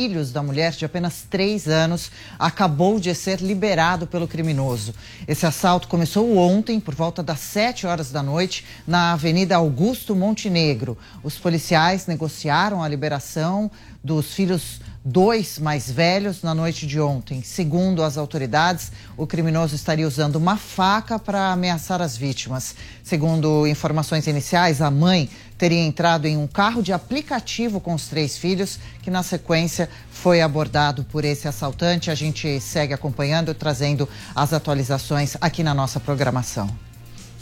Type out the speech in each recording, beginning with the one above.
filhos da mulher de apenas três anos acabou de ser liberado pelo criminoso. Esse assalto começou ontem, por volta das sete horas da noite, na Avenida Augusto Montenegro. Os policiais negociaram a liberação dos filhos dois mais velhos na noite de ontem. Segundo as autoridades, o criminoso estaria usando uma faca para ameaçar as vítimas. Segundo informações iniciais, a mãe teria entrado em um carro de aplicativo com os três filhos, que na sequência foi abordado por esse assaltante. A gente segue acompanhando, trazendo as atualizações aqui na nossa programação.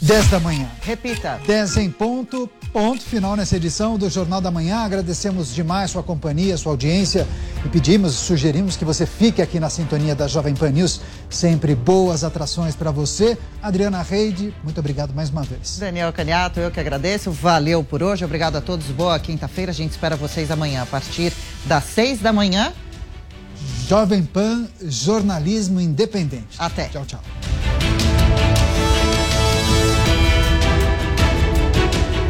10 da manhã. Repita. 10 em ponto, ponto final nessa edição do Jornal da Manhã. Agradecemos demais sua companhia, sua audiência e pedimos, sugerimos que você fique aqui na sintonia da Jovem Pan News. Sempre boas atrações para você. Adriana Reide, muito obrigado mais uma vez. Daniel Caniato, eu que agradeço. Valeu por hoje. Obrigado a todos. Boa quinta-feira. A gente espera vocês amanhã a partir das 6 da manhã. Jovem Pan Jornalismo Independente. Até. Tchau, tchau.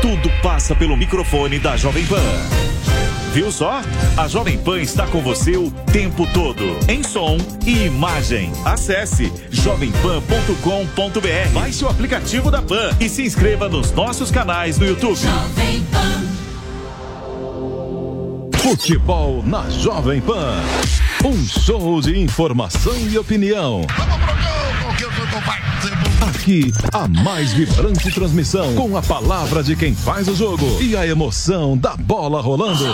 Tudo passa pelo microfone da Jovem Pan. Viu só? A Jovem Pan está com você o tempo todo, em som e imagem. Acesse jovempan.com.br. Baixe o aplicativo da Pan e se inscreva nos nossos canais no YouTube. Jovem Pan. Futebol na Jovem Pan. Um show de informação e opinião. Aqui, a mais vibrante transmissão com a palavra de quem faz o jogo e a emoção da bola rolando.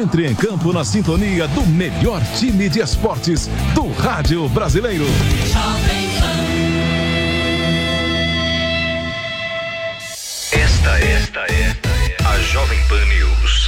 Entre em campo na sintonia do melhor time de esportes do rádio brasileiro. Esta, esta é a Jovem Pan News.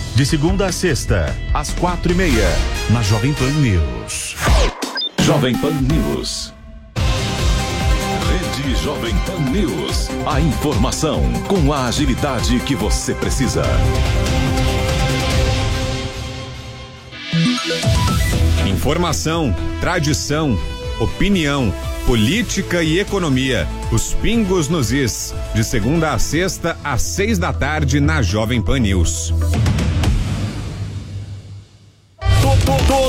De segunda a sexta, às quatro e meia, na Jovem Pan News. Jovem Pan News. Rede Jovem Pan News. A informação com a agilidade que você precisa. Informação, tradição, opinião, política e economia. Os pingos nos is. De segunda a sexta, às seis da tarde, na Jovem Pan News.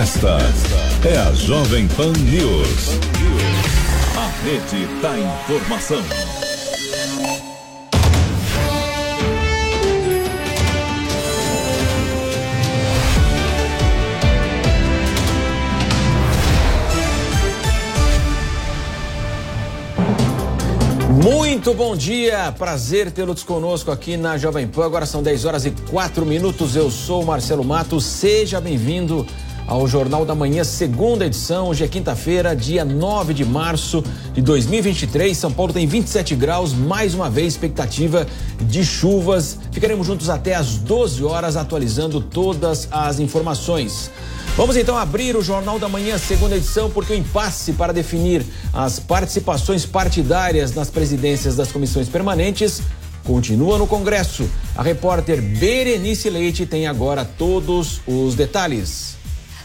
Esta é a Jovem Pan News. A rede da informação. Muito bom dia, prazer tê-los conosco aqui na Jovem Pan. Agora são 10 horas e 4 minutos. Eu sou Marcelo Matos. Seja bem-vindo ao Jornal da Manhã, segunda edição. Hoje é quinta-feira, dia 9 de março de 2023. São Paulo tem 27 graus, mais uma vez, expectativa de chuvas. Ficaremos juntos até às 12 horas, atualizando todas as informações. Vamos então abrir o Jornal da Manhã, segunda edição, porque o impasse para definir as participações partidárias nas presidências das comissões permanentes continua no Congresso. A repórter Berenice Leite tem agora todos os detalhes.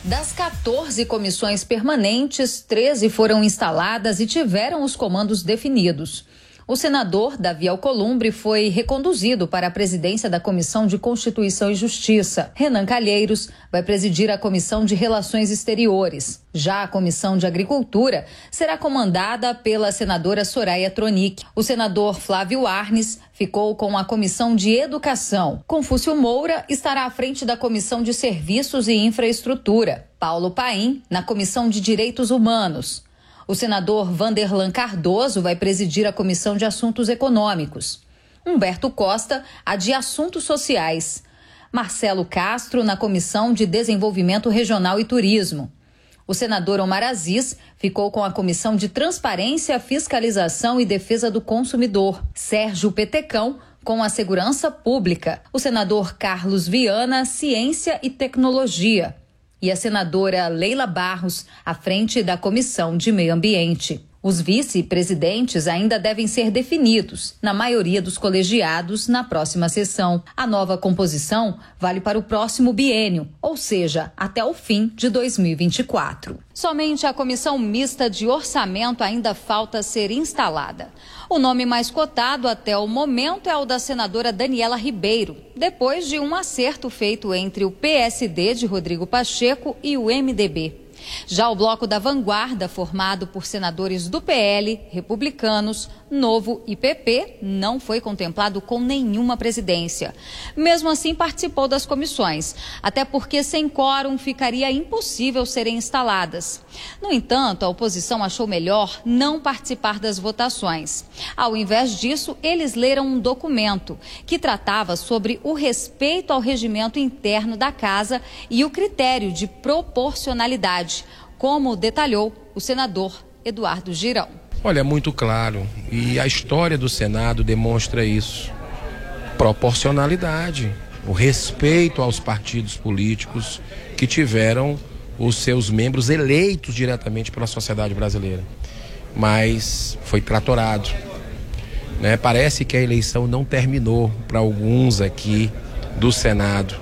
Das 14 comissões permanentes, 13 foram instaladas e tiveram os comandos definidos. O senador Davi Alcolumbre foi reconduzido para a presidência da Comissão de Constituição e Justiça. Renan Calheiros vai presidir a Comissão de Relações Exteriores. Já a Comissão de Agricultura será comandada pela senadora Soraya Tronic. O senador Flávio Arnes ficou com a Comissão de Educação. Confúcio Moura estará à frente da Comissão de Serviços e Infraestrutura. Paulo Paim, na Comissão de Direitos Humanos. O senador Vanderlan Cardoso vai presidir a Comissão de Assuntos Econômicos. Humberto Costa, a de Assuntos Sociais. Marcelo Castro, na Comissão de Desenvolvimento Regional e Turismo. O senador Omar Aziz ficou com a Comissão de Transparência, Fiscalização e Defesa do Consumidor. Sérgio Petecão, com a Segurança Pública. O senador Carlos Viana, Ciência e Tecnologia e a senadora Leila Barros à frente da Comissão de Meio Ambiente. Os vice-presidentes ainda devem ser definidos, na maioria dos colegiados, na próxima sessão. A nova composição vale para o próximo biênio, ou seja, até o fim de 2024. Somente a comissão mista de orçamento ainda falta ser instalada. O nome mais cotado até o momento é o da senadora Daniela Ribeiro, depois de um acerto feito entre o PSD de Rodrigo Pacheco e o MDB. Já o bloco da vanguarda, formado por senadores do PL, republicanos, Novo e PP, não foi contemplado com nenhuma presidência. Mesmo assim, participou das comissões, até porque sem quórum ficaria impossível serem instaladas. No entanto, a oposição achou melhor não participar das votações. Ao invés disso, eles leram um documento que tratava sobre o respeito ao regimento interno da casa e o critério de proporcionalidade como detalhou o senador Eduardo Girão. Olha, é muito claro, e a história do Senado demonstra isso. Proporcionalidade, o respeito aos partidos políticos que tiveram os seus membros eleitos diretamente pela sociedade brasileira. Mas foi tratorado. Né? Parece que a eleição não terminou para alguns aqui do Senado.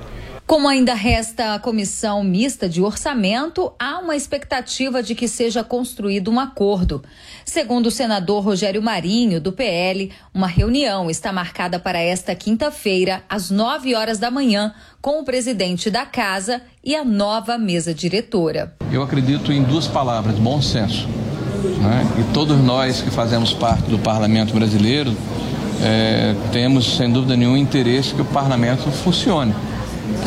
Como ainda resta a comissão mista de orçamento, há uma expectativa de que seja construído um acordo. Segundo o senador Rogério Marinho, do PL, uma reunião está marcada para esta quinta-feira, às 9 horas da manhã, com o presidente da casa e a nova mesa diretora. Eu acredito em duas palavras: bom senso. Né? E todos nós que fazemos parte do parlamento brasileiro é, temos, sem dúvida nenhuma, interesse que o parlamento funcione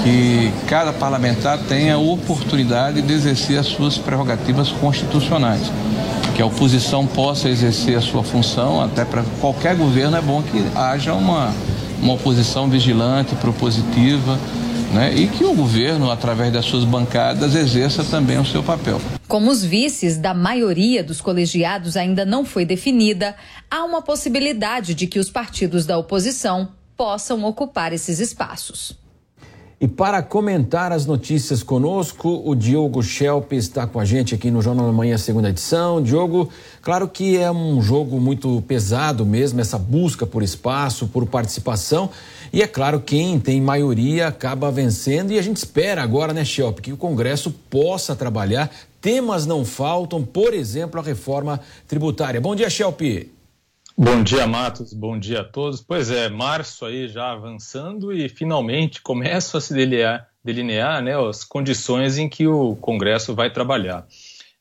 que cada parlamentar tenha a oportunidade de exercer as suas prerrogativas constitucionais. Que a oposição possa exercer a sua função, até para qualquer governo é bom que haja uma, uma oposição vigilante, propositiva, né? e que o governo, através das suas bancadas, exerça também o seu papel. Como os vices da maioria dos colegiados ainda não foi definida, há uma possibilidade de que os partidos da oposição possam ocupar esses espaços. E para comentar as notícias conosco, o Diogo Schelp está com a gente aqui no Jornal da Manhã, segunda edição. Diogo, claro que é um jogo muito pesado mesmo, essa busca por espaço, por participação. E é claro, quem tem maioria acaba vencendo. E a gente espera agora, né, Schelp, que o Congresso possa trabalhar. Temas não faltam, por exemplo, a reforma tributária. Bom dia, Schelp. Bom dia, Matos. Bom dia a todos. Pois é, março aí já avançando e finalmente começam a se delinear, delinear né, as condições em que o Congresso vai trabalhar.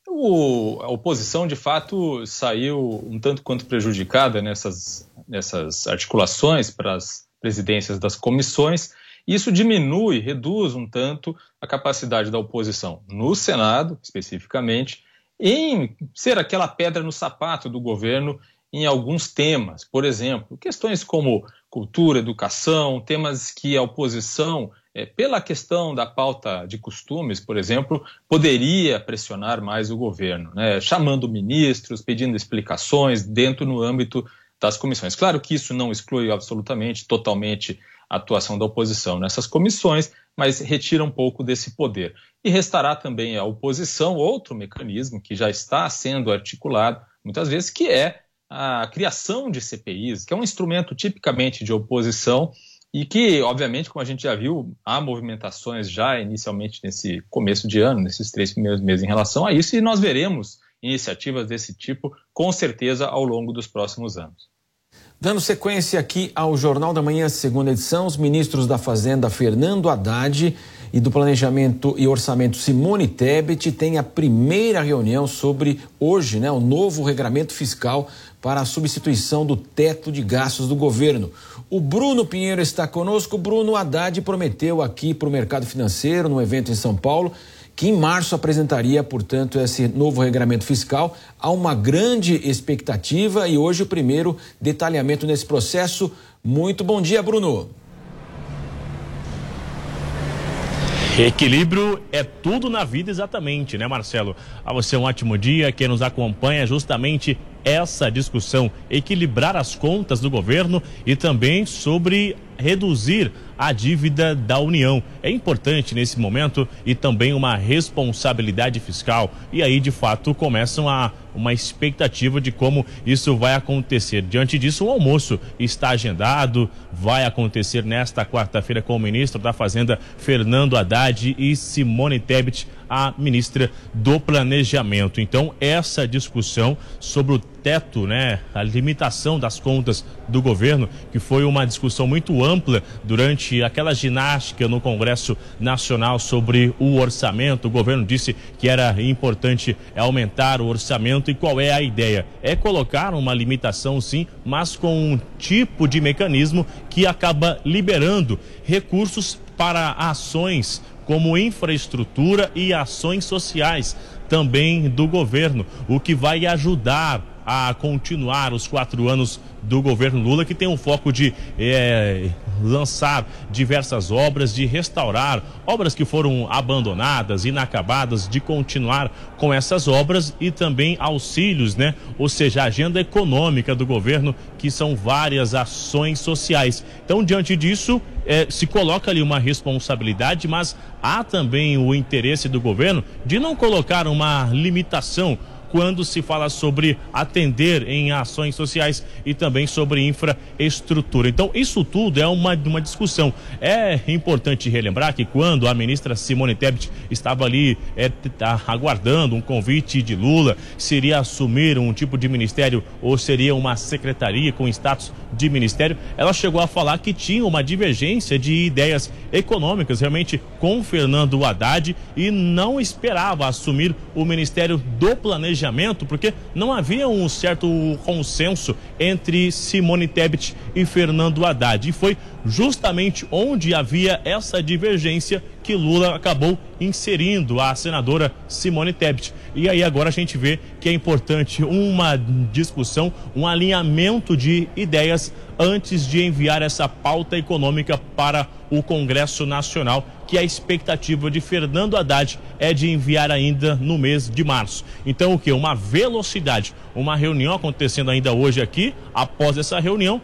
O, a oposição, de fato, saiu um tanto quanto prejudicada nessas, nessas articulações para as presidências das comissões. Isso diminui, reduz um tanto a capacidade da oposição no Senado, especificamente, em ser aquela pedra no sapato do governo em alguns temas. Por exemplo, questões como cultura, educação, temas que a oposição, é, pela questão da pauta de costumes, por exemplo, poderia pressionar mais o governo, né, chamando ministros, pedindo explicações dentro no âmbito das comissões. Claro que isso não exclui absolutamente, totalmente a atuação da oposição nessas comissões, mas retira um pouco desse poder. E restará também à oposição outro mecanismo que já está sendo articulado muitas vezes, que é a criação de CPIs, que é um instrumento tipicamente de oposição e que, obviamente, como a gente já viu, há movimentações já inicialmente nesse começo de ano, nesses três primeiros meses em relação a isso, e nós veremos iniciativas desse tipo, com certeza, ao longo dos próximos anos. Dando sequência aqui ao Jornal da Manhã, segunda edição, os ministros da Fazenda Fernando Haddad e do Planejamento e Orçamento Simone Tebet têm a primeira reunião sobre hoje, né, o novo regramento fiscal para a substituição do teto de gastos do governo. O Bruno Pinheiro está conosco. Bruno Haddad prometeu aqui para o mercado financeiro, num evento em São Paulo, que em março apresentaria, portanto, esse novo regulamento fiscal. Há uma grande expectativa e hoje o primeiro detalhamento nesse processo. Muito bom dia, Bruno. Equilíbrio é tudo na vida, exatamente, né, Marcelo? A você um ótimo dia. Quem nos acompanha justamente essa discussão, equilibrar as contas do governo e também sobre reduzir a dívida da União. É importante nesse momento e também uma responsabilidade fiscal. E aí, de fato, começam a uma expectativa de como isso vai acontecer. Diante disso, o almoço está agendado, vai acontecer nesta quarta-feira com o ministro da Fazenda, Fernando Haddad, e Simone Tebet, a ministra do Planejamento. Então, essa discussão sobre o teto, né, a limitação das contas do governo, que foi uma discussão muito ampla durante aquela ginástica no Congresso Nacional sobre o orçamento. O governo disse que era importante aumentar o orçamento e qual é a ideia? É colocar uma limitação, sim, mas com um tipo de mecanismo que acaba liberando recursos para ações como infraestrutura e ações sociais também do governo, o que vai ajudar a continuar os quatro anos do governo Lula, que tem um foco de é, lançar diversas obras, de restaurar obras que foram abandonadas, inacabadas, de continuar com essas obras e também auxílios, né? Ou seja, a agenda econômica do governo, que são várias ações sociais. Então, diante disso, é, se coloca ali uma responsabilidade, mas há também o interesse do governo de não colocar uma limitação quando se fala sobre atender em ações sociais e também sobre infraestrutura. Então, isso tudo é uma, uma discussão. É importante relembrar que quando a ministra Simone Tebet estava ali é, tá, aguardando um convite de Lula, seria assumir um tipo de ministério ou seria uma secretaria com status de ministério, ela chegou a falar que tinha uma divergência de ideias econômicas realmente com Fernando Haddad e não esperava assumir o Ministério do Planejamento porque não havia um certo consenso entre Simone Tebet e Fernando Haddad. E foi justamente onde havia essa divergência que Lula acabou inserindo a senadora Simone Tebet. E aí agora a gente vê que é importante uma discussão, um alinhamento de ideias antes de enviar essa pauta econômica para o Congresso Nacional, que a expectativa de Fernando Haddad é de enviar ainda no mês de março. Então o que? Uma velocidade, uma reunião acontecendo ainda hoje aqui, após essa reunião,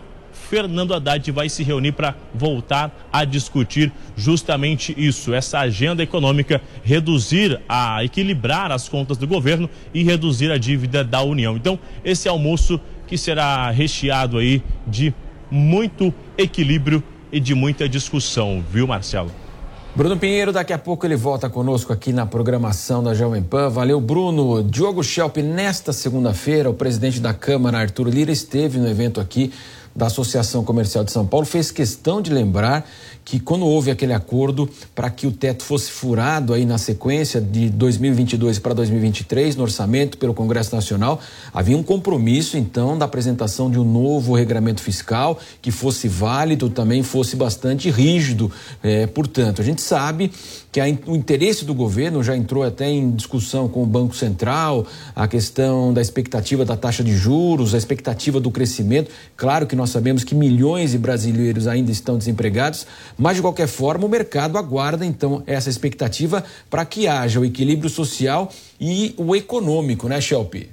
Fernando Haddad vai se reunir para voltar a discutir justamente isso, essa agenda econômica, reduzir a equilibrar as contas do governo e reduzir a dívida da União. Então, esse almoço que será recheado aí de muito equilíbrio e de muita discussão, viu, Marcelo? Bruno Pinheiro, daqui a pouco ele volta conosco aqui na programação da Jovem Pan. Valeu, Bruno. Diogo Schelp, nesta segunda-feira, o presidente da Câmara, Arthur Lira, esteve no evento aqui da Associação Comercial de São Paulo fez questão de lembrar que quando houve aquele acordo para que o teto fosse furado aí na sequência de 2022 para 2023 no orçamento pelo Congresso Nacional, havia um compromisso então da apresentação de um novo regulamento fiscal que fosse válido, também fosse bastante rígido. É, portanto, a gente sabe que a, o interesse do governo já entrou até em discussão com o Banco Central, a questão da expectativa da taxa de juros, a expectativa do crescimento. Claro que nós sabemos que milhões de brasileiros ainda estão desempregados, mas de qualquer forma o mercado aguarda então essa expectativa para que haja o equilíbrio social e o econômico, né, Shelby?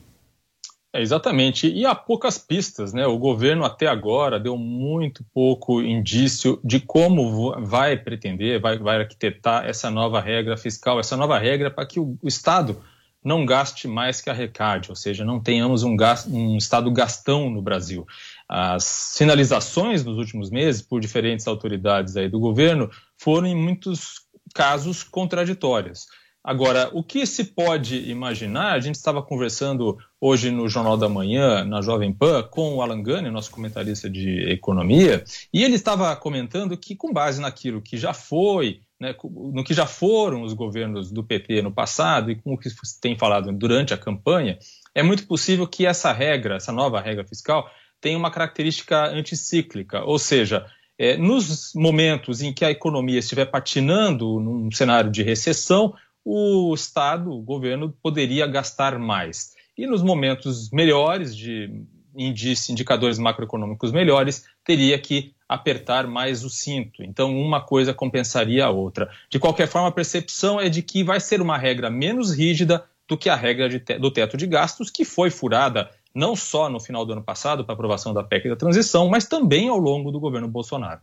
É, exatamente. E há poucas pistas, né? O governo até agora deu muito pouco indício de como vai pretender, vai, vai arquitetar essa nova regra fiscal, essa nova regra para que o, o, Estado não gaste mais que arrecade, ou seja, não tenhamos um, gasto, um Estado gastão no Brasil. As sinalizações nos últimos meses por diferentes autoridades aí do governo foram em muitos casos contraditórias. Agora, o que se pode imaginar? A gente estava conversando hoje no Jornal da Manhã, na Jovem Pan, com o Alan Gani, nosso comentarista de economia, e ele estava comentando que, com base naquilo que já foi, né, no que já foram os governos do PT no passado e com o que tem falado durante a campanha, é muito possível que essa regra, essa nova regra fiscal, tenha uma característica anticíclica, ou seja, é, nos momentos em que a economia estiver patinando num cenário de recessão, o Estado, o governo, poderia gastar mais. E nos momentos melhores, de índice, indicadores macroeconômicos melhores, teria que apertar mais o cinto. Então, uma coisa compensaria a outra. De qualquer forma, a percepção é de que vai ser uma regra menos rígida do que a regra te do teto de gastos, que foi furada não só no final do ano passado para aprovação da PEC da transição, mas também ao longo do governo Bolsonaro.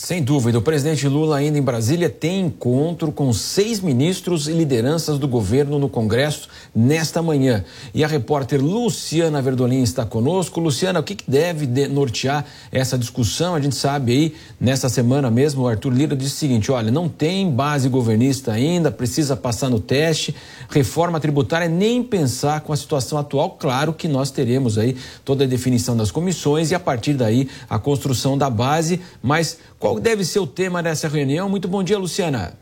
Sem dúvida, o presidente Lula, ainda em Brasília, tem encontro com seis ministros e lideranças do governo no Congresso nesta manhã. E a repórter Luciana Verdolim está conosco. Luciana, o que, deve nortear essa discussão? A gente sabe aí, nessa semana mesmo, o Arthur Lira disse o seguinte: olha, não tem base governista ainda, precisa passar no teste. Reforma tributária, nem pensar com a situação atual. Claro que nós teremos aí toda a definição das comissões e, a partir daí, a construção da base, mas qual deve ser o tema dessa reunião? Muito bom dia, Luciana.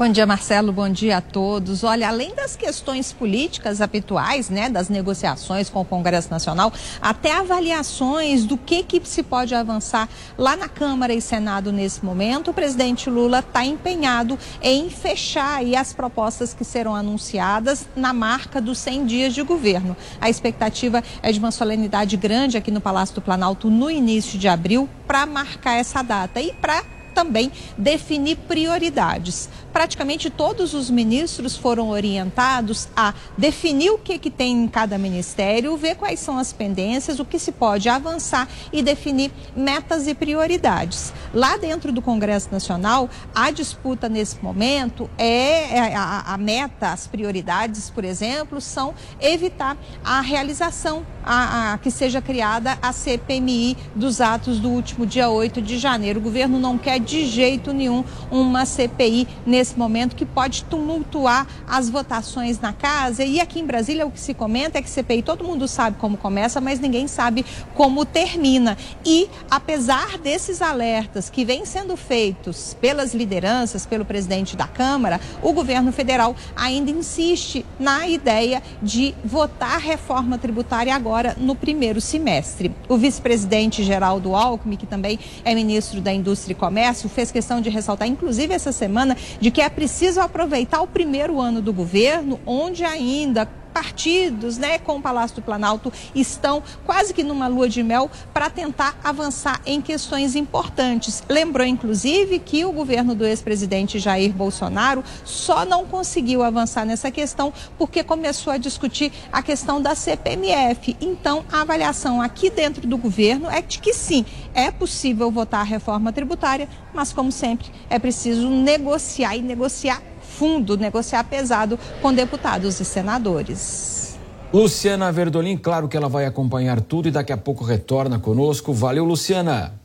Bom dia, Marcelo. Bom dia a todos. Olha, além das questões políticas habituais, né, das negociações com o Congresso Nacional, até avaliações do que, que se pode avançar lá na Câmara e Senado nesse momento, o presidente Lula está empenhado em fechar aí as propostas que serão anunciadas na marca dos 100 dias de governo. A expectativa é de uma solenidade grande aqui no Palácio do Planalto no início de abril para marcar essa data e para também definir prioridades praticamente todos os ministros foram orientados a definir o que, que tem em cada ministério, ver quais são as pendências, o que se pode avançar e definir metas e prioridades. Lá dentro do Congresso Nacional, a disputa nesse momento é, é a, a meta, as prioridades, por exemplo, são evitar a realização, a, a, que seja criada a CPMI dos atos do último dia 8 de janeiro. O governo não quer de jeito nenhum uma CPI nesse nesse momento que pode tumultuar as votações na casa. E aqui em Brasília o que se comenta é que CPI todo mundo sabe como começa, mas ninguém sabe como termina. E apesar desses alertas que vêm sendo feitos pelas lideranças, pelo presidente da Câmara, o governo federal ainda insiste na ideia de votar reforma tributária agora no primeiro semestre. O vice-presidente Geraldo Alckmin, que também é ministro da Indústria e Comércio, fez questão de ressaltar, inclusive essa semana, de de que é preciso aproveitar o primeiro ano do governo, onde ainda partidos, né, com o Palácio do Planalto estão quase que numa lua de mel para tentar avançar em questões importantes. Lembrou inclusive que o governo do ex-presidente Jair Bolsonaro só não conseguiu avançar nessa questão porque começou a discutir a questão da CPMF. Então, a avaliação aqui dentro do governo é de que sim, é possível votar a reforma tributária, mas como sempre, é preciso negociar e negociar fundo, negociar pesado com deputados e senadores. Luciana Verdolim, claro que ela vai acompanhar tudo e daqui a pouco retorna conosco. Valeu, Luciana.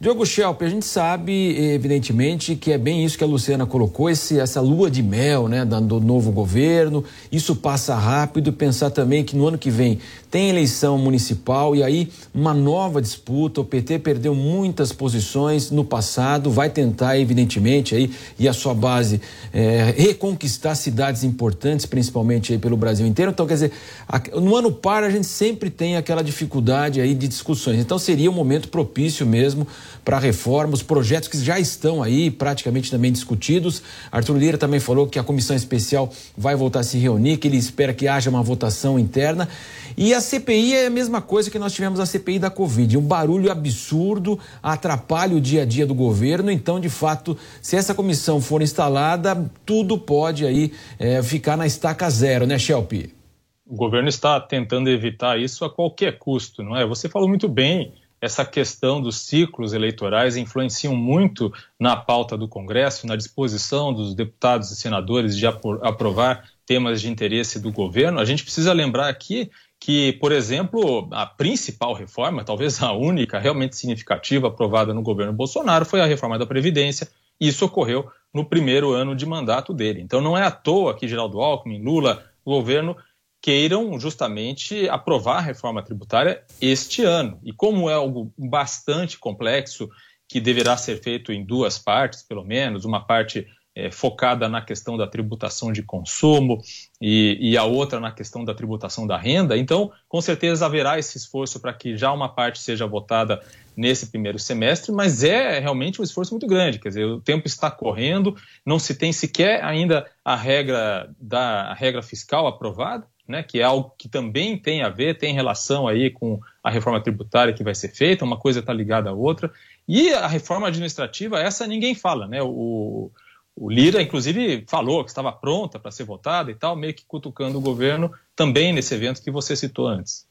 Diogo Schelp, a gente sabe, evidentemente, que é bem isso que a Luciana colocou, esse, essa lua de mel né, do novo governo. Isso passa rápido. Pensar também que no ano que vem tem eleição municipal e aí uma nova disputa. O PT perdeu muitas posições no passado, vai tentar, evidentemente, aí, e a sua base é, reconquistar cidades importantes, principalmente aí pelo Brasil inteiro. Então, quer dizer, no ano par a gente sempre tem aquela dificuldade aí de discussões. Então seria um momento propício mesmo para reforma, os projetos que já estão aí praticamente também discutidos. Arthur Lira também falou que a comissão especial vai voltar a se reunir, que ele espera que haja uma votação interna. E a CPI é a mesma coisa que nós tivemos a CPI da Covid. Um barulho absurdo, atrapalha o dia a dia do governo. Então, de fato, se essa comissão for instalada, tudo pode aí é, ficar na estaca zero, né, Shelby? O governo está tentando evitar isso a qualquer custo, não é? Você falou muito bem essa questão dos ciclos eleitorais influenciam muito na pauta do Congresso, na disposição dos deputados e senadores de aprovar temas de interesse do governo. A gente precisa lembrar aqui que, por exemplo, a principal reforma, talvez a única realmente significativa aprovada no governo Bolsonaro, foi a reforma da Previdência. E isso ocorreu no primeiro ano de mandato dele. Então não é à toa que Geraldo Alckmin, Lula, o governo queiram justamente aprovar a reforma tributária este ano. E como é algo bastante complexo, que deverá ser feito em duas partes, pelo menos, uma parte é, focada na questão da tributação de consumo e, e, a outra na questão da tributação da renda. Então, com certeza haverá esse esforço para que já uma parte seja votada nesse primeiro semestre, mas é realmente um esforço muito grande. Quer dizer, o tempo está correndo, não se tem sequer ainda a regra da a regra fiscal aprovada né, que é algo que também tem a ver, tem relação aí com a reforma tributária que vai ser feita, uma coisa está ligada à outra. E a reforma administrativa, essa ninguém fala, né? O, o Lira, inclusive, falou que estava pronta para ser votada e tal, meio que cutucando o governo também nesse evento que você citou antes.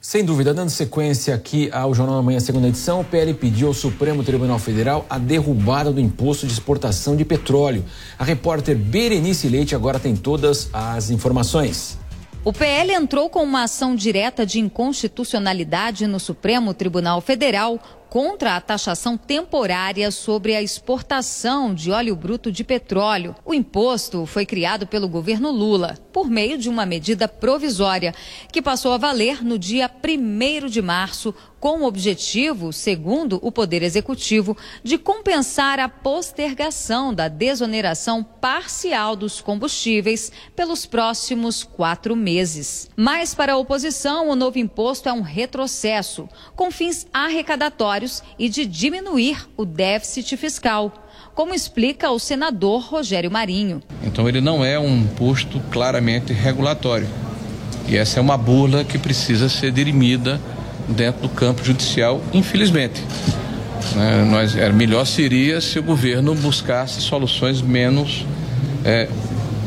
Sem dúvida, dando sequência aqui ao Jornal da Manhã, segunda edição, o PL pediu ao Supremo Tribunal Federal a derrubada do imposto de exportação de petróleo. A repórter Berenice Leite agora tem todas as informações. O PL entrou com uma ação direta de inconstitucionalidade no Supremo Tribunal Federal contra a taxação temporária sobre a exportação de óleo bruto de petróleo. O imposto foi criado pelo governo Lula por meio de uma medida provisória que passou a valer no dia 1 de março, com o objetivo, segundo o Poder Executivo, de compensar a postergação da desoneração parcial dos combustíveis pelos próximos quatro meses. Mas, para a oposição, o novo imposto é um retrocesso, com fins arrecadatórios e de diminuir o déficit fiscal, como explica o senador Rogério Marinho. Então, ele não é um imposto claramente regulatório. E essa é uma burla que precisa ser dirimida dentro do campo judicial, infelizmente. Né? Nós, é, melhor seria se o governo buscasse soluções menos é,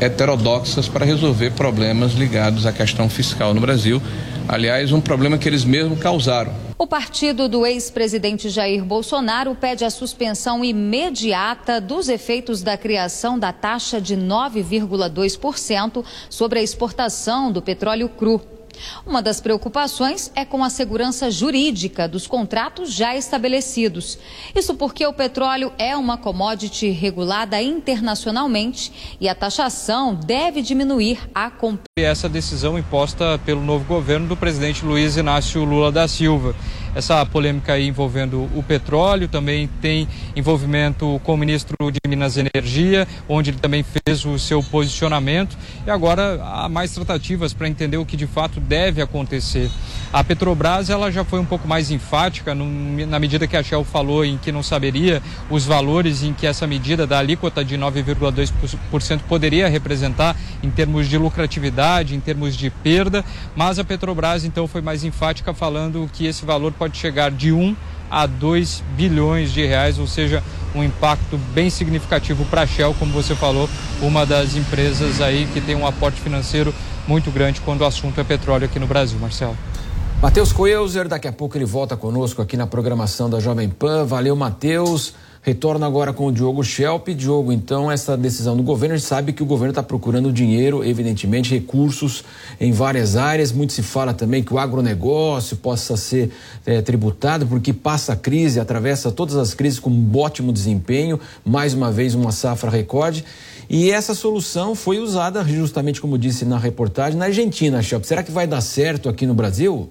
heterodoxas para resolver problemas ligados à questão fiscal no Brasil. Aliás, um problema que eles mesmos causaram. O partido do ex-presidente Jair Bolsonaro pede a suspensão imediata dos efeitos da criação da taxa de 9,2% sobre a exportação do petróleo cru. Uma das preocupações é com a segurança jurídica dos contratos já estabelecidos. Isso porque o petróleo é uma commodity regulada internacionalmente e a taxação deve diminuir a competição. Essa decisão imposta pelo novo governo do presidente Luiz Inácio Lula da Silva essa polêmica aí envolvendo o petróleo, também tem envolvimento com o ministro de Minas e Energia, onde ele também fez o seu posicionamento. E agora há mais tratativas para entender o que de fato deve acontecer. A Petrobras ela já foi um pouco mais enfática no, na medida que a Shell falou em que não saberia os valores em que essa medida da alíquota de 9,2% poderia representar em termos de lucratividade, em termos de perda, mas a Petrobras então foi mais enfática falando que esse valor pode chegar de 1 a 2 bilhões de reais, ou seja, um impacto bem significativo para a Shell, como você falou, uma das empresas aí que tem um aporte financeiro muito grande quando o assunto é petróleo aqui no Brasil, Marcelo. Matheus Coelzer, daqui a pouco ele volta conosco aqui na programação da Jovem Pan. Valeu, Matheus. Retorno agora com o Diogo Schelp. Diogo, então, essa decisão do governo, a gente sabe que o governo está procurando dinheiro, evidentemente, recursos em várias áreas. Muito se fala também que o agronegócio possa ser é, tributado, porque passa a crise, atravessa todas as crises com um ótimo desempenho, mais uma vez uma safra recorde. E essa solução foi usada, justamente como disse na reportagem, na Argentina, Schelp. Será que vai dar certo aqui no Brasil?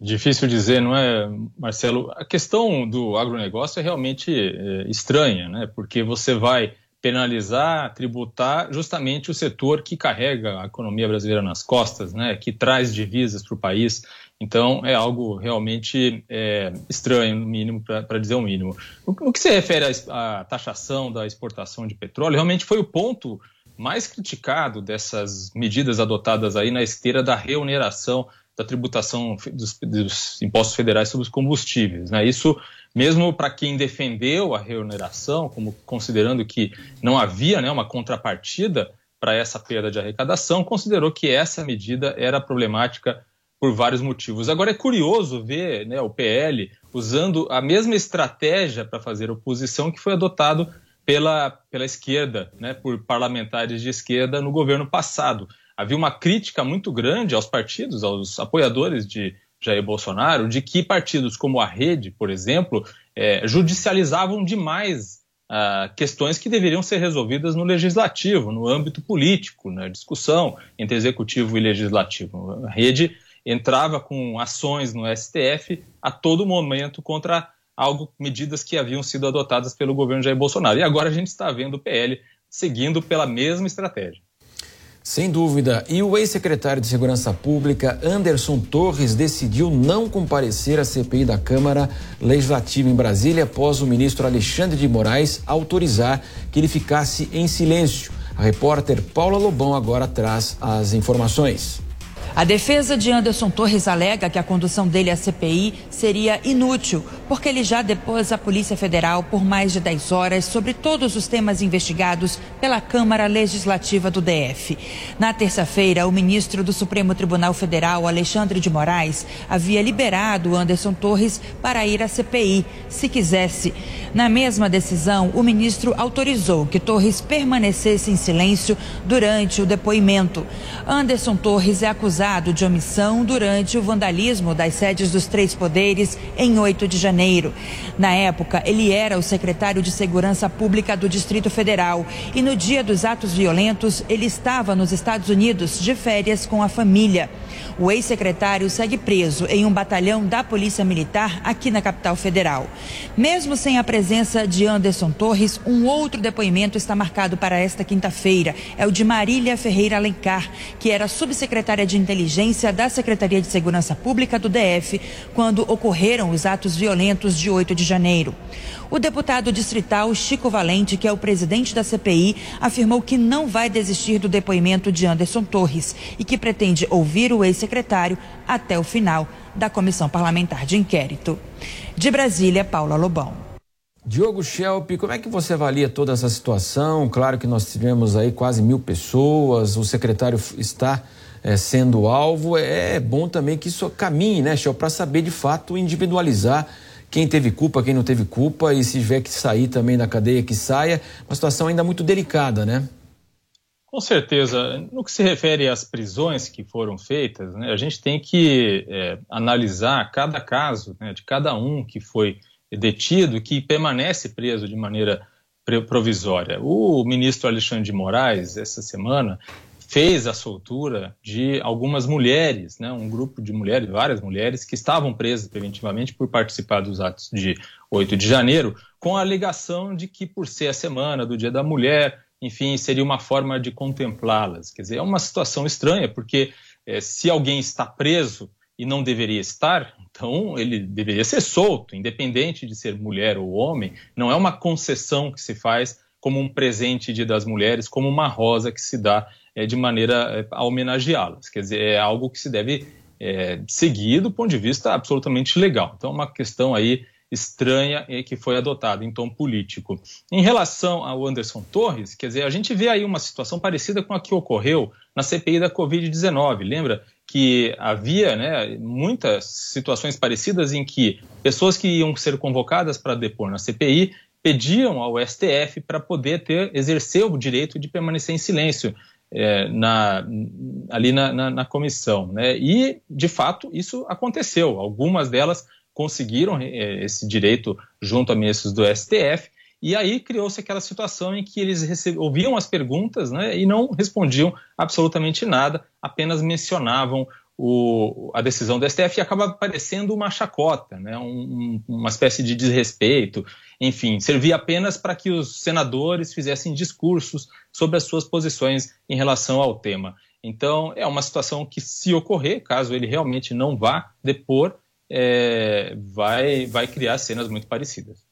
Difícil dizer, não é, Marcelo? A questão do agronegócio é realmente é, estranha, né? Porque você vai penalizar, tributar justamente o setor que carrega a economia brasileira nas costas, né? Que traz divisas para o país. Então é algo realmente é, estranho, no mínimo, para dizer o mínimo. No, que se refere à, à taxação da exportação de petróleo, realmente foi o ponto mais criticado dessas medidas adotadas aí na esteira da reoneração da tributação dos, dos impostos federais sobre os combustíveis. Né? Isso, mesmo para quem defendeu a reoneração, como considerando que não havia né, uma contrapartida para essa perda de arrecadação, considerou que essa medida era problemática por vários motivos. Agora é curioso ver né, o PL usando a mesma estratégia para fazer oposição que foi adotado pela, pela esquerda, né, por parlamentares de esquerda no governo passado havia uma crítica muito grande aos partidos, aos apoiadores de Jair Bolsonaro, de que partidos como a Rede, por exemplo, é, judicializavam demais ah, questões que deveriam ser resolvidas no legislativo, no âmbito político, na discussão entre executivo e legislativo. A Rede entrava com ações no STF a todo momento contra algo, medidas que haviam sido adotadas pelo governo Jair Bolsonaro. E agora a gente está vendo o PL seguindo pela mesma estratégia. Sem dúvida. E o ex-secretário de Segurança Pública, Anderson Torres, decidiu não comparecer à CPI da Câmara Legislativa em Brasília após o ministro Alexandre de Moraes autorizar que ele ficasse em silêncio. A repórter Paula Lobão agora traz as informações. A defesa de Anderson Torres alega que a condução dele à CPI seria inútil, porque ele já depôs a Polícia Federal por mais de 10 horas sobre todos os temas investigados pela Câmara Legislativa do DF. Na terça-feira, o ministro do Supremo Tribunal Federal, Alexandre de Moraes, havia liberado Anderson Torres para ir à CPI, se quisesse. Na mesma decisão, o ministro autorizou que Torres permanecesse em silêncio durante o depoimento. Anderson Torres é acusado acusado de omissão durante o vandalismo das sedes dos três poderes em 8 de janeiro. Na época, ele era o secretário de Segurança Pública do Distrito Federal e no dia dos atos violentos, ele estava nos Estados Unidos de férias com a família. O ex-secretário segue preso em um batalhão da Polícia Militar aqui na capital federal. Mesmo sem a presença de Anderson Torres, um outro depoimento está marcado para esta quinta-feira. É o de Marília Ferreira Alencar, que era subsecretária de Inteligência da Secretaria de Segurança Pública do DF quando ocorreram os atos violentos de 8 de janeiro. O deputado distrital Chico Valente, que é o presidente da CPI, afirmou que não vai desistir do depoimento de Anderson Torres e que pretende ouvir o ex-secretário até o final da comissão parlamentar de inquérito. De Brasília, Paula Lobão. Diogo Schelp, como é que você avalia toda essa situação? Claro que nós tivemos aí quase mil pessoas, o secretário está é, sendo alvo. É bom também que isso caminhe, né, Schelp, para saber de fato individualizar quem teve culpa, quem não teve culpa, e se tiver que sair também da cadeia, que saia. Uma situação ainda muito delicada, né? Com certeza. No que se refere às prisões que foram feitas, né, a gente tem que é, analisar cada caso né, de cada um que foi detido, que permanece preso de maneira provisória. O ministro Alexandre de Moraes, essa semana, fez a soltura de algumas mulheres, né, um grupo de mulheres, várias mulheres, que estavam presas preventivamente por participar dos atos de 8 de janeiro, com a alegação de que, por ser a semana do Dia da Mulher, enfim, seria uma forma de contemplá-las. Quer dizer, é uma situação estranha, porque é, se alguém está preso e não deveria estar, então ele deveria ser solto, independente de ser mulher ou homem. Não é uma concessão que se faz como um presente Dia das Mulheres, como uma rosa que se dá é, de maneira é, a homenageá-las. Quer dizer, é algo que se deve é, seguir do ponto de vista absolutamente legal. Então, é uma questão aí estranha e que foi adotada em tom político. Em relação ao Anderson Torres, quer dizer, a gente vê aí uma situação parecida com a que ocorreu na CPI da Covid-19. Lembra que havia né, muitas situações parecidas em que pessoas que iam ser convocadas para depor na CPI pediam ao STF para poder ter, exercer o direito de permanecer em silêncio é, na, ali na, na, na comissão. Né? E, de fato, isso aconteceu. Algumas delas conseguiram é, esse direito junto a ministros do STF, e aí criou-se aquela situação em que eles ouviam as perguntas né, e não respondiam absolutamente nada, apenas mencionavam o, a decisão do STF acaba parecendo uma chacota, né, um, uma espécie de desrespeito. Enfim, servia apenas para que os senadores fizessem discursos sobre as suas posições em relação ao tema. Então, é uma situação que, se ocorrer, caso ele realmente não vá depor, é, vai, vai criar cenas muito parecidas.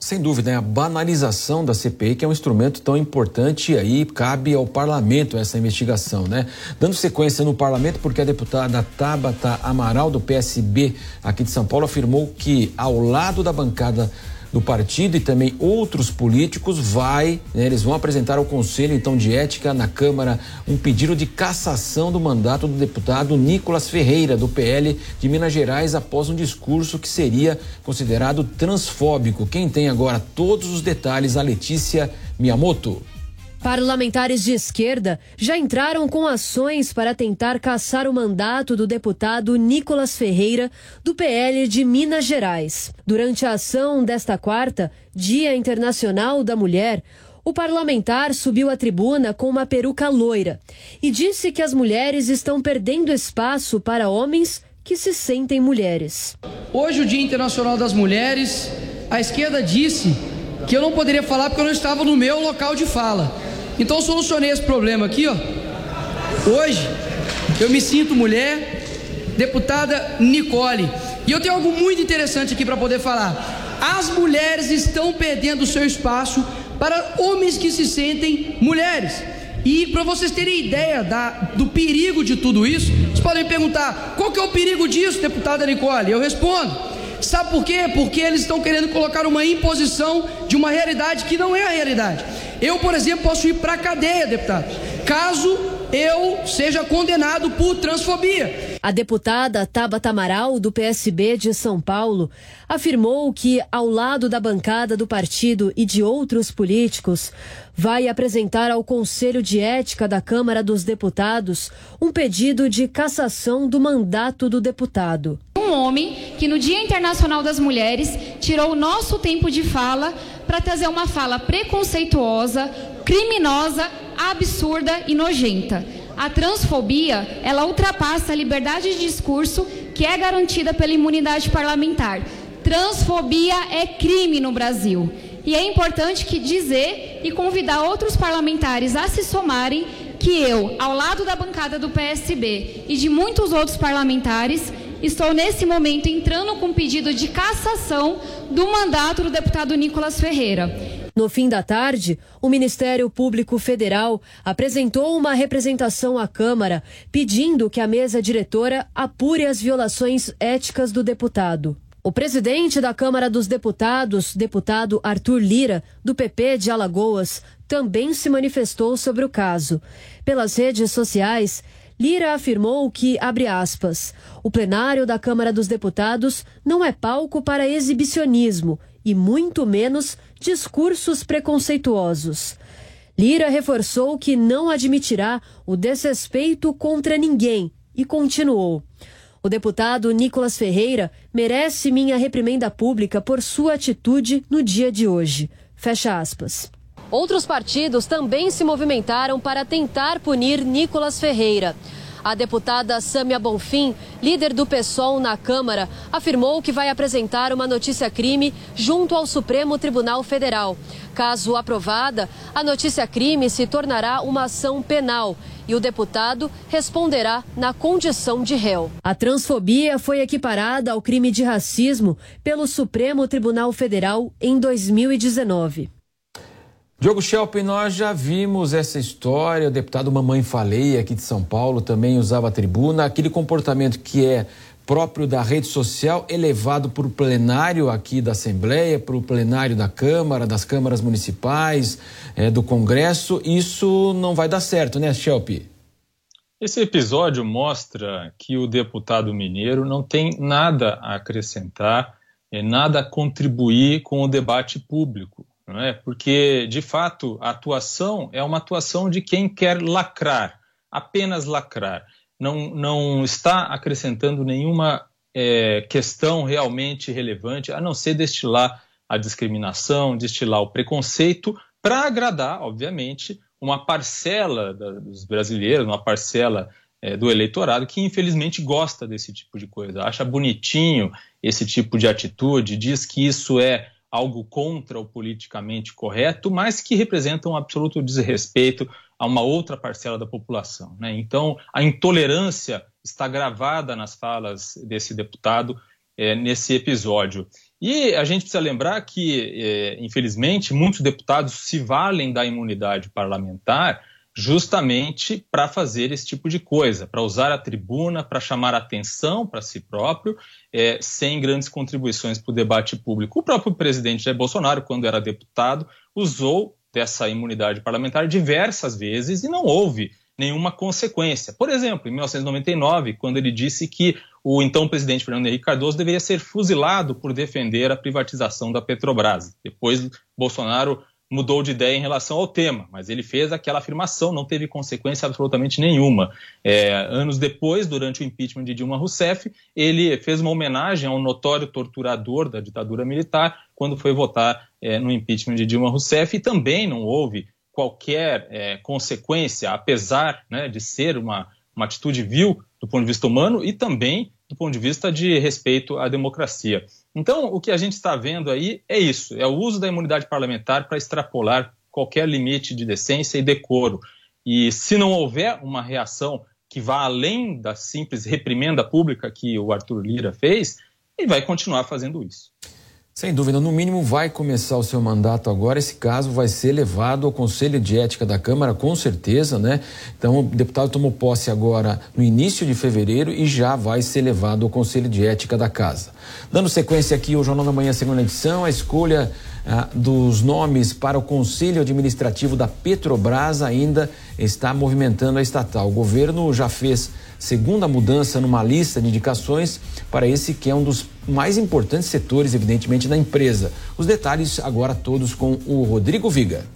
Sem dúvida, né? a banalização da CPI, que é um instrumento tão importante, aí cabe ao parlamento essa investigação, né? Dando sequência no parlamento, porque a deputada Tabata Amaral, do PSB aqui de São Paulo, afirmou que, ao lado da bancada do partido e também outros políticos vai, né, eles vão apresentar ao Conselho então de Ética na Câmara um pedido de cassação do mandato do deputado Nicolas Ferreira do PL de Minas Gerais após um discurso que seria considerado transfóbico. Quem tem agora todos os detalhes a Letícia Miyamoto. Parlamentares de esquerda já entraram com ações para tentar caçar o mandato do deputado Nicolas Ferreira, do PL de Minas Gerais. Durante a ação desta quarta, Dia Internacional da Mulher, o parlamentar subiu à tribuna com uma peruca loira e disse que as mulheres estão perdendo espaço para homens que se sentem mulheres. Hoje, o Dia Internacional das Mulheres, a esquerda disse que eu não poderia falar porque eu não estava no meu local de fala. Então solucionei esse problema aqui, ó. Hoje eu me sinto mulher, deputada Nicole. E eu tenho algo muito interessante aqui para poder falar. As mulheres estão perdendo seu espaço para homens que se sentem mulheres. E para vocês terem ideia da, do perigo de tudo isso, vocês podem perguntar: qual que é o perigo disso, deputada Nicole? Eu respondo: sabe por quê? Porque eles estão querendo colocar uma imposição de uma realidade que não é a realidade. Eu, por exemplo, posso ir para a cadeia, deputado, caso eu seja condenado por transfobia. A deputada Tabata Amaral, do PSB de São Paulo, afirmou que, ao lado da bancada do partido e de outros políticos, vai apresentar ao Conselho de Ética da Câmara dos Deputados um pedido de cassação do mandato do deputado. Um homem que, no Dia Internacional das Mulheres, tirou o nosso tempo de fala para trazer uma fala preconceituosa, criminosa, absurda e nojenta. A transfobia, ela ultrapassa a liberdade de discurso que é garantida pela imunidade parlamentar. Transfobia é crime no Brasil. E é importante que dizer e convidar outros parlamentares a se somarem que eu, ao lado da bancada do PSB e de muitos outros parlamentares, estou nesse momento entrando com pedido de cassação do mandato do deputado Nicolas Ferreira. No fim da tarde, o Ministério Público Federal apresentou uma representação à Câmara pedindo que a mesa diretora apure as violações éticas do deputado. O presidente da Câmara dos Deputados, deputado Arthur Lira, do PP de Alagoas, também se manifestou sobre o caso. Pelas redes sociais, Lira afirmou que, abre aspas, o plenário da Câmara dos Deputados não é palco para exibicionismo e muito menos discursos preconceituosos. Lira reforçou que não admitirá o desrespeito contra ninguém e continuou. O deputado Nicolas Ferreira merece minha reprimenda pública por sua atitude no dia de hoje. Fecha aspas. Outros partidos também se movimentaram para tentar punir Nicolas Ferreira. A deputada Sâmia Bonfim, líder do PSOL na Câmara, afirmou que vai apresentar uma notícia-crime junto ao Supremo Tribunal Federal. Caso aprovada, a notícia-crime se tornará uma ação penal e o deputado responderá na condição de réu. A transfobia foi equiparada ao crime de racismo pelo Supremo Tribunal Federal em 2019. Diogo Schelp, nós já vimos essa história, o deputado Mamãe Falei aqui de São Paulo também usava a tribuna, aquele comportamento que é próprio da rede social, elevado para o plenário aqui da Assembleia, para o plenário da Câmara, das câmaras municipais, é, do Congresso, isso não vai dar certo, né, Schelp? Esse episódio mostra que o deputado mineiro não tem nada a acrescentar, é, nada a contribuir com o debate público é? Porque, de fato, a atuação é uma atuação de quem quer lacrar, apenas lacrar. Não, não está acrescentando nenhuma é, questão realmente relevante, a não ser destilar a discriminação, destilar o preconceito, para agradar, obviamente, uma parcela da, dos brasileiros, uma parcela é, do eleitorado que infelizmente gosta desse tipo de coisa, acha bonitinho esse tipo de atitude, diz que isso é algo contra o politicamente correto, mas que representa um absoluto desrespeito a uma outra parcela da população. Né? Então, a intolerância está gravada nas falas desse deputado é, nesse episódio. E a gente precisa lembrar que, é, infelizmente, muitos deputados se valem da imunidade parlamentar justamente para fazer esse tipo de coisa, para usar a tribuna, para chamar atenção para si próprio, é, sem grandes contribuições para o debate público. O próprio presidente Jair Bolsonaro, quando era deputado, usou dessa imunidade parlamentar diversas vezes e não houve nenhuma consequência. Por exemplo, em 1999, quando ele disse que o então presidente Fernando Henrique Cardoso deveria ser fuzilado por defender a privatização da Petrobras. Depois, Bolsonaro mudou de ideia em relação ao tema, mas ele fez aquela afirmação, não teve consequência absolutamente nenhuma. É, anos depois, durante o impeachment de Dilma Rousseff, ele fez uma homenagem ao notório torturador da ditadura militar quando foi votar é, no impeachment de Dilma Rousseff e também não houve qualquer é, consequência, apesar né, de ser uma, uma atitude vil do ponto de vista humano e também do ponto de vista de respeito à democracia. Então, o que a gente está vendo aí é isso: é o uso da imunidade parlamentar para extrapolar qualquer limite de decência e decoro. E se não houver uma reação que vá além da simples reprimenda pública que o Arthur Lira fez, ele vai continuar fazendo isso. Sem dúvida, no mínimo vai começar o seu mandato agora. Esse caso vai ser levado ao Conselho de Ética da Câmara, com certeza, né? Então, o deputado tomou posse agora no início de fevereiro e já vai ser levado ao Conselho de Ética da Casa. Dando sequência aqui ao Jornal da Manhã, segunda edição, a escolha ah, dos nomes para o Conselho Administrativo da Petrobras ainda está movimentando a estatal. O governo já fez segunda mudança numa lista de indicações para esse que é um dos mais importantes setores, evidentemente, da empresa. Os detalhes agora todos com o Rodrigo Viga.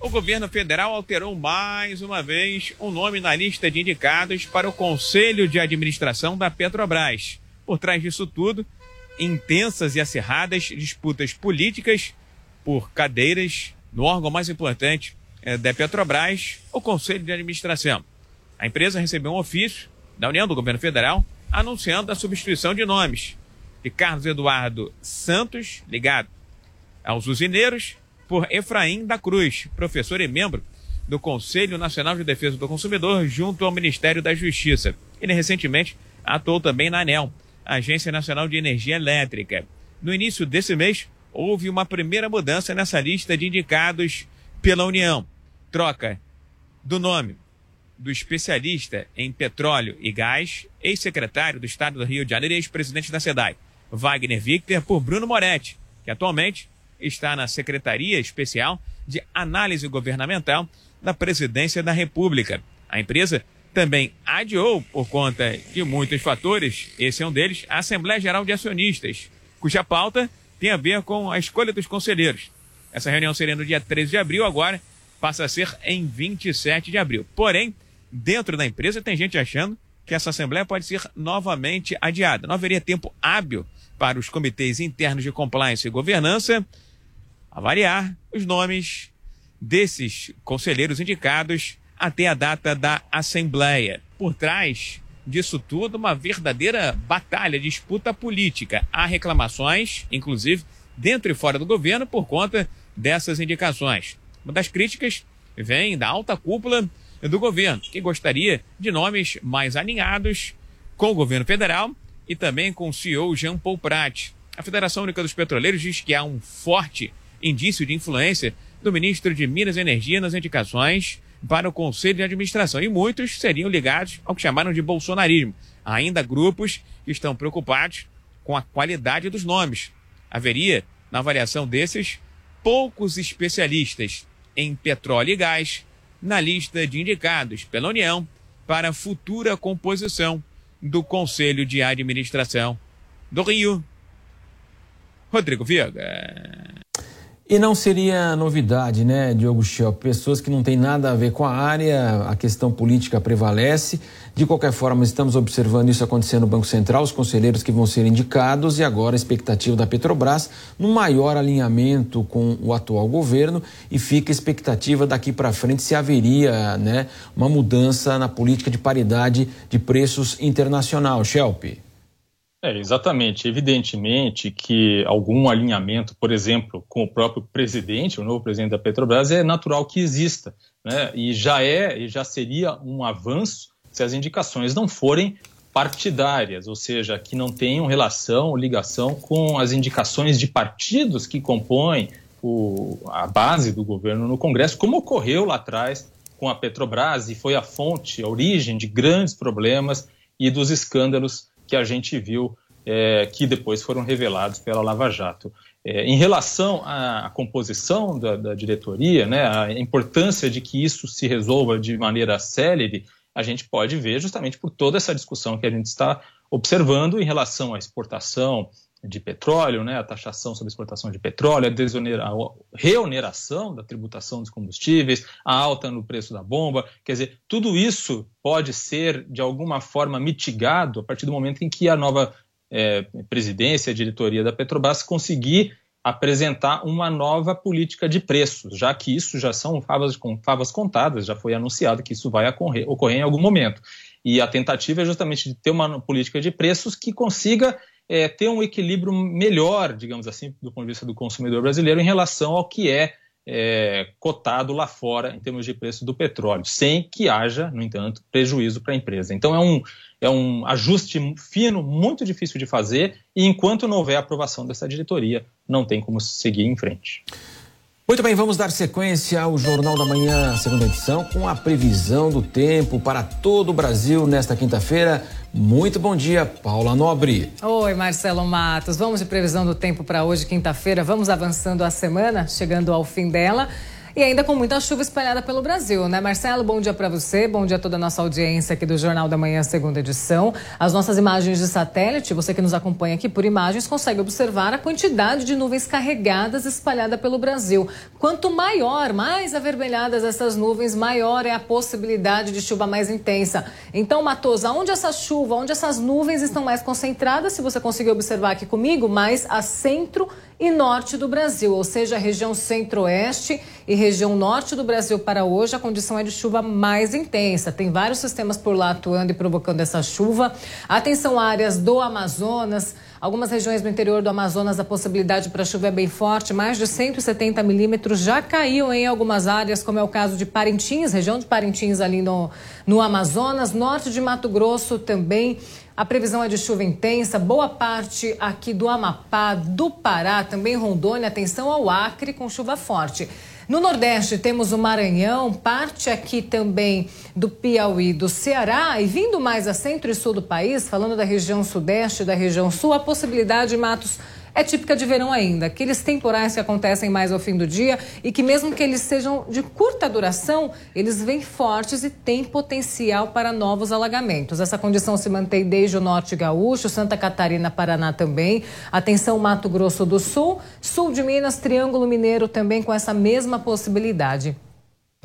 O governo federal alterou mais uma vez o um nome na lista de indicados para o Conselho de Administração da Petrobras. Por trás disso tudo, intensas e acirradas disputas políticas por cadeiras no órgão mais importante é, da Petrobras, o Conselho de Administração. A empresa recebeu um ofício da União do Governo Federal anunciando a substituição de nomes de Carlos Eduardo Santos, ligado aos usineiros, por Efraim da Cruz, professor e membro do Conselho Nacional de Defesa do Consumidor, junto ao Ministério da Justiça. Ele recentemente atuou também na ANEL, Agência Nacional de Energia Elétrica. No início desse mês, houve uma primeira mudança nessa lista de indicados pela União. Troca do nome do especialista em petróleo e gás, ex-secretário do Estado do Rio de Janeiro e ex-presidente da SEDAI, Wagner Victor, por Bruno Moretti, que atualmente está na Secretaria Especial de Análise Governamental da Presidência da República. A empresa também adiou, por conta de muitos fatores, esse é um deles, a Assembleia Geral de Acionistas, cuja pauta tem a ver com a escolha dos conselheiros. Essa reunião seria no dia 13 de abril, agora passa a ser em 27 de abril. Porém, dentro da empresa tem gente achando que essa Assembleia pode ser novamente adiada. Não haveria tempo hábil para os comitês internos de compliance e governança avaliar os nomes desses conselheiros indicados até a data da Assembleia. Por trás disso tudo, uma verdadeira batalha, disputa política. Há reclamações, inclusive, dentro e fora do governo, por conta dessas indicações. Uma das críticas vem da alta cúpula do governo, que gostaria de nomes mais alinhados com o governo federal e também com o CEO Jean Paul Prat. A Federação Única dos Petroleiros diz que há um forte indício de influência do ministro de Minas e Energia nas indicações para o Conselho de Administração e muitos seriam ligados ao que chamaram de bolsonarismo. Há ainda grupos que estão preocupados com a qualidade dos nomes. Haveria, na avaliação desses, poucos especialistas em petróleo e gás na lista de indicados pela União para a futura composição do Conselho de Administração do Rio. Rodrigo Viega. E não seria novidade, né, Diogo Shell? Pessoas que não têm nada a ver com a área, a questão política prevalece. De qualquer forma, estamos observando isso acontecendo no Banco Central, os conselheiros que vão ser indicados e agora a expectativa da Petrobras no maior alinhamento com o atual governo e fica a expectativa daqui para frente se haveria né, uma mudança na política de paridade de preços internacional. Shelp. É, exatamente. Evidentemente que algum alinhamento, por exemplo, com o próprio presidente, o novo presidente da Petrobras, é natural que exista. Né? E já é, e já seria um avanço se as indicações não forem partidárias, ou seja, que não tenham relação ou ligação com as indicações de partidos que compõem o, a base do governo no Congresso, como ocorreu lá atrás com a Petrobras e foi a fonte, a origem de grandes problemas e dos escândalos que a gente viu é, que depois foram revelados pela Lava Jato. É, em relação à, composição da, da, diretoria, né, a importância de que isso se resolva de maneira célere, a gente pode ver justamente por toda essa discussão que a gente está observando em relação à exportação de petróleo, né, a taxação sobre a exportação de petróleo, a, a reoneração da tributação dos combustíveis, a alta no preço da bomba. Quer dizer, tudo isso pode ser, de alguma forma, mitigado a partir do momento em que a nova é, presidência, a diretoria da Petrobras conseguir apresentar uma nova política de preços, já que isso já são favas, favas contadas, já foi anunciado que isso vai ocorrer, ocorrer em algum momento. E a tentativa é justamente de ter uma política de preços que consiga é, ter um equilíbrio melhor, digamos assim, do ponto de vista do consumidor brasileiro em relação ao que é, é cotado lá fora em termos de preço do petróleo, sem que haja, no entanto, prejuízo para a empresa. Então é um, é um ajuste fino, muito difícil de fazer, e enquanto não houver aprovação dessa diretoria, não tem como seguir em frente. Muito bem, vamos dar sequência ao Jornal da Manhã, segunda edição, com a previsão do tempo para todo o Brasil nesta quinta-feira. Muito bom dia, Paula Nobre. Oi, Marcelo Matos. Vamos de previsão do tempo para hoje, quinta-feira. Vamos avançando a semana, chegando ao fim dela. E ainda com muita chuva espalhada pelo Brasil, né? Marcelo, bom dia para você, bom dia a toda a nossa audiência aqui do Jornal da Manhã, segunda edição. As nossas imagens de satélite, você que nos acompanha aqui por imagens, consegue observar a quantidade de nuvens carregadas espalhada pelo Brasil. Quanto maior, mais avermelhadas essas nuvens, maior é a possibilidade de chuva mais intensa. Então, Matosa, onde essa chuva, onde essas nuvens estão mais concentradas, se você conseguir observar aqui comigo, mais a centro e norte do Brasil, ou seja, a região centro-oeste e região norte do Brasil para hoje, a condição é de chuva mais intensa. Tem vários sistemas por lá atuando e provocando essa chuva. Atenção áreas do Amazonas. Algumas regiões do interior do Amazonas a possibilidade para chuva é bem forte, mais de 170 milímetros já caiu em algumas áreas, como é o caso de Parintins, região de Parintins ali no, no Amazonas, norte de Mato Grosso também a previsão é de chuva intensa, boa parte aqui do Amapá, do Pará, também Rondônia, atenção ao Acre com chuva forte. No Nordeste temos o Maranhão, parte aqui também do Piauí, do Ceará e vindo mais a centro e sul do país, falando da região sudeste da região sul, a possibilidade de matos é típica de verão ainda. Aqueles temporais que acontecem mais ao fim do dia e que, mesmo que eles sejam de curta duração, eles vêm fortes e têm potencial para novos alagamentos. Essa condição se mantém desde o norte gaúcho, Santa Catarina, Paraná também. Atenção, Mato Grosso do Sul, sul de Minas, Triângulo Mineiro também com essa mesma possibilidade.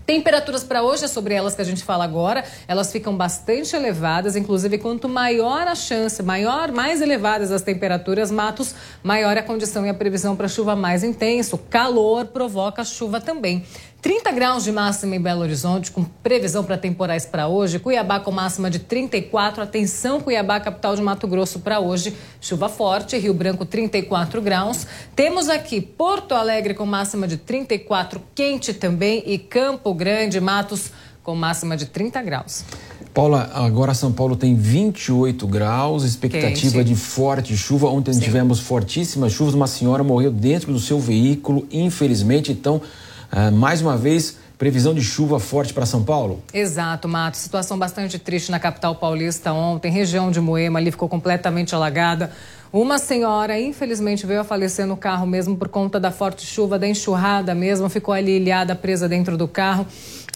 Temperaturas para hoje é sobre elas que a gente fala agora. Elas ficam bastante elevadas, inclusive quanto maior a chance, maior, mais elevadas as temperaturas, matos, maior a condição e a previsão para chuva mais intenso. Calor provoca chuva também. 30 graus de máxima em Belo Horizonte, com previsão para temporais para hoje. Cuiabá com máxima de 34. Atenção, Cuiabá, capital de Mato Grosso, para hoje. Chuva forte. Rio Branco, 34 graus. Temos aqui Porto Alegre com máxima de 34, quente também. E Campo Grande, Matos, com máxima de 30 graus. Paula, agora São Paulo tem 28 graus, expectativa Quente. de forte chuva. Ontem Sim. tivemos fortíssimas chuvas. Uma senhora morreu dentro do seu veículo, infelizmente. Então, Uh, mais uma vez, previsão de chuva forte para São Paulo? Exato, Mato. Situação bastante triste na capital paulista ontem. Região de Moema ali ficou completamente alagada. Uma senhora, infelizmente, veio a falecer no carro mesmo por conta da forte chuva, da enxurrada mesmo, ficou ali ilhada, presa dentro do carro.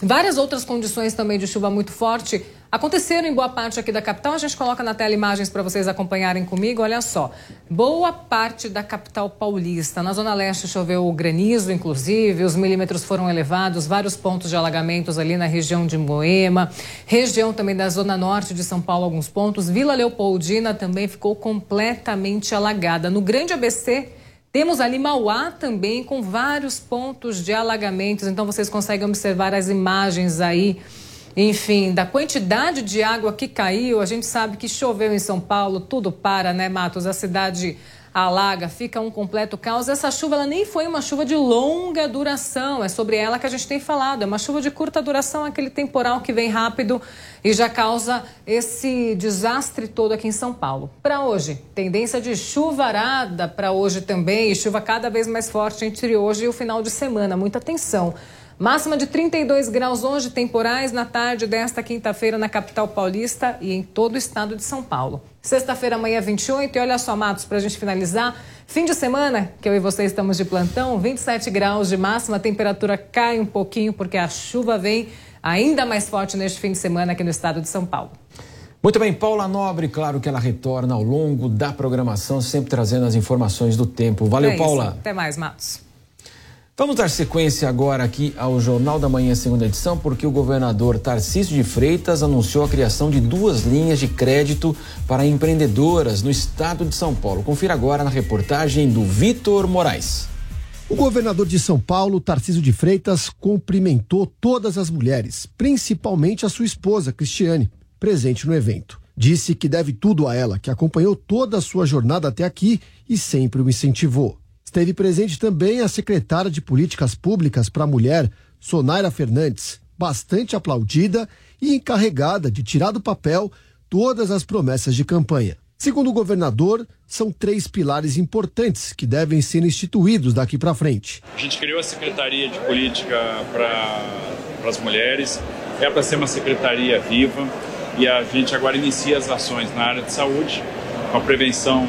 Várias outras condições também de chuva muito forte aconteceram em boa parte aqui da capital. A gente coloca na tela imagens para vocês acompanharem comigo. Olha só, boa parte da capital paulista. Na zona leste choveu granizo, inclusive, os milímetros foram elevados, vários pontos de alagamentos ali na região de Moema, região também da zona norte de São Paulo, alguns pontos. Vila Leopoldina também ficou completamente alagada. No Grande ABC, temos ali Mauá também com vários pontos de alagamentos, então vocês conseguem observar as imagens aí enfim, da quantidade de água que caiu, a gente sabe que choveu em São Paulo, tudo para, né, Matos? A cidade alaga, fica um completo caos. Essa chuva ela nem foi uma chuva de longa duração, é sobre ela que a gente tem falado. É uma chuva de curta duração, aquele temporal que vem rápido e já causa esse desastre todo aqui em São Paulo. Para hoje, tendência de chuvarada para hoje também, chuva cada vez mais forte entre hoje e o final de semana. Muita atenção. Máxima de 32 graus hoje, temporais na tarde desta quinta-feira na capital paulista e em todo o estado de São Paulo. Sexta-feira, amanhã 28, e olha só, Matos, para a gente finalizar. Fim de semana, que eu e você estamos de plantão, 27 graus de máxima, a temperatura cai um pouquinho porque a chuva vem ainda mais forte neste fim de semana aqui no estado de São Paulo. Muito bem, Paula Nobre, claro que ela retorna ao longo da programação, sempre trazendo as informações do tempo. Valeu, é Paula. Até mais, Matos. Vamos dar sequência agora aqui ao Jornal da Manhã, segunda edição, porque o governador Tarcísio de Freitas anunciou a criação de duas linhas de crédito para empreendedoras no estado de São Paulo. Confira agora na reportagem do Vitor Moraes. O governador de São Paulo, Tarcísio de Freitas, cumprimentou todas as mulheres, principalmente a sua esposa, Cristiane, presente no evento. Disse que deve tudo a ela, que acompanhou toda a sua jornada até aqui e sempre o incentivou. Esteve presente também a secretária de Políticas Públicas para a Mulher, Sonaira Fernandes, bastante aplaudida e encarregada de tirar do papel todas as promessas de campanha. Segundo o governador, são três pilares importantes que devem ser instituídos daqui para frente. A gente criou a Secretaria de Política para as Mulheres, é para ser uma secretaria viva e a gente agora inicia as ações na área de saúde, com a prevenção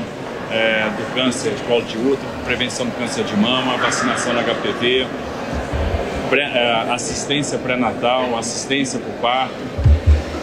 é, do câncer de colo de útero, prevenção do câncer de mama, vacinação da HPV, pré, é, assistência pré-natal, assistência para o parto.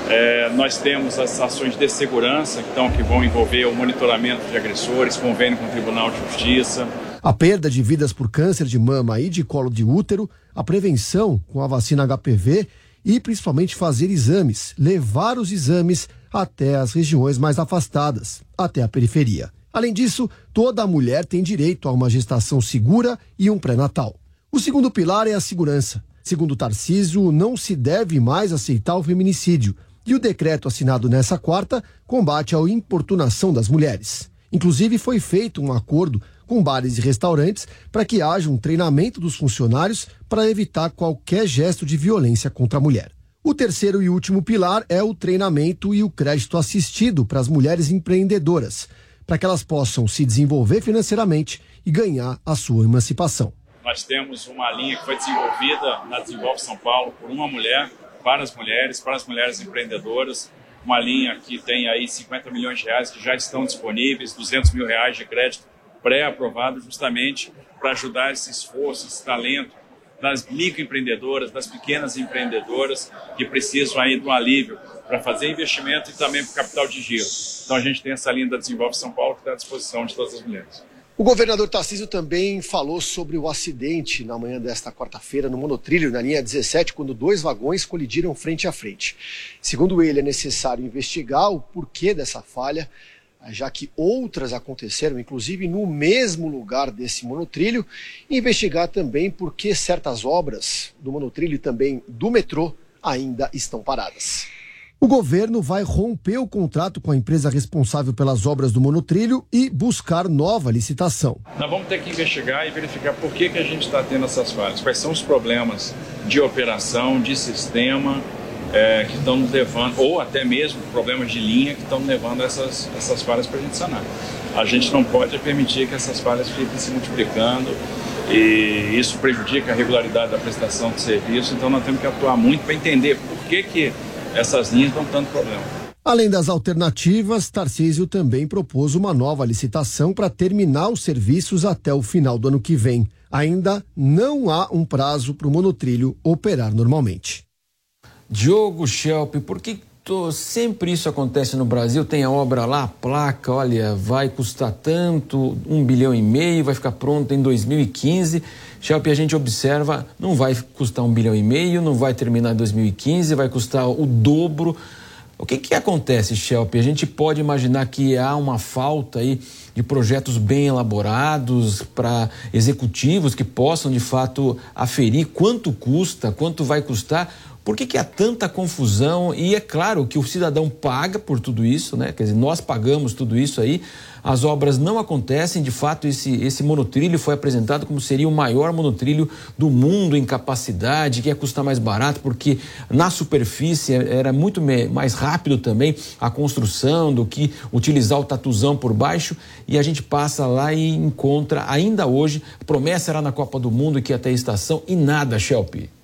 É, nós temos as ações de segurança, então, que vão envolver o monitoramento de agressores, convênio com o Tribunal de Justiça. A perda de vidas por câncer de mama e de colo de útero, a prevenção com a vacina HPV e principalmente fazer exames, levar os exames até as regiões mais afastadas, até a periferia. Além disso, toda mulher tem direito a uma gestação segura e um pré-natal. O segundo pilar é a segurança. Segundo Tarcísio, não se deve mais aceitar o feminicídio, e o decreto assinado nessa quarta combate a importunação das mulheres. Inclusive, foi feito um acordo com bares e restaurantes para que haja um treinamento dos funcionários para evitar qualquer gesto de violência contra a mulher. O terceiro e último pilar é o treinamento e o crédito assistido para as mulheres empreendedoras para que elas possam se desenvolver financeiramente e ganhar a sua emancipação. Nós temos uma linha que foi desenvolvida na Desenvolve São Paulo por uma mulher, para as mulheres, para as mulheres empreendedoras, uma linha que tem aí 50 milhões de reais que já estão disponíveis, 200 mil reais de crédito pré-aprovado justamente para ajudar esse esforço, esse talento das microempreendedoras, das pequenas empreendedoras que precisam aí um alívio para fazer investimento e também para capital de giro. Então a gente tem essa linha da Desenvolve São Paulo que está à disposição de todas as mulheres. O governador Tarcísio também falou sobre o acidente na manhã desta quarta-feira no monotrilho, na linha 17, quando dois vagões colidiram frente a frente. Segundo ele, é necessário investigar o porquê dessa falha, já que outras aconteceram, inclusive no mesmo lugar desse monotrilho, e investigar também por que certas obras do monotrilho e também do metrô ainda estão paradas. O governo vai romper o contrato com a empresa responsável pelas obras do monotrilho e buscar nova licitação. Nós vamos ter que investigar e verificar por que, que a gente está tendo essas falhas, quais são os problemas de operação, de sistema é, que estão nos levando, ou até mesmo problemas de linha que estão levando essas, essas falhas para a gente sanar. A gente não pode permitir que essas falhas fiquem se multiplicando e isso prejudica a regularidade da prestação de serviço, então nós temos que atuar muito para entender por que, que essas linhas dão tanto problema. Além das alternativas, Tarcísio também propôs uma nova licitação para terminar os serviços até o final do ano que vem. Ainda não há um prazo para o monotrilho operar normalmente. Diogo Schelp, por que tô, sempre isso acontece no Brasil? Tem a obra lá, a placa, olha, vai custar tanto, um bilhão e meio, vai ficar pronto em 2015. Schelp, a gente observa, não vai custar um bilhão e meio, não vai terminar em 2015, vai custar o dobro. O que, que acontece, Schelp? A gente pode imaginar que há uma falta aí de projetos bem elaborados para executivos que possam de fato aferir quanto custa, quanto vai custar por que, que há tanta confusão? E é claro que o cidadão paga por tudo isso, né? Quer dizer, nós pagamos tudo isso aí. As obras não acontecem, de fato, esse, esse monotrilho foi apresentado como seria o maior monotrilho do mundo em capacidade, que ia custar mais barato, porque na superfície era muito mais rápido também a construção do que utilizar o tatuzão por baixo. E a gente passa lá e encontra, ainda hoje, promessa era na Copa do Mundo que ia ter estação e nada, Shelby.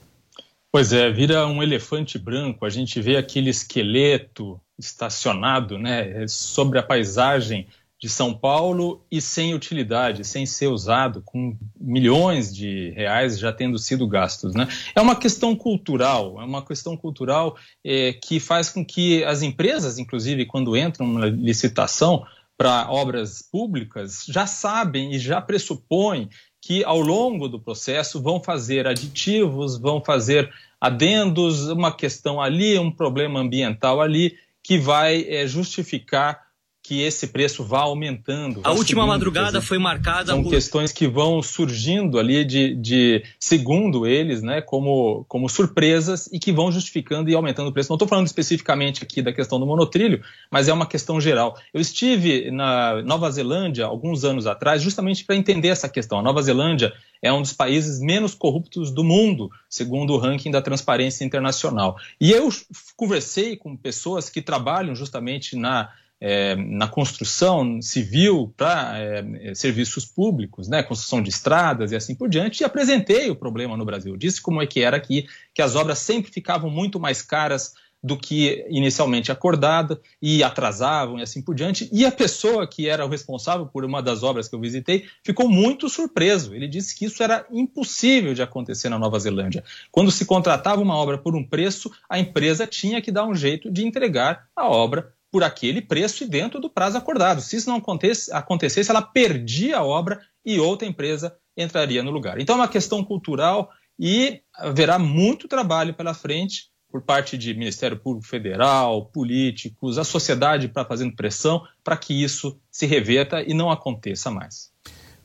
Pois é, vira um elefante branco. A gente vê aquele esqueleto estacionado né, sobre a paisagem de São Paulo e sem utilidade, sem ser usado, com milhões de reais já tendo sido gastos. Né? É uma questão cultural, é uma questão cultural é, que faz com que as empresas, inclusive, quando entram na licitação para obras públicas, já sabem e já pressupõem que ao longo do processo vão fazer aditivos, vão fazer adendos, uma questão ali, um problema ambiental ali, que vai é, justificar que esse preço vá aumentando. A última subindo, madrugada foi marcada são por... questões que vão surgindo ali de, de, segundo eles, né, como, como surpresas e que vão justificando e aumentando o preço. Não estou falando especificamente aqui da questão do monotrilho, mas é uma questão geral. Eu estive na Nova Zelândia alguns anos atrás, justamente para entender essa questão. A Nova Zelândia é um dos países menos corruptos do mundo, segundo o ranking da Transparência Internacional. E eu conversei com pessoas que trabalham justamente na é, na construção civil para é, serviços públicos, né, construção de estradas e assim por diante, e apresentei o problema no Brasil. Disse como é que era aqui, que as obras sempre ficavam muito mais caras do que inicialmente acordado e atrasavam e assim por diante. E a pessoa que era o responsável por uma das obras que eu visitei ficou muito surpreso. Ele disse que isso era impossível de acontecer na Nova Zelândia. Quando se contratava uma obra por um preço, a empresa tinha que dar um jeito de entregar a obra por aquele preço e dentro do prazo acordado. Se isso não acontecesse, ela perdia a obra e outra empresa entraria no lugar. Então é uma questão cultural e haverá muito trabalho pela frente por parte de Ministério Público Federal, políticos, a sociedade para fazendo pressão para que isso se reverta e não aconteça mais.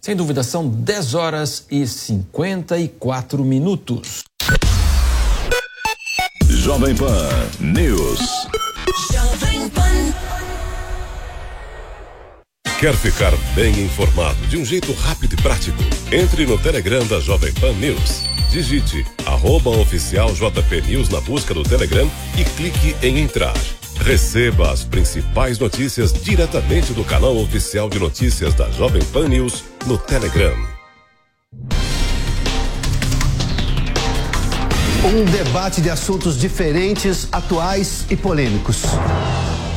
Sem dúvida, são 10 horas e 54 minutos. Jovem Pan News. Quer ficar bem informado de um jeito rápido e prático? Entre no Telegram da Jovem Pan News. Digite arroba oficial JP News na busca do Telegram e clique em entrar. Receba as principais notícias diretamente do canal oficial de notícias da Jovem Pan News no Telegram. Um debate de assuntos diferentes, atuais e polêmicos.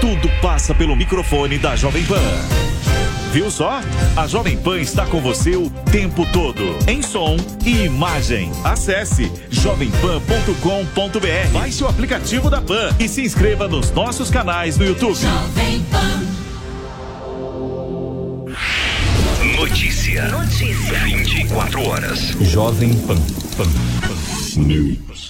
Tudo passa pelo microfone da Jovem Pan. Viu só? A Jovem Pan está com você o tempo todo, em som e imagem. Acesse jovempan.com.br. Baixe o aplicativo da Pan e se inscreva nos nossos canais no YouTube. Jovem Pan. Notícia. Notícia. 24 horas. Jovem Pan. Pan. Pan. News.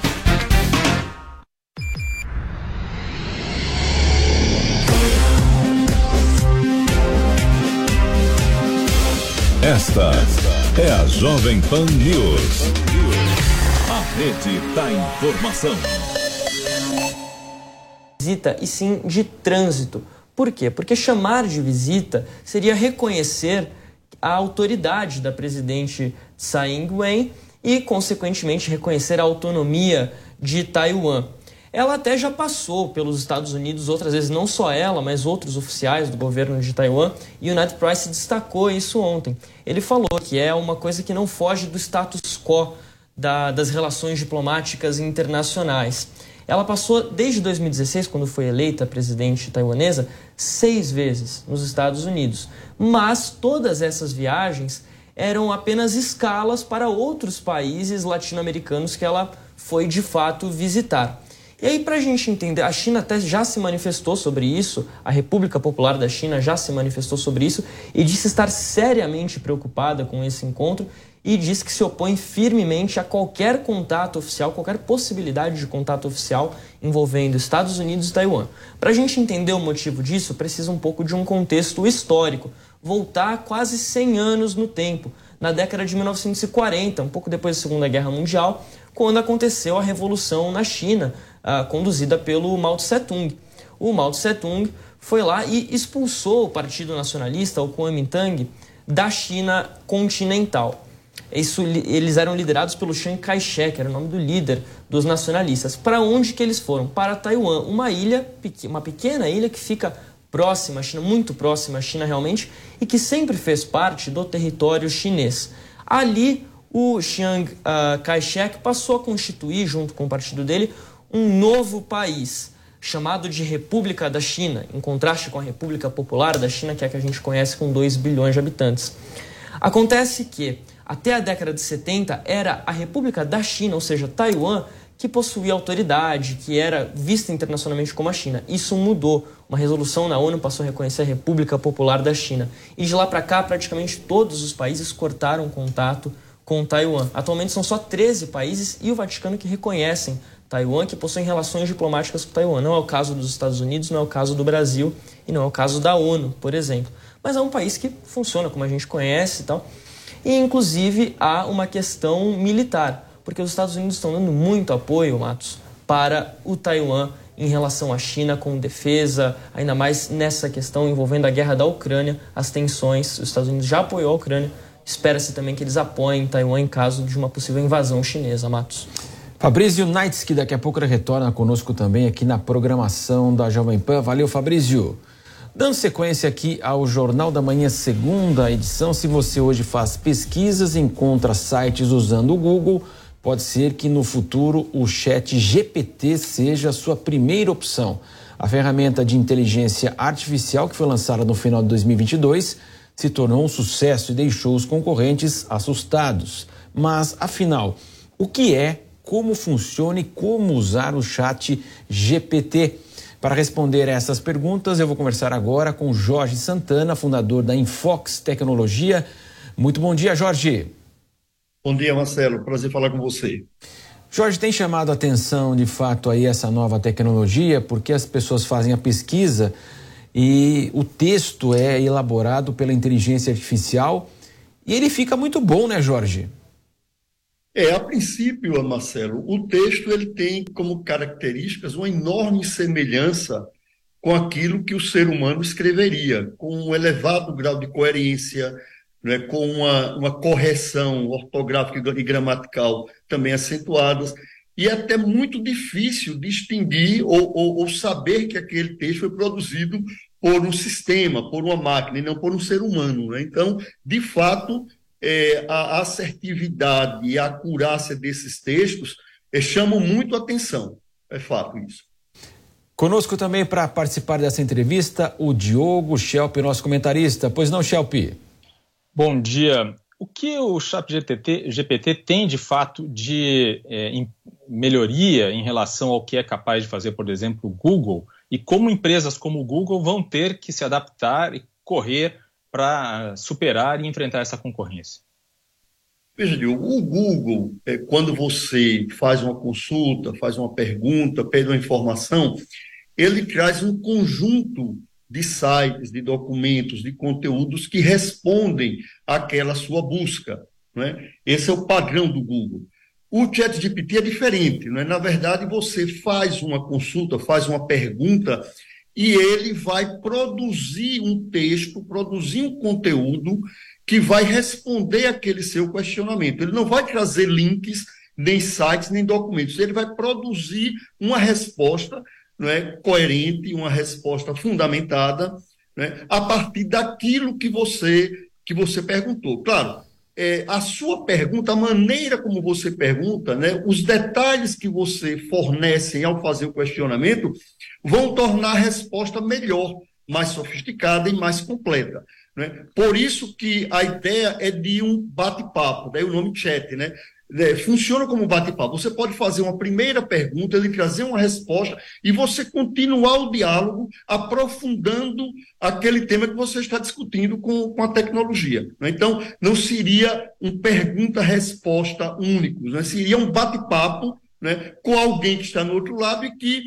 Esta é a Jovem Pan News. A rede da informação. Visita e sim de trânsito. Por quê? Porque chamar de visita seria reconhecer a autoridade da presidente Tsai Ing-wen e, consequentemente, reconhecer a autonomia de Taiwan. Ela até já passou pelos Estados Unidos outras vezes, não só ela, mas outros oficiais do governo de Taiwan, e o Ned Price destacou isso ontem. Ele falou que é uma coisa que não foge do status quo da, das relações diplomáticas internacionais. Ela passou desde 2016, quando foi eleita presidente taiwanesa, seis vezes nos Estados Unidos. Mas todas essas viagens eram apenas escalas para outros países latino-americanos que ela foi de fato visitar. E aí, para a gente entender, a China até já se manifestou sobre isso, a República Popular da China já se manifestou sobre isso e disse estar seriamente preocupada com esse encontro e disse que se opõe firmemente a qualquer contato oficial, qualquer possibilidade de contato oficial envolvendo Estados Unidos e Taiwan. Para a gente entender o motivo disso, precisa um pouco de um contexto histórico, voltar quase 100 anos no tempo, na década de 1940, um pouco depois da Segunda Guerra Mundial, quando aconteceu a Revolução na China, uh, conduzida pelo Mao Tse-tung. O Mao Tse-tung foi lá e expulsou o Partido Nacionalista, o Kuomintang, da China continental. Isso, eles eram liderados pelo Chiang Kai-shek, era o nome do líder dos nacionalistas. Para onde que eles foram? Para Taiwan, uma ilha, uma pequena ilha que fica próxima à China, muito próxima à China realmente, e que sempre fez parte do território chinês. Ali, o Chiang uh, Kai-shek passou a constituir, junto com o partido dele, um novo país chamado de República da China, em contraste com a República Popular da China, que é a que a gente conhece com 2 bilhões de habitantes. Acontece que, até a década de 70, era a República da China, ou seja, Taiwan, que possuía autoridade, que era vista internacionalmente como a China. Isso mudou. Uma resolução na ONU passou a reconhecer a República Popular da China. E de lá para cá, praticamente todos os países cortaram contato com Taiwan. Atualmente são só 13 países e o Vaticano que reconhecem Taiwan que possuem relações diplomáticas com Taiwan. Não é o caso dos Estados Unidos, não é o caso do Brasil e não é o caso da ONU, por exemplo. Mas é um país que funciona como a gente conhece e tal. E inclusive há uma questão militar, porque os Estados Unidos estão dando muito apoio, Matos, para o Taiwan em relação à China com defesa, ainda mais nessa questão envolvendo a guerra da Ucrânia, as tensões. Os Estados Unidos já apoiou a Ucrânia. Espera-se também que eles apoiem Taiwan em caso de uma possível invasão chinesa, Matos. Fabrício Nights, que daqui a pouco retorna conosco também aqui na programação da Jovem Pan. Valeu, Fabrício. Dando sequência aqui ao Jornal da Manhã, segunda edição. Se você hoje faz pesquisas, encontra sites usando o Google, pode ser que no futuro o chat GPT seja a sua primeira opção. A ferramenta de inteligência artificial que foi lançada no final de 2022 se tornou um sucesso e deixou os concorrentes assustados. Mas, afinal, o que é como funciona e como usar o chat GPT. Para responder a essas perguntas, eu vou conversar agora com Jorge Santana, fundador da Infox Tecnologia. Muito bom dia, Jorge. Bom dia, Marcelo. Prazer falar com você. Jorge, tem chamado a atenção de fato aí essa nova tecnologia, porque as pessoas fazem a pesquisa e o texto é elaborado pela inteligência artificial e ele fica muito bom, né, Jorge? É, a princípio, Marcelo, o texto ele tem como características uma enorme semelhança com aquilo que o ser humano escreveria, com um elevado grau de coerência, né, com uma, uma correção ortográfica e gramatical também acentuadas, e é até muito difícil distinguir ou, ou, ou saber que aquele texto foi produzido por um sistema, por uma máquina, e não por um ser humano. Né? Então, de fato, é, a assertividade e a acurácia desses textos é, chamam muito atenção. É fato isso. Conosco também para participar dessa entrevista o Diogo Schelp, nosso comentarista. Pois não, Schelp? Bom dia. O que o Chat GPT, GPT tem de fato de é, em melhoria em relação ao que é capaz de fazer, por exemplo, o Google? E como empresas como o Google vão ter que se adaptar e correr para superar e enfrentar essa concorrência? Veja, o Google, é, quando você faz uma consulta, faz uma pergunta, pede uma informação, ele traz um conjunto de sites, de documentos, de conteúdos que respondem àquela sua busca. Né? Esse é o padrão do Google. O ChatGPT é diferente, né? na verdade, você faz uma consulta, faz uma pergunta e ele vai produzir um texto, produzir um conteúdo que vai responder aquele seu questionamento. Ele não vai trazer links, nem sites, nem documentos. Ele vai produzir uma resposta não é, coerente, uma resposta fundamentada né, a partir daquilo que você, que você perguntou. Claro, é, a sua pergunta, a maneira como você pergunta, né, os detalhes que você fornece ao fazer o questionamento, vão tornar a resposta melhor, mais sofisticada e mais completa. Né? Por isso que a ideia é de um bate-papo, daí o nome chat, né? É, funciona como bate-papo. Você pode fazer uma primeira pergunta, ele trazer uma resposta e você continuar o diálogo aprofundando aquele tema que você está discutindo com, com a tecnologia. Né? Então, não seria um pergunta-resposta único, né? seria um bate-papo né, com alguém que está no outro lado e que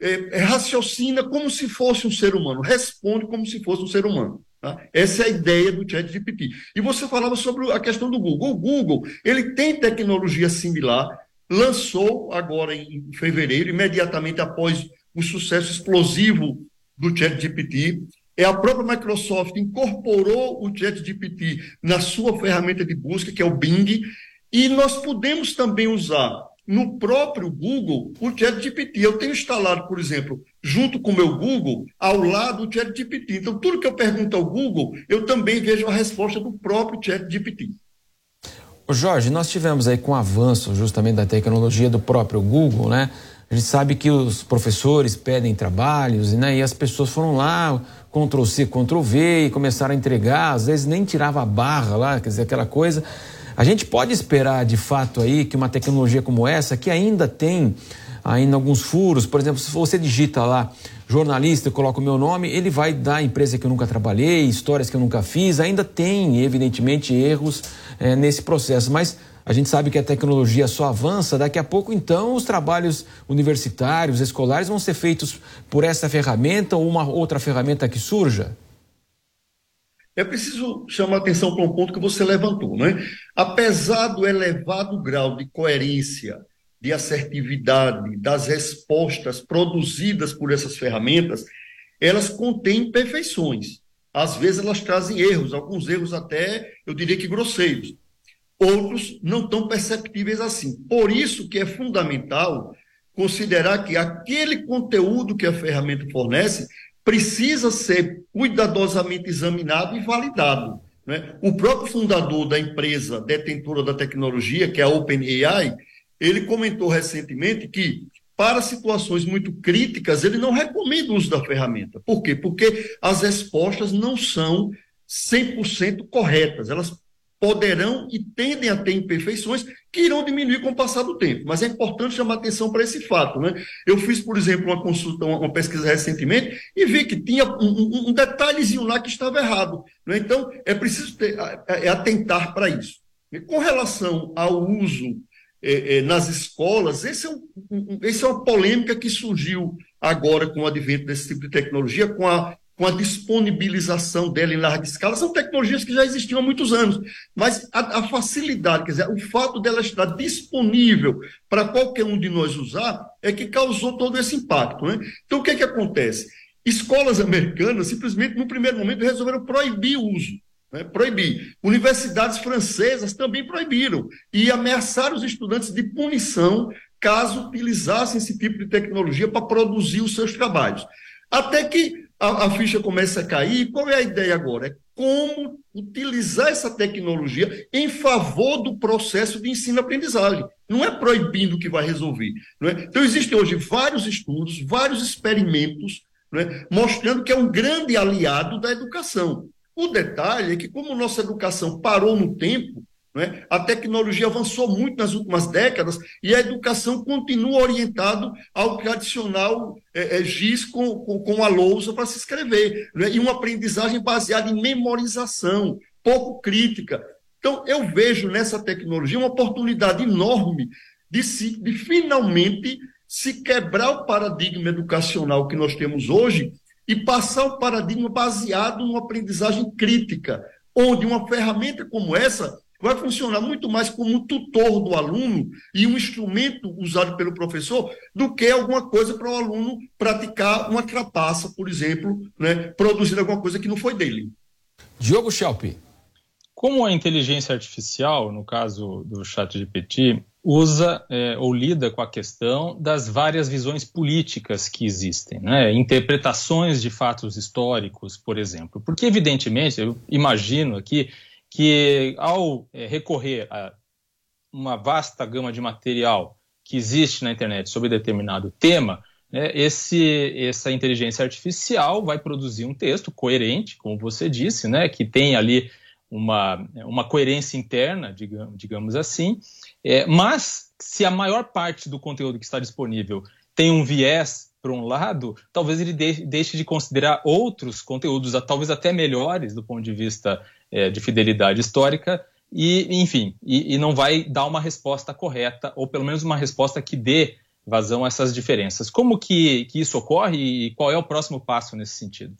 é, raciocina como se fosse um ser humano, responde como se fosse um ser humano. Tá? Essa é a ideia do ChatGPT. E você falava sobre a questão do Google. O Google ele tem tecnologia similar, lançou agora em fevereiro, imediatamente após o sucesso explosivo do ChatGPT. É a própria Microsoft incorporou o ChatGPT na sua ferramenta de busca, que é o Bing, e nós podemos também usar no próprio Google o ChatGPT. Eu tenho instalado, por exemplo, junto com o meu Google, ao lado do ChatGPT. Então, tudo que eu pergunto ao Google, eu também vejo a resposta do próprio ChatGPT. Jorge, nós tivemos aí com o avanço justamente da tecnologia do próprio Google, né? A gente sabe que os professores pedem trabalhos né? e as pessoas foram lá, Ctrl C, Ctrl V e começaram a entregar, às vezes nem tirava a barra lá, quer dizer, aquela coisa. A gente pode esperar de fato aí que uma tecnologia como essa, que ainda tem ainda alguns furos, por exemplo, se você digita lá jornalista, coloca o meu nome, ele vai dar empresa que eu nunca trabalhei, histórias que eu nunca fiz, ainda tem, evidentemente, erros é, nesse processo, mas a gente sabe que a tecnologia só avança, daqui a pouco, então, os trabalhos universitários, escolares vão ser feitos por essa ferramenta ou uma outra ferramenta que surja? É preciso chamar atenção para um ponto que você levantou, né? Apesar do elevado grau de coerência, de assertividade das respostas produzidas por essas ferramentas, elas contêm imperfeições. Às vezes elas trazem erros, alguns erros até, eu diria que grosseiros. Outros não tão perceptíveis assim. Por isso que é fundamental considerar que aquele conteúdo que a ferramenta fornece precisa ser cuidadosamente examinado e validado. Né? O próprio fundador da empresa detentora da tecnologia, que é a OpenAI, ele comentou recentemente que, para situações muito críticas, ele não recomenda o uso da ferramenta. Por quê? Porque as respostas não são 100% corretas. Elas poderão e tendem a ter imperfeições que irão diminuir com o passar do tempo. Mas é importante chamar atenção para esse fato. Né? Eu fiz, por exemplo, uma consulta, uma pesquisa recentemente e vi que tinha um, um, detalhezinho lá que estava errado. Né? Então, é preciso ter, é, atentar para isso. E com relação ao uso é, é, nas escolas, esse é, um, um, esse é uma polêmica que surgiu agora com o advento desse tipo de tecnologia, com a com a disponibilização dela em larga escala, são tecnologias que já existiam há muitos anos, mas a, a facilidade, quer dizer, o fato dela estar disponível para qualquer um de nós usar, é que causou todo esse impacto. Né? Então, o que, é que acontece? Escolas americanas, simplesmente, no primeiro momento, resolveram proibir o uso. Né? Proibir. Universidades francesas também proibiram e ameaçaram os estudantes de punição caso utilizassem esse tipo de tecnologia para produzir os seus trabalhos. Até que a, a, ficha começa a cair. Qual é a ideia agora? É como utilizar essa tecnologia em favor do processo de ensino-aprendizagem. Não é proibindo que vai resolver. É? Então, existem hoje vários estudos, vários experimentos, é? mostrando que é um grande aliado da educação. O detalhe é que, como nossa educação parou no tempo, é? A tecnologia avançou muito nas últimas décadas e a educação continua orientada ao tradicional é, é, giz com, com, com, a lousa para se escrever, é? e uma aprendizagem baseada em memorização, pouco crítica. Então, eu vejo nessa tecnologia uma oportunidade enorme de, se, de finalmente se quebrar o paradigma educacional que nós temos hoje e passar um paradigma baseado numa aprendizagem crítica, onde uma ferramenta como essa vai funcionar muito mais como tutor do aluno e um instrumento usado pelo professor do que alguma coisa para o aluno praticar uma trapaça, por exemplo, né, produzir alguma coisa que não foi dele. Diogo Schelp. Como a inteligência artificial, no caso do chat GPT, usa é, ou lida com a questão das várias visões políticas que existem, né? interpretações de fatos históricos, por exemplo. Porque, evidentemente, eu imagino aqui que ao é, recorrer a uma vasta gama de material que existe na internet sobre determinado tema, né, esse, essa inteligência artificial vai produzir um texto coerente, como você disse, né, que tem ali uma, uma coerência interna, digamos, digamos assim, é, mas se a maior parte do conteúdo que está disponível tem um viés para um lado, talvez ele deixe de considerar outros conteúdos, talvez até melhores do ponto de vista é, de fidelidade histórica, e, enfim, e, e, não vai dar uma resposta correta, ou pelo menos uma resposta que dê vazão a essas diferenças. Como que, que isso ocorre e qual é o próximo passo nesse sentido?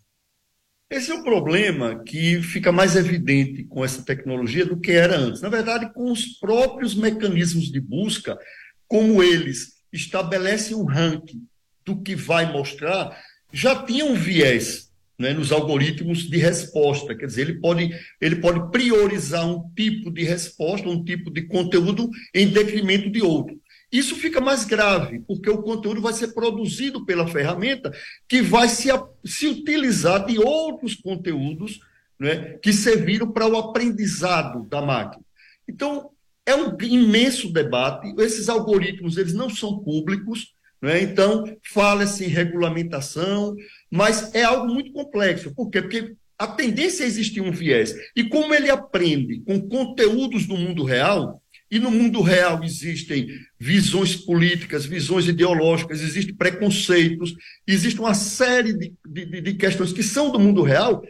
Esse é um problema que fica mais evidente com essa tecnologia do que era antes. Na verdade, com os próprios mecanismos de busca, como eles estabelecem um ranking do que vai mostrar, já tinha um viés né, nos algoritmos de resposta. Quer dizer, ele pode, ele pode priorizar um tipo de resposta, um tipo de conteúdo em detrimento de outro. Isso fica mais grave, porque o conteúdo vai ser produzido pela ferramenta que vai se, se utilizar de outros conteúdos né, que serviram para o aprendizado da máquina. Então, é um imenso debate. Esses algoritmos eles não são públicos, né? Então, fala-se em regulamentação, mas é algo muito complexo. Por quê? Porque a tendência é existir um viés. E como ele aprende com conteúdos do mundo real, e no mundo real existem visões políticas, visões ideológicas, existem preconceitos, existe uma série de, de, de questões que são do mundo real,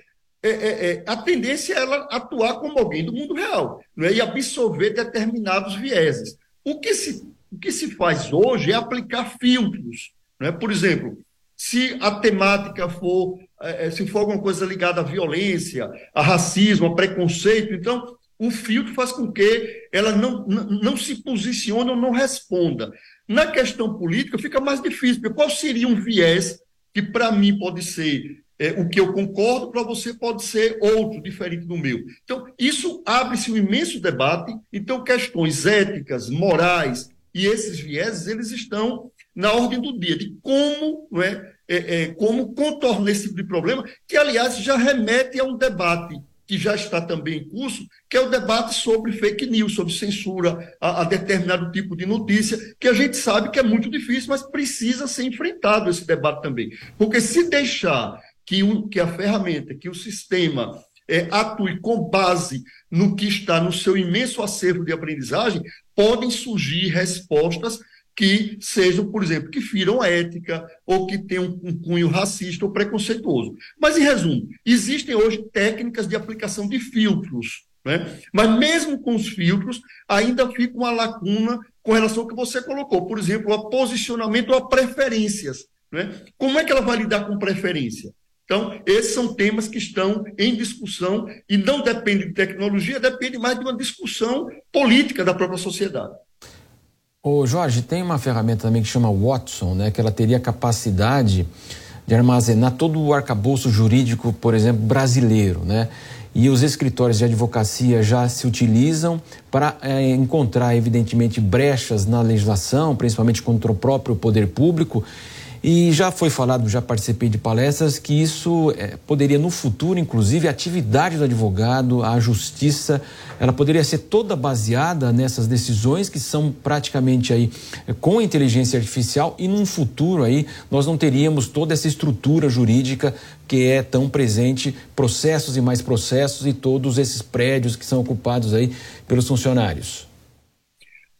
é, é, é, a tendência é ela atuar como alguém do mundo real não é? e absorver determinados vieses. O que se o que se faz hoje é aplicar filtros. Né? Por exemplo, se a temática for, é, é, se for alguma coisa ligada à violência, a racismo, a preconceito, então o filtro faz com que ela não, não, se posicione ou não responda. Na questão política fica mais difícil, porque qual seria um viés que para mim pode ser é, o que eu concordo, para você pode ser outro, diferente do meu. Então, isso abre-se um imenso debate. Então, questões éticas, morais, e esses vieses, eles estão na ordem do dia, de como, não é, é, é, como contornar esse tipo de problema, que, aliás, já remete a um debate que já está também em curso, que é o debate sobre fake news, sobre censura a, a, determinado tipo de notícia, que a gente sabe que é muito difícil, mas precisa ser enfrentado esse debate também. Porque se deixar que, o, que a ferramenta, que o sistema é, atue com base no que está no seu imenso acervo de aprendizagem, podem surgir respostas que sejam, por exemplo, que firam a ética ou que tenham um cunho racista ou preconceituoso. Mas, em resumo, existem hoje técnicas de aplicação de filtros, né? mas mesmo com os filtros, ainda fica uma lacuna com relação ao que você colocou, por exemplo, a posicionamento ou a preferências. Né? Como é que ela vai lidar com preferência? Então, esses são temas que estão em discussão e não depende de tecnologia, depende mais de uma discussão política da própria sociedade. Ô Jorge, tem uma ferramenta também que chama Watson, né, que ela teria capacidade de armazenar todo o arcabouço jurídico, por exemplo, brasileiro, né? E os escritórios de advocacia já se utilizam para é, encontrar, evidentemente, brechas na legislação, principalmente contra o próprio poder público e já foi falado, já participei de palestras, que isso é, poderia no futuro, inclusive, a atividade do advogado, a justiça, ela poderia ser toda baseada nessas decisões que são praticamente aí é, com inteligência artificial e num futuro aí nós não teríamos toda essa estrutura jurídica que é tão presente, processos e mais processos e todos esses prédios que são ocupados aí pelos funcionários.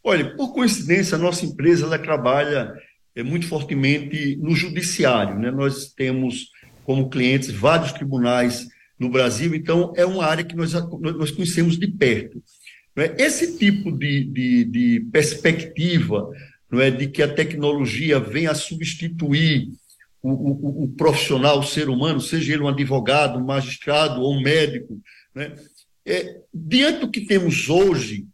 Olha, por coincidência, a nossa empresa ela trabalha muito fortemente no judiciário. Né? Nós temos como clientes vários tribunais no Brasil, então é uma área que nós, nós conhecemos de perto. Né? Esse tipo de, de, de perspectiva não é, de que a tecnologia venha a substituir o, o, o, profissional, o ser humano, seja ele um advogado, um magistrado ou um médico, né? é, diante do que temos hoje,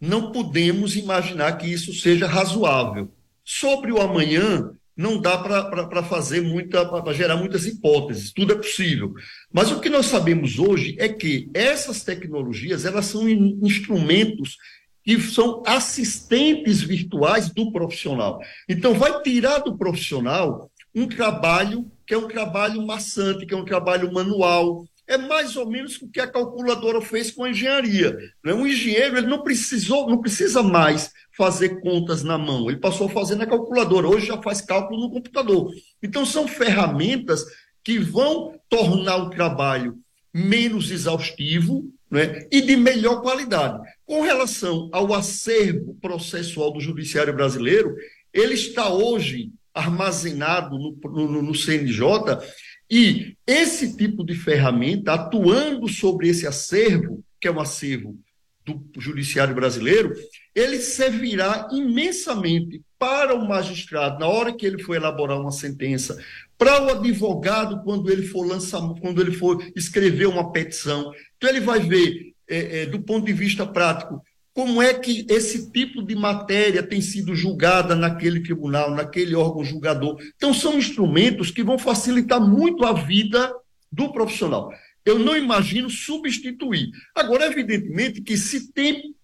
não podemos imaginar que isso seja razoável. Sobre o amanhã, não dá para fazer muita, para gerar muitas hipóteses, tudo é possível. Mas o que nós sabemos hoje é que essas tecnologias, elas são instrumentos que são assistentes virtuais do profissional. Então, vai tirar do profissional um trabalho que é um trabalho maçante, que é um trabalho manual, é mais ou menos o que a calculadora fez com a engenharia. Né? Um engenheiro ele não precisou, não precisa mais fazer contas na mão, ele passou a fazer na calculadora, hoje já faz cálculo no computador. Então, são ferramentas que vão tornar o trabalho menos exaustivo né, e de melhor qualidade. Com relação ao acervo processual do judiciário brasileiro, ele está hoje armazenado no, no, no CNJ e esse tipo de ferramenta, atuando sobre esse acervo, que é um acervo do judiciário brasileiro, ele servirá imensamente para o magistrado na hora que ele for elaborar uma sentença, para o advogado quando ele for lançar, quando ele for escrever uma petição. Então ele vai ver, é, é, do ponto de vista prático, como é que esse tipo de matéria tem sido julgada naquele tribunal, naquele órgão julgador. Então são instrumentos que vão facilitar muito a vida do profissional. Eu não imagino substituir. Agora, evidentemente que se tem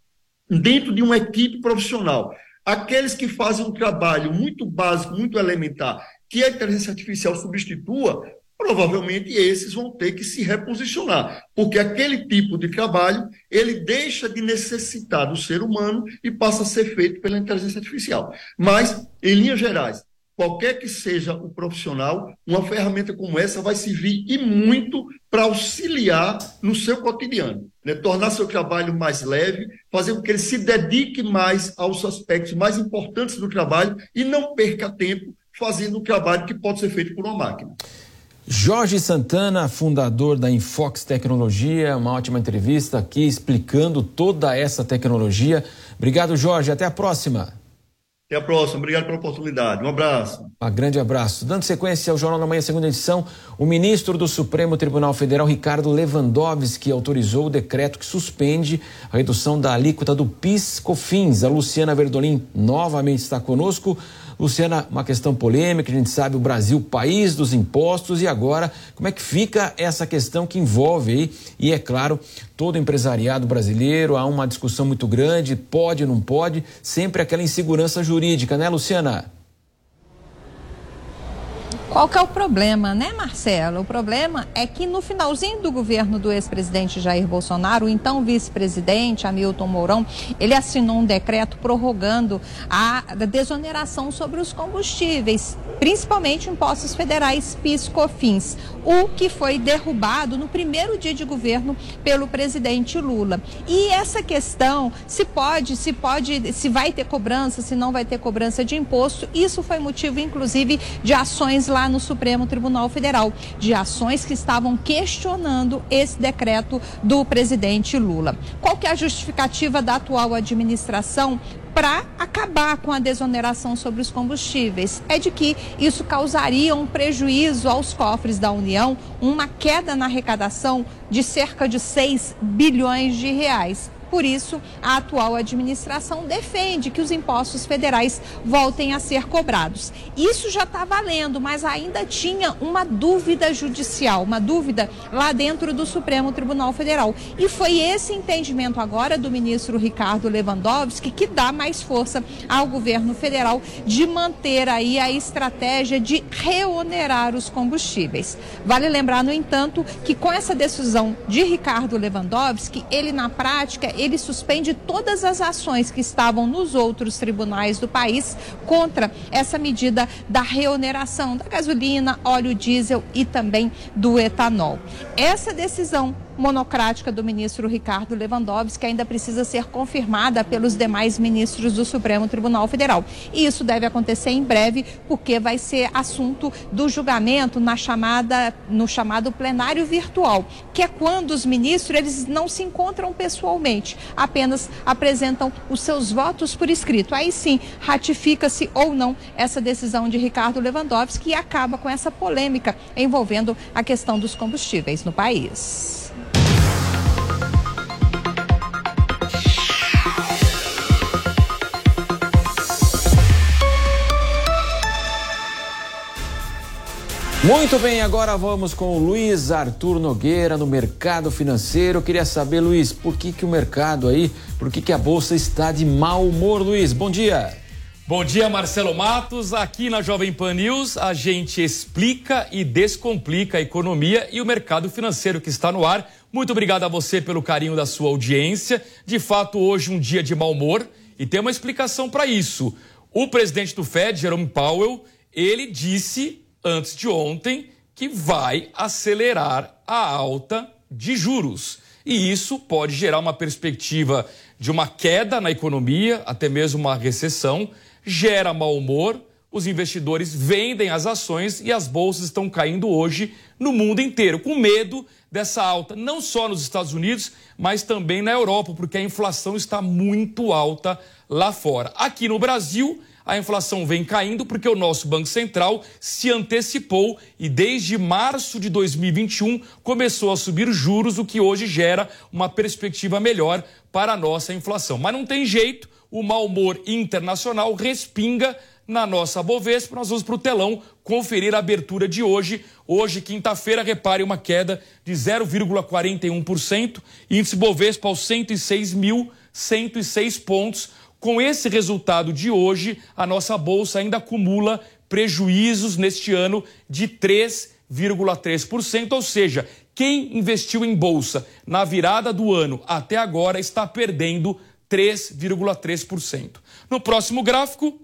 dentro de uma equipe profissional. Aqueles que fazem um trabalho muito básico, muito elementar, que a inteligência artificial substitua, provavelmente esses vão ter que se reposicionar, porque aquele tipo de trabalho, ele deixa de necessitar do ser humano e passa a ser feito pela inteligência artificial. Mas, em linhas gerais, qualquer que seja o profissional, uma ferramenta como essa vai servir e muito para auxiliar no seu cotidiano, né? tornar seu trabalho mais leve, fazer com que ele se dedique mais aos aspectos mais importantes do trabalho e não perca tempo fazendo um trabalho que pode ser feito por uma máquina. Jorge Santana, fundador da Infox Tecnologia, uma ótima entrevista aqui explicando toda essa tecnologia. Obrigado, Jorge. Até a próxima. Até a próxima. Obrigado pela oportunidade. Um abraço. Um grande abraço. Dando sequência ao Jornal da Manhã, segunda edição, o ministro do Supremo Tribunal Federal, Ricardo Lewandowski, autorizou o decreto que suspende a redução da alíquota do PIS-COFINS. A Luciana Verdolim novamente está conosco. Luciana, uma questão polêmica, a gente sabe o Brasil, país dos impostos, e agora como é que fica essa questão que envolve aí, e é claro, todo empresariado brasileiro, há uma discussão muito grande, pode, não pode, sempre aquela insegurança jurídica, né, Luciana? Qual que é o problema, né, Marcelo? O problema é que no finalzinho do governo do ex-presidente Jair Bolsonaro, o então vice-presidente Hamilton Mourão, ele assinou um decreto prorrogando a desoneração sobre os combustíveis, principalmente impostos federais PIS/COFINS, o que foi derrubado no primeiro dia de governo pelo presidente Lula. E essa questão, se pode, se pode, se vai ter cobrança, se não vai ter cobrança de imposto, isso foi motivo, inclusive, de ações lá no Supremo Tribunal Federal, de ações que estavam questionando esse decreto do presidente Lula. Qual que é a justificativa da atual administração para acabar com a desoneração sobre os combustíveis. É de que isso causaria um prejuízo aos cofres da União, uma queda na arrecadação de cerca de 6 bilhões de reais. Por isso, a atual administração defende que os impostos federais voltem a ser cobrados. Isso já está valendo, mas ainda tinha uma dúvida judicial, uma dúvida lá dentro do Supremo Tribunal Federal. E foi esse entendimento agora do ministro Ricardo Lewandowski que dá mais força ao governo federal de manter aí a estratégia de reonerar os combustíveis. Vale lembrar, no entanto, que com essa decisão de Ricardo Lewandowski, ele na prática ele suspende todas as ações que estavam nos outros tribunais do país contra essa medida da reoneração da gasolina, óleo diesel e também do etanol. Essa decisão monocrática do ministro Ricardo Lewandowski ainda precisa ser confirmada pelos demais ministros do Supremo Tribunal Federal. E isso deve acontecer em breve, porque vai ser assunto do julgamento na chamada, no chamado plenário virtual, que é quando os ministros eles não se encontram pessoalmente, apenas apresentam os seus votos por escrito. Aí sim, ratifica-se ou não essa decisão de Ricardo Lewandowski e acaba com essa polêmica envolvendo a questão dos combustíveis no país. Muito bem, agora vamos com o Luiz Arthur Nogueira no mercado financeiro. Eu queria saber, Luiz, por que, que o mercado aí, por que, que a bolsa está de mau humor, Luiz? Bom dia. Bom dia, Marcelo Matos. Aqui na Jovem Pan News, a gente explica e descomplica a economia e o mercado financeiro que está no ar. Muito obrigado a você pelo carinho da sua audiência. De fato, hoje um dia de mau humor e tem uma explicação para isso. O presidente do Fed, Jerome Powell, ele disse antes de ontem que vai acelerar a alta de juros. E isso pode gerar uma perspectiva de uma queda na economia, até mesmo uma recessão, gera mau humor, os investidores vendem as ações e as bolsas estão caindo hoje no mundo inteiro, com medo dessa alta, não só nos Estados Unidos, mas também na Europa, porque a inflação está muito alta lá fora. Aqui no Brasil, a inflação vem caindo porque o nosso Banco Central se antecipou e desde março de 2021 começou a subir juros, o que hoje gera uma perspectiva melhor para a nossa inflação. Mas não tem jeito, o mau humor internacional respinga na nossa Bovespa. Nós vamos para o telão conferir a abertura de hoje. Hoje, quinta-feira, repare uma queda de 0,41%, índice Bovespa aos 106.106 pontos. Com esse resultado de hoje, a nossa bolsa ainda acumula prejuízos neste ano de 3,3%, ou seja, quem investiu em bolsa na virada do ano até agora está perdendo 3,3%. No próximo gráfico,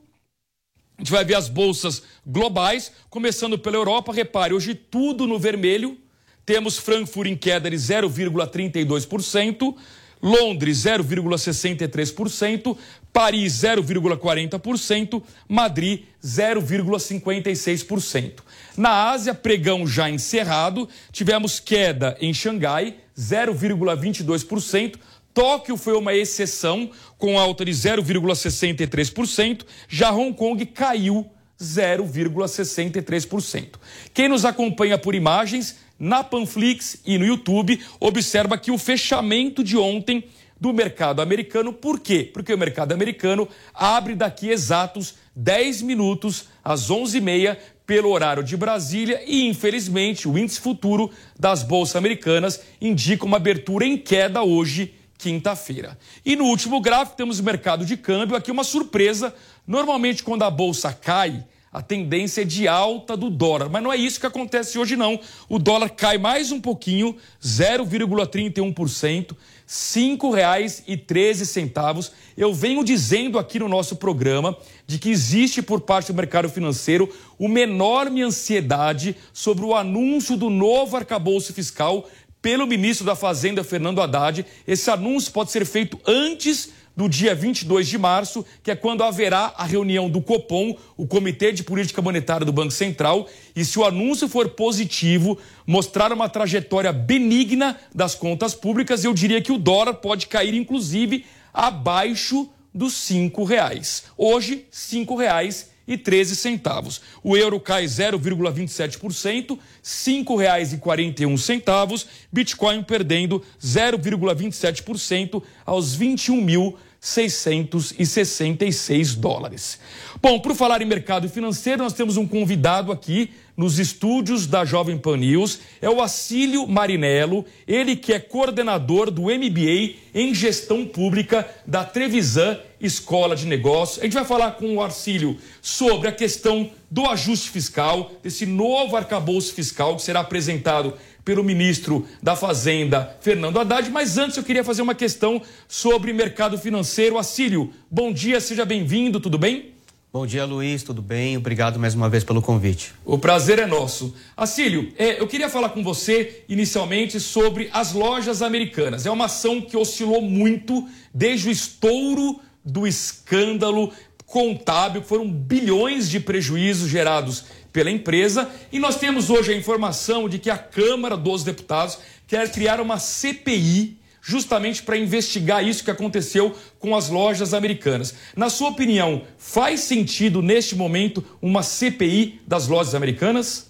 a gente vai ver as bolsas globais, começando pela Europa. Repare, hoje tudo no vermelho. Temos Frankfurt em queda de 0,32%, Londres 0,63%, Paris 0,40%, Madrid 0,56%. Na Ásia, pregão já encerrado, tivemos queda em Xangai 0,22%, Tóquio foi uma exceção, com alta de 0,63%, já Hong Kong caiu 0,63%. Quem nos acompanha por imagens, na Panflix e no YouTube, observa que o fechamento de ontem do mercado americano. Por quê? Porque o mercado americano abre daqui exatos 10 minutos às 11h30 pelo horário de Brasília e, infelizmente, o índice futuro das bolsas americanas indica uma abertura em queda hoje, quinta-feira. E no último gráfico temos o mercado de câmbio, aqui uma surpresa. Normalmente, quando a bolsa cai, a tendência é de alta do dólar. Mas não é isso que acontece hoje, não. O dólar cai mais um pouquinho, 0,31%, R$ 5,13. Eu venho dizendo aqui no nosso programa de que existe por parte do mercado financeiro uma enorme ansiedade sobre o anúncio do novo arcabouço fiscal pelo ministro da Fazenda, Fernando Haddad. Esse anúncio pode ser feito antes do dia 22 de março, que é quando haverá a reunião do Copom, o Comitê de Política Monetária do Banco Central, e se o anúncio for positivo, mostrar uma trajetória benigna das contas públicas, eu diria que o dólar pode cair, inclusive, abaixo dos cinco reais. Hoje, cinco reais e 13 centavos. O euro cai 0,27%, R$ 5,41. Bitcoin perdendo 0,27% aos 21.666 dólares. Bom, por falar em mercado financeiro, nós temos um convidado aqui nos estúdios da Jovem Pan News, é o Acílio Marinello, ele que é coordenador do MBA em Gestão Pública da Trevisan Escola de Negócios. A gente vai falar com o Arcílio sobre a questão do ajuste fiscal, desse novo arcabouço fiscal que será apresentado pelo ministro da Fazenda, Fernando Haddad. Mas antes eu queria fazer uma questão sobre mercado financeiro. Acílio, bom dia, seja bem-vindo, tudo bem? Bom dia, Luiz, tudo bem? Obrigado mais uma vez pelo convite. O prazer é nosso. Acílio, é, eu queria falar com você inicialmente sobre as lojas americanas. É uma ação que oscilou muito desde o estouro do escândalo contábil, foram bilhões de prejuízos gerados pela empresa, e nós temos hoje a informação de que a Câmara dos Deputados quer criar uma CPI justamente para investigar isso que aconteceu com as lojas americanas. Na sua opinião, faz sentido neste momento uma CPI das lojas americanas?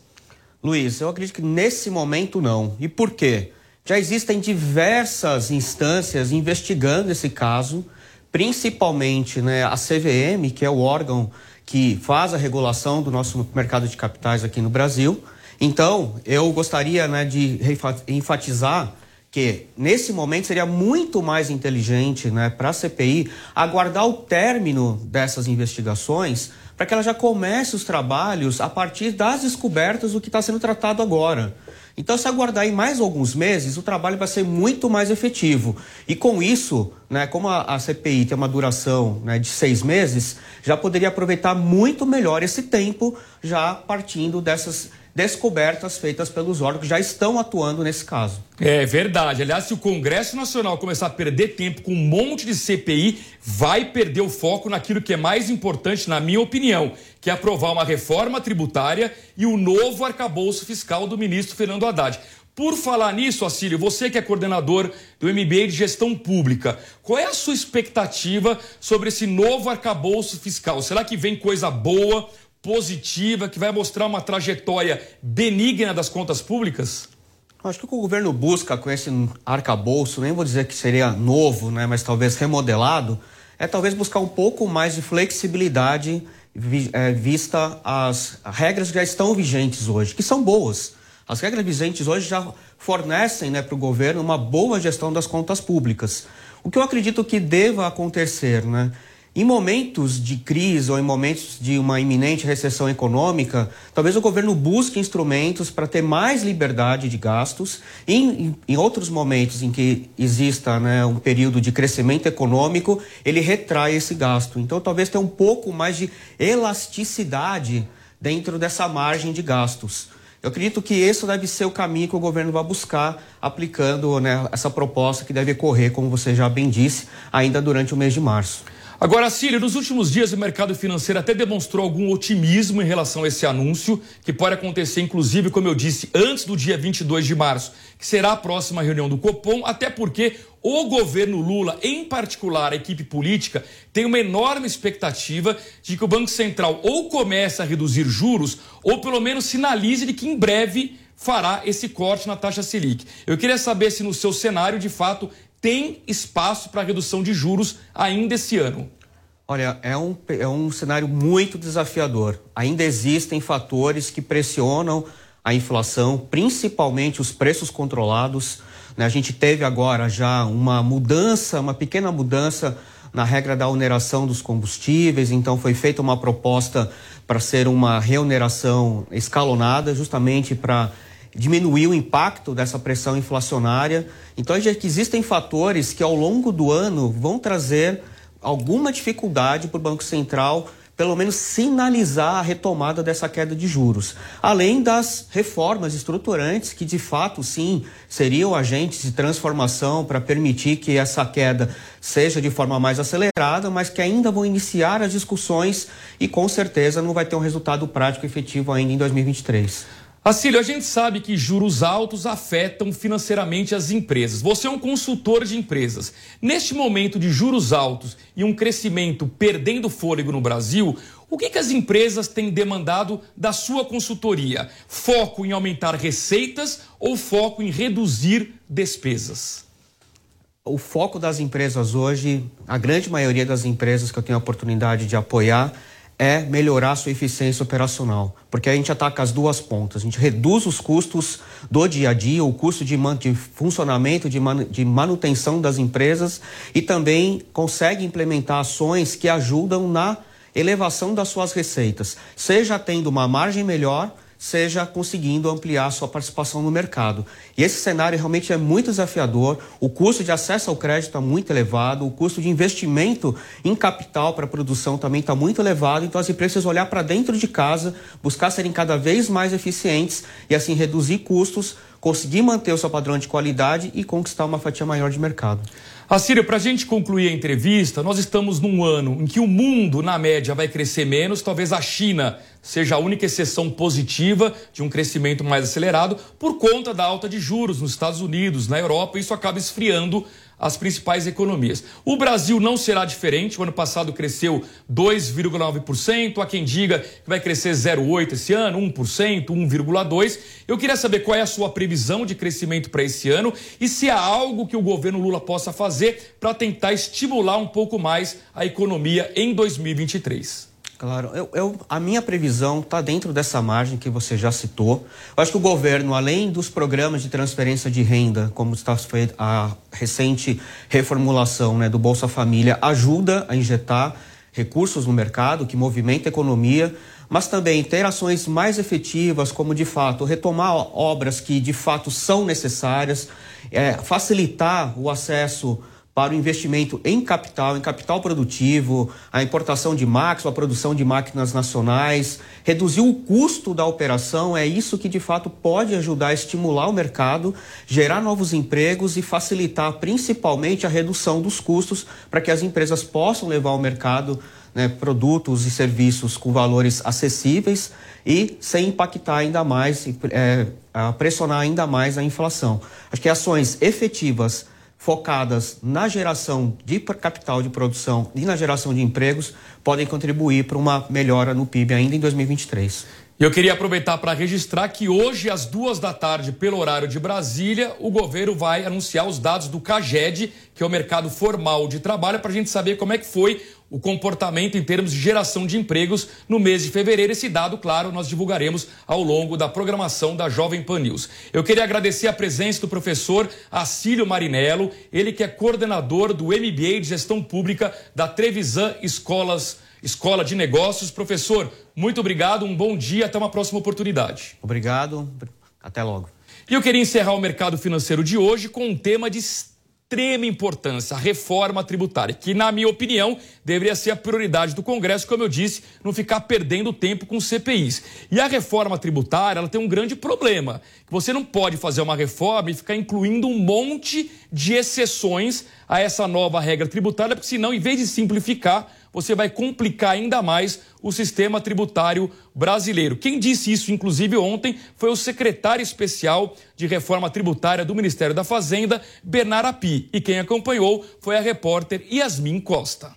Luiz, eu acredito que nesse momento não. E por quê? Já existem diversas instâncias investigando esse caso, principalmente né, a CVM, que é o órgão que faz a regulação do nosso mercado de capitais aqui no Brasil. Então, eu gostaria né, de enfatizar que nesse momento seria muito mais inteligente né, para a CPI aguardar o término dessas investigações para que ela já comece os trabalhos a partir das descobertas do que está sendo tratado agora. Então, se aguardar em mais alguns meses, o trabalho vai ser muito mais efetivo. E com isso, né, como a, a CPI tem uma duração né, de seis meses, já poderia aproveitar muito melhor esse tempo, já partindo dessas descobertas feitas pelos órgãos que já estão atuando nesse caso. É verdade. Aliás, se o Congresso Nacional começar a perder tempo com um monte de CPI, vai perder o foco naquilo que é mais importante, na minha opinião, que é aprovar uma reforma tributária e o novo arcabouço fiscal do ministro Fernando Haddad. Por falar nisso, Assílio, você que é coordenador do MBA de Gestão Pública, qual é a sua expectativa sobre esse novo arcabouço fiscal? Será que vem coisa boa? Positiva, que vai mostrar uma trajetória benigna das contas públicas? Acho que o que o governo busca com esse arcabouço, nem vou dizer que seria novo, né, mas talvez remodelado, é talvez buscar um pouco mais de flexibilidade é, vista as regras que já estão vigentes hoje, que são boas. As regras vigentes hoje já fornecem né, para o governo uma boa gestão das contas públicas. O que eu acredito que deva acontecer, né? Em momentos de crise ou em momentos de uma iminente recessão econômica, talvez o governo busque instrumentos para ter mais liberdade de gastos. Em, em outros momentos em que exista né, um período de crescimento econômico, ele retrai esse gasto. Então, talvez tenha um pouco mais de elasticidade dentro dessa margem de gastos. Eu acredito que esse deve ser o caminho que o governo vai buscar aplicando né, essa proposta que deve ocorrer, como você já bem disse, ainda durante o mês de março. Agora, Cílio, nos últimos dias o mercado financeiro até demonstrou algum otimismo em relação a esse anúncio, que pode acontecer, inclusive, como eu disse, antes do dia 22 de março, que será a próxima reunião do Copom, até porque o governo Lula, em particular a equipe política, tem uma enorme expectativa de que o Banco Central ou comece a reduzir juros, ou pelo menos sinalize de que em breve fará esse corte na taxa Selic. Eu queria saber se no seu cenário, de fato, tem espaço para redução de juros ainda esse ano? Olha, é um, é um cenário muito desafiador. Ainda existem fatores que pressionam a inflação, principalmente os preços controlados. Né? A gente teve agora já uma mudança, uma pequena mudança na regra da oneração dos combustíveis, então foi feita uma proposta para ser uma reoneração escalonada, justamente para diminuir o impacto dessa pressão inflacionária. Então, já existem fatores que ao longo do ano vão trazer alguma dificuldade para o Banco Central pelo menos sinalizar a retomada dessa queda de juros. Além das reformas estruturantes, que de fato, sim, seriam agentes de transformação para permitir que essa queda seja de forma mais acelerada, mas que ainda vão iniciar as discussões e com certeza não vai ter um resultado prático efetivo ainda em 2023. Acílio, a gente sabe que juros altos afetam financeiramente as empresas. Você é um consultor de empresas. Neste momento de juros altos e um crescimento perdendo fôlego no Brasil, o que, que as empresas têm demandado da sua consultoria? Foco em aumentar receitas ou foco em reduzir despesas? O foco das empresas hoje, a grande maioria das empresas que eu tenho a oportunidade de apoiar, é melhorar a sua eficiência operacional, porque a gente ataca as duas pontas. A gente reduz os custos do dia a dia, o custo de, man de funcionamento, de, man de manutenção das empresas e também consegue implementar ações que ajudam na elevação das suas receitas, seja tendo uma margem melhor seja conseguindo ampliar sua participação no mercado. E esse cenário realmente é muito desafiador. O custo de acesso ao crédito é muito elevado, o custo de investimento em capital para produção também está muito elevado. Então as empresas precisam olhar para dentro de casa, buscar serem cada vez mais eficientes e assim reduzir custos, conseguir manter o seu padrão de qualidade e conquistar uma fatia maior de mercado. Assírio, para a gente concluir a entrevista, nós estamos num ano em que o mundo, na média, vai crescer menos, talvez a China seja a única exceção positiva de um crescimento mais acelerado por conta da alta de juros nos Estados Unidos, na Europa, isso acaba esfriando as principais economias. O Brasil não será diferente. O ano passado cresceu 2,9%. Há quem diga que vai crescer 0,8% esse ano, 1%, 1,2%. Eu queria saber qual é a sua previsão de crescimento para esse ano e se há algo que o governo Lula possa fazer para tentar estimular um pouco mais a economia em 2023. Claro, eu, eu, a minha previsão está dentro dessa margem que você já citou. Eu acho que o governo, além dos programas de transferência de renda, como está a recente reformulação né, do Bolsa Família, ajuda a injetar recursos no mercado, que movimenta a economia, mas também ter ações mais efetivas, como de fato retomar obras que de fato são necessárias, é, facilitar o acesso para o investimento em capital, em capital produtivo, a importação de máquinas, a produção de máquinas nacionais, reduzir o custo da operação, é isso que de fato pode ajudar a estimular o mercado, gerar novos empregos e facilitar principalmente a redução dos custos para que as empresas possam levar ao mercado né, produtos e serviços com valores acessíveis e sem impactar ainda mais, é, pressionar ainda mais a inflação. Acho que ações efetivas focadas na geração de capital de produção e na geração de empregos podem contribuir para uma melhora no PIB ainda em 2023. Eu queria aproveitar para registrar que hoje, às duas da tarde, pelo horário de Brasília, o governo vai anunciar os dados do CAGED, que é o mercado formal de trabalho, para a gente saber como é que foi o comportamento em termos de geração de empregos no mês de fevereiro. Esse dado, claro, nós divulgaremos ao longo da programação da Jovem Pan News. Eu queria agradecer a presença do professor Acílio Marinello, ele que é coordenador do MBA de Gestão Pública da Trevisan Escolas, Escola de Negócios. Professor, muito obrigado, um bom dia, até uma próxima oportunidade. Obrigado, até logo. E eu queria encerrar o mercado financeiro de hoje com um tema de extrema importância, a reforma tributária, que, na minha opinião, deveria ser a prioridade do Congresso, como eu disse, não ficar perdendo tempo com CPIs. E a reforma tributária, ela tem um grande problema, que você não pode fazer uma reforma e ficar incluindo um monte de exceções a essa nova regra tributária, porque senão, em vez de simplificar, você vai complicar ainda mais o sistema tributário brasileiro. Quem disse isso, inclusive, ontem foi o secretário especial de reforma tributária do Ministério da Fazenda, Bernard Api. E quem acompanhou foi a repórter Yasmin Costa.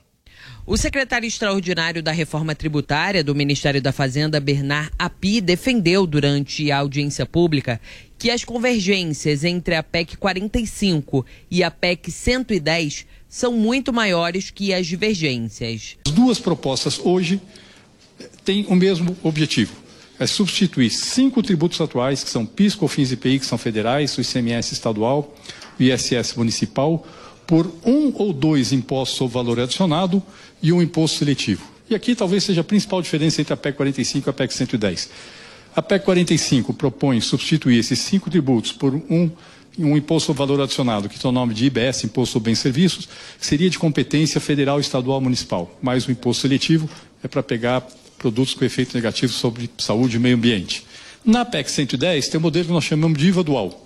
O secretário extraordinário da reforma tributária do Ministério da Fazenda, Bernard Api, defendeu durante a audiência pública que as convergências entre a PEC 45 e a PEC 110 são muito maiores que as divergências. As duas propostas hoje têm o mesmo objetivo. É substituir cinco tributos atuais, que são PIS, COFINS e IPI, que são federais, o ICMS estadual, o ISS municipal, por um ou dois impostos sobre valor adicionado e um imposto seletivo. E aqui talvez seja a principal diferença entre a PEC 45 e a PEC 110. A PEC 45 propõe substituir esses cinco tributos por um, um imposto sobre valor adicionado, que tem o nome de IBS, Imposto sobre Bens e Serviços, seria de competência federal, estadual municipal. Mais o imposto seletivo é para pegar produtos com efeito negativo sobre saúde e meio ambiente. Na PEC 110 tem o um modelo que nós chamamos de IVA dual.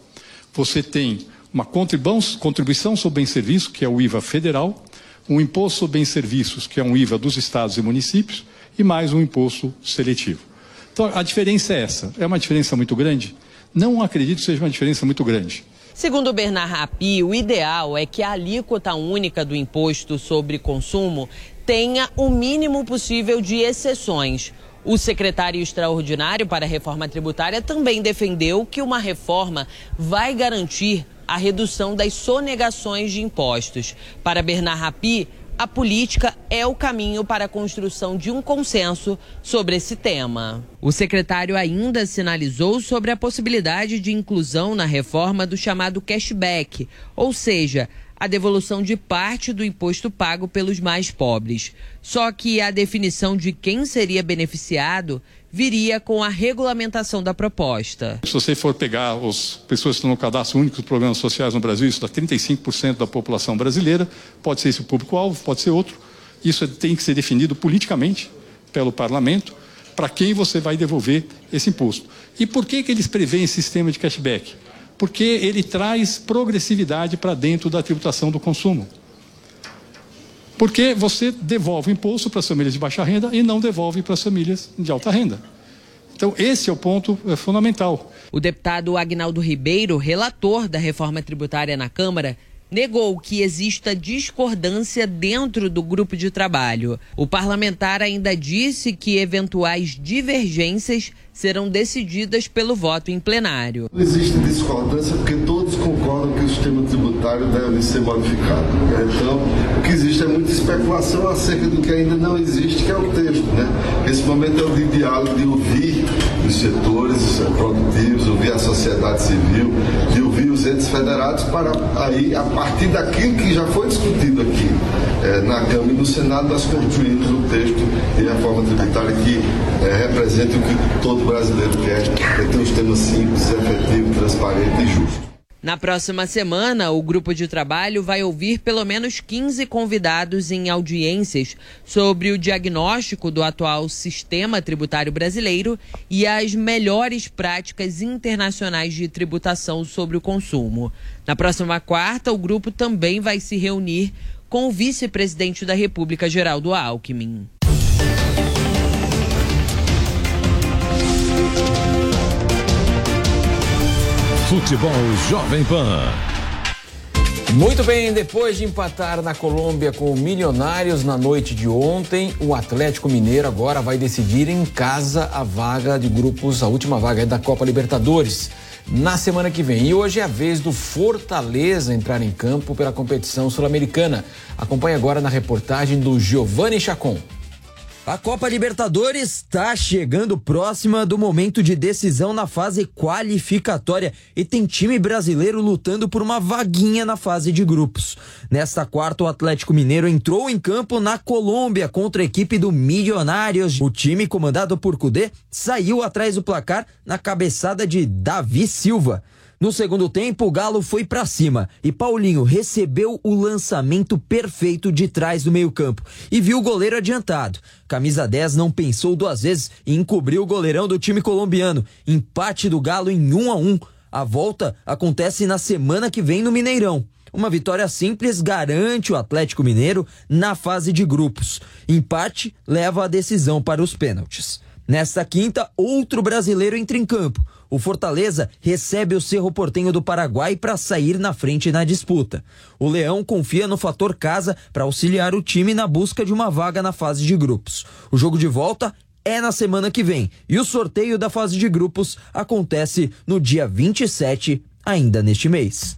Você tem uma contribuição sobre bens e serviços, que é o IVA federal, um imposto sobre bens e serviços, que é um IVA dos estados e municípios, e mais um imposto seletivo. Então, a diferença é essa. É uma diferença muito grande? Não acredito que seja uma diferença muito grande. Segundo Bernard Rapi, o ideal é que a alíquota única do imposto sobre consumo tenha o mínimo possível de exceções. O secretário extraordinário para a reforma tributária também defendeu que uma reforma vai garantir a redução das sonegações de impostos. Para Bernard Rapi, a política é o caminho para a construção de um consenso sobre esse tema. O secretário ainda sinalizou sobre a possibilidade de inclusão na reforma do chamado cashback, ou seja, a devolução de parte do imposto pago pelos mais pobres. Só que a definição de quem seria beneficiado viria com a regulamentação da proposta. Se você for pegar as pessoas que estão no cadastro único dos programas sociais no Brasil, isso dá 35% da população brasileira, pode ser esse o público-alvo, pode ser outro. Isso tem que ser definido politicamente pelo parlamento para quem você vai devolver esse imposto. E por que, que eles preveem esse sistema de cashback? Porque ele traz progressividade para dentro da tributação do consumo. Porque você devolve o imposto para as famílias de baixa renda e não devolve para as famílias de alta renda. Então, esse é o ponto é, fundamental. O deputado Agnaldo Ribeiro, relator da reforma tributária na Câmara, negou que exista discordância dentro do grupo de trabalho. O parlamentar ainda disse que eventuais divergências serão decididas pelo voto em plenário. Não existe discordância porque todos concordam que o sistema tributário deve ser modificado. Então, o que existe é muita especulação acerca do que ainda não existe, que é o texto. Né? Esse momento é o de diálogo, de ouvir os setores produtivos, ouvir a sociedade civil, de ouvir os entes federados para aí, a partir daquilo que já foi discutido aqui é, na Câmara e no Senado, nós construímos o texto de reforma tributária que é, representa o que todo brasileiro quer, é ter um sistema simples, efetivo, transparente e justo. Na próxima semana, o grupo de trabalho vai ouvir pelo menos 15 convidados em audiências sobre o diagnóstico do atual sistema tributário brasileiro e as melhores práticas internacionais de tributação sobre o consumo. Na próxima quarta, o grupo também vai se reunir com o vice-presidente da República, Geraldo Alckmin. Futebol Jovem Pan. Muito bem, depois de empatar na Colômbia com o Milionários na noite de ontem, o Atlético Mineiro agora vai decidir em casa a vaga de grupos, a última vaga da Copa Libertadores, na semana que vem. E hoje é a vez do Fortaleza entrar em campo pela competição sul-americana. Acompanhe agora na reportagem do Giovanni Chacon. A Copa Libertadores está chegando próxima do momento de decisão na fase qualificatória e tem time brasileiro lutando por uma vaguinha na fase de grupos. Nesta quarta, o Atlético Mineiro entrou em campo na Colômbia contra a equipe do Milionários. O time, comandado por Cudê, saiu atrás do placar na cabeçada de Davi Silva. No segundo tempo, o Galo foi para cima e Paulinho recebeu o lançamento perfeito de trás do meio-campo e viu o goleiro adiantado. Camisa 10 não pensou duas vezes e encobriu o goleirão do time colombiano. Empate do Galo em 1 a 1. A volta acontece na semana que vem no Mineirão. Uma vitória simples garante o Atlético Mineiro na fase de grupos. Empate leva a decisão para os pênaltis. Nesta quinta, outro brasileiro entra em campo. O Fortaleza recebe o Cerro Portenho do Paraguai para sair na frente na disputa. O Leão confia no fator casa para auxiliar o time na busca de uma vaga na fase de grupos. O jogo de volta é na semana que vem e o sorteio da fase de grupos acontece no dia 27, ainda neste mês.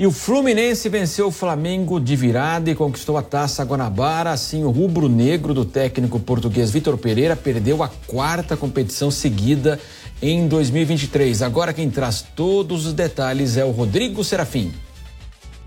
E o Fluminense venceu o Flamengo de virada e conquistou a taça Guanabara. Assim, o rubro-negro do técnico português Vitor Pereira perdeu a quarta competição seguida em 2023. Agora quem traz todos os detalhes é o Rodrigo Serafim.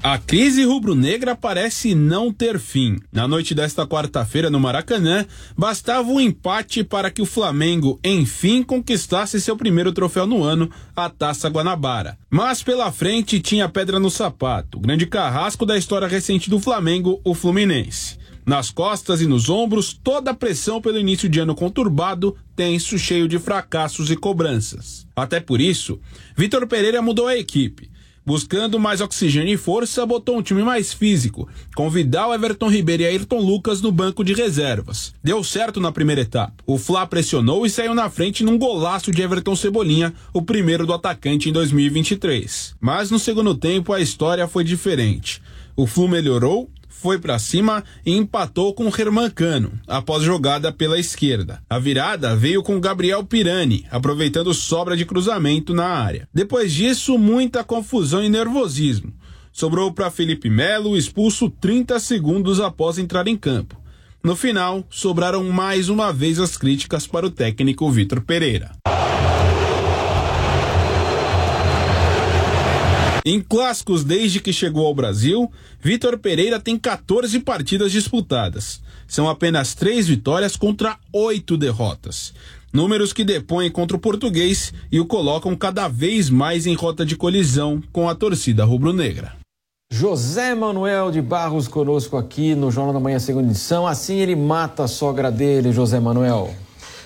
A crise rubro-negra parece não ter fim. Na noite desta quarta-feira, no Maracanã, bastava um empate para que o Flamengo, enfim, conquistasse seu primeiro troféu no ano, a Taça Guanabara. Mas pela frente tinha pedra no sapato, o grande carrasco da história recente do Flamengo, o Fluminense. Nas costas e nos ombros, toda a pressão pelo início de ano conturbado, tenso, cheio de fracassos e cobranças. Até por isso, Vitor Pereira mudou a equipe. Buscando mais oxigênio e força, botou um time mais físico, com Vidal, Everton Ribeiro e Ayrton Lucas no banco de reservas. Deu certo na primeira etapa. O Fla pressionou e saiu na frente num golaço de Everton Cebolinha, o primeiro do atacante em 2023. Mas no segundo tempo a história foi diferente. O Flu melhorou, foi para cima e empatou com Herman Cano, após jogada pela esquerda. A virada veio com Gabriel Pirani, aproveitando sobra de cruzamento na área. Depois disso, muita confusão e nervosismo. Sobrou para Felipe Melo, expulso 30 segundos após entrar em campo. No final, sobraram mais uma vez as críticas para o técnico Vitor Pereira. Em clássicos desde que chegou ao Brasil, Vitor Pereira tem 14 partidas disputadas. São apenas três vitórias contra oito derrotas. Números que depõem contra o português e o colocam cada vez mais em rota de colisão com a torcida rubro-negra. José Manuel de Barros conosco aqui no Jornal da Manhã, segunda edição. Assim ele mata a sogra dele, José Manuel.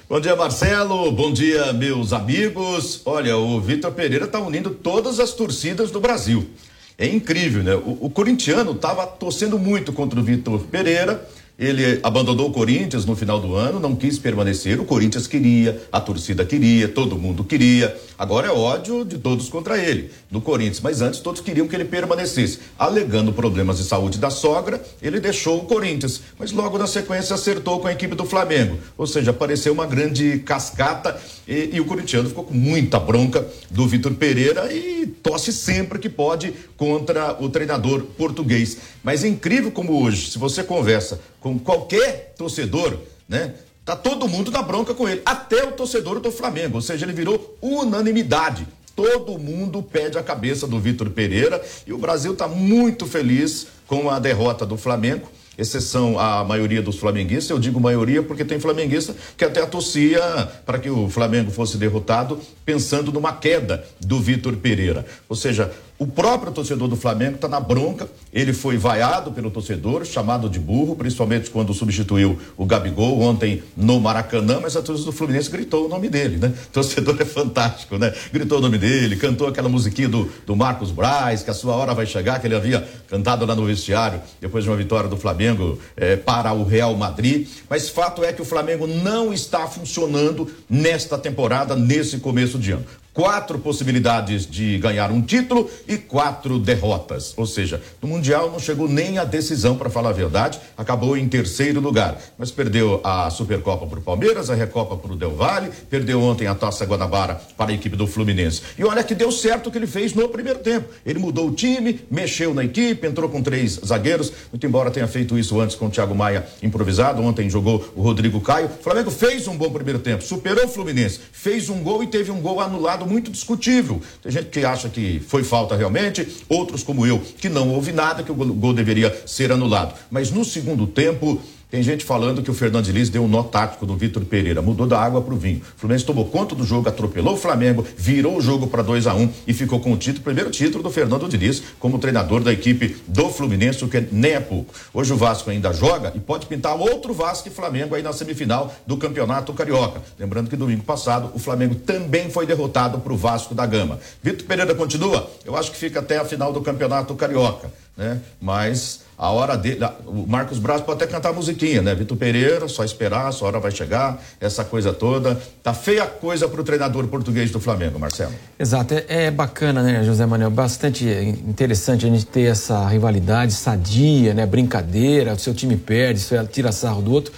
Bom dia, Marcelo. Bom dia, meus amigos. Olha, o Vitor Pereira está unindo todas as torcidas do Brasil. É incrível, né? O, o corintiano estava torcendo muito contra o Vitor Pereira ele abandonou o Corinthians no final do ano, não quis permanecer. O Corinthians queria, a torcida queria, todo mundo queria. Agora é ódio de todos contra ele, do Corinthians. Mas antes todos queriam que ele permanecesse. Alegando problemas de saúde da sogra, ele deixou o Corinthians. Mas logo na sequência acertou com a equipe do Flamengo. Ou seja, apareceu uma grande cascata e, e o corintiano ficou com muita bronca do Vitor Pereira e tosse sempre que pode contra o treinador português. Mas é incrível como hoje, se você conversa com qualquer torcedor, né? Tá todo mundo na bronca com ele, até o torcedor do Flamengo, ou seja, ele virou unanimidade. Todo mundo pede a cabeça do Vitor Pereira e o Brasil está muito feliz com a derrota do Flamengo exceção a maioria dos flamenguistas, eu digo maioria porque tem flamenguista que até torcia para que o Flamengo fosse derrotado, pensando numa queda do Vitor Pereira. Ou seja, o próprio torcedor do Flamengo está na bronca. Ele foi vaiado pelo torcedor, chamado de burro, principalmente quando substituiu o Gabigol ontem no Maracanã, mas a torcida do Fluminense gritou o nome dele, né? O torcedor é fantástico, né? Gritou o nome dele, cantou aquela musiquinha do, do Marcos Braz, que a sua hora vai chegar, que ele havia cantado lá no vestiário, depois de uma vitória do Flamengo eh, para o Real Madrid. Mas fato é que o Flamengo não está funcionando nesta temporada, nesse começo de ano quatro possibilidades de ganhar um título e quatro derrotas. Ou seja, no Mundial não chegou nem a decisão, para falar a verdade, acabou em terceiro lugar. Mas perdeu a Supercopa para o Palmeiras, a Recopa para o Del Valle, perdeu ontem a Taça Guanabara para a equipe do Fluminense. E olha que deu certo o que ele fez no primeiro tempo. Ele mudou o time, mexeu na equipe, entrou com três zagueiros, muito embora tenha feito isso antes com o Thiago Maia improvisado, ontem jogou o Rodrigo Caio. O Flamengo fez um bom primeiro tempo, superou o Fluminense, fez um gol e teve um gol anulado muito discutível. Tem gente que acha que foi falta realmente, outros como eu, que não houve nada, que o gol deveria ser anulado. Mas no segundo tempo, tem gente falando que o Fernando Diniz deu um nó tático no Vitor Pereira, mudou da água para o vinho. O Fluminense tomou conta do jogo, atropelou o Flamengo, virou o jogo para 2 a 1 um, e ficou com o título, primeiro título do Fernando Diniz como treinador da equipe do Fluminense, o que nem é pouco. Hoje o Vasco ainda joga e pode pintar outro Vasco e Flamengo aí na semifinal do Campeonato Carioca. Lembrando que domingo passado o Flamengo também foi derrotado para o Vasco da Gama. Vitor Pereira continua? Eu acho que fica até a final do Campeonato Carioca, né? Mas a hora dele. O Marcos Braz pode até cantar musiquinha, né? Vitor Pereira, só esperar, sua hora vai chegar, essa coisa toda. Tá feia coisa pro treinador português do Flamengo, Marcelo. Exato, é, é bacana, né, José Manuel? Bastante interessante a gente ter essa rivalidade sadia, né? Brincadeira, o seu time perde, você tira sarro do outro.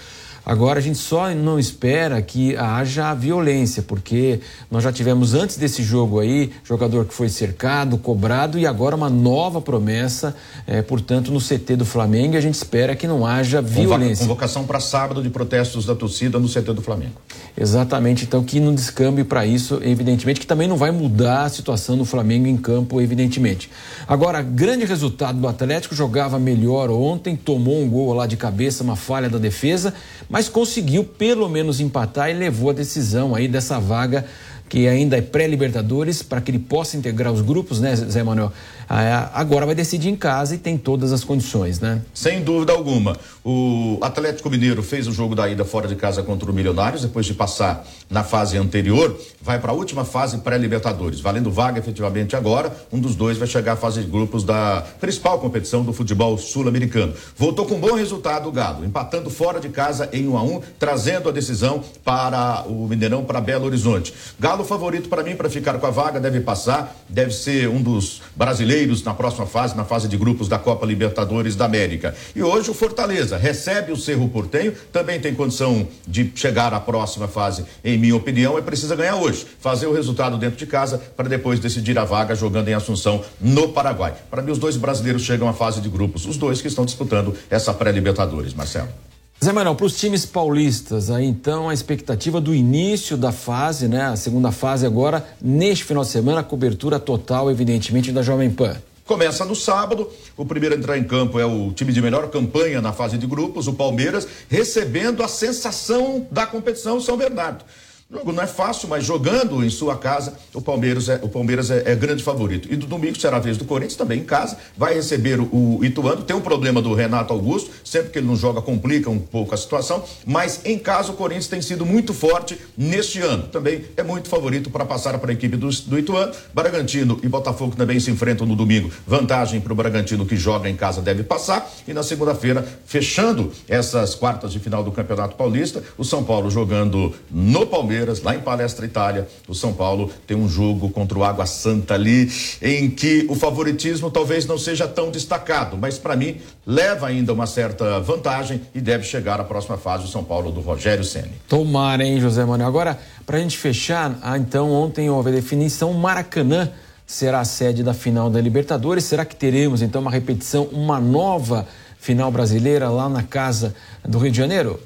Agora a gente só não espera que haja violência, porque nós já tivemos antes desse jogo aí jogador que foi cercado, cobrado e agora uma nova promessa, é, portanto, no CT do Flamengo. E a gente espera que não haja violência. Convocação para sábado de protestos da torcida no CT do Flamengo. Exatamente, então que não descambe para isso, evidentemente, que também não vai mudar a situação do Flamengo em campo, evidentemente. Agora, grande resultado do Atlético, jogava melhor ontem, tomou um gol lá de cabeça, uma falha da defesa, mas conseguiu pelo menos empatar e levou a decisão aí dessa vaga que ainda é pré-Libertadores, para que ele possa integrar os grupos, né, Zé Manuel? Ah, agora vai decidir em casa e tem todas as condições, né? Sem dúvida alguma. O Atlético Mineiro fez o jogo da ida fora de casa contra o Milionários, depois de passar na fase anterior, vai para a última fase pré-Libertadores, valendo vaga efetivamente agora. Um dos dois vai chegar à fase de grupos da principal competição do futebol sul-americano. Voltou com bom resultado o Galo, empatando fora de casa em 1 um a 1, um, trazendo a decisão para o Mineirão para Belo Horizonte. Galo favorito para mim para ficar com a vaga, deve passar, deve ser um dos brasileiros na próxima fase, na fase de grupos da Copa Libertadores da América. E hoje o Fortaleza recebe o Cerro Portenho, também tem condição de chegar à próxima fase, em minha opinião, é precisa ganhar hoje, fazer o resultado dentro de casa para depois decidir a vaga jogando em Assunção, no Paraguai. Para mim, os dois brasileiros chegam à fase de grupos, os dois que estão disputando essa pré-Libertadores, Marcelo. Zé Manuel, para os times paulistas, aí então a expectativa do início da fase, né? A segunda fase agora, neste final de semana, cobertura total, evidentemente, da Jovem Pan. Começa no sábado. O primeiro a entrar em campo é o time de melhor campanha na fase de grupos, o Palmeiras, recebendo a sensação da competição São Bernardo. Jogo não é fácil, mas jogando em sua casa, o Palmeiras é, o Palmeiras é, é grande favorito. E do domingo será a vez do Corinthians também em casa, vai receber o, o Ituano. Tem um problema do Renato Augusto, sempre que ele não joga complica um pouco a situação, mas em casa o Corinthians tem sido muito forte neste ano. Também é muito favorito para passar para a equipe do, do Ituano. Bragantino e Botafogo também se enfrentam no domingo. Vantagem para o Bragantino que joga em casa deve passar. E na segunda-feira, fechando essas quartas de final do Campeonato Paulista, o São Paulo jogando no Palmeiras Palmeiras, lá em Palestra Itália, o São Paulo tem um jogo contra o Água Santa ali, em que o favoritismo talvez não seja tão destacado, mas para mim leva ainda uma certa vantagem e deve chegar à próxima fase o São Paulo do Rogério Ceni. Tomara, hein, José Manuel. Agora, para a gente fechar, ah, então ontem houve a definição Maracanã será a sede da final da Libertadores. Será que teremos então uma repetição, uma nova final brasileira lá na casa do Rio de Janeiro?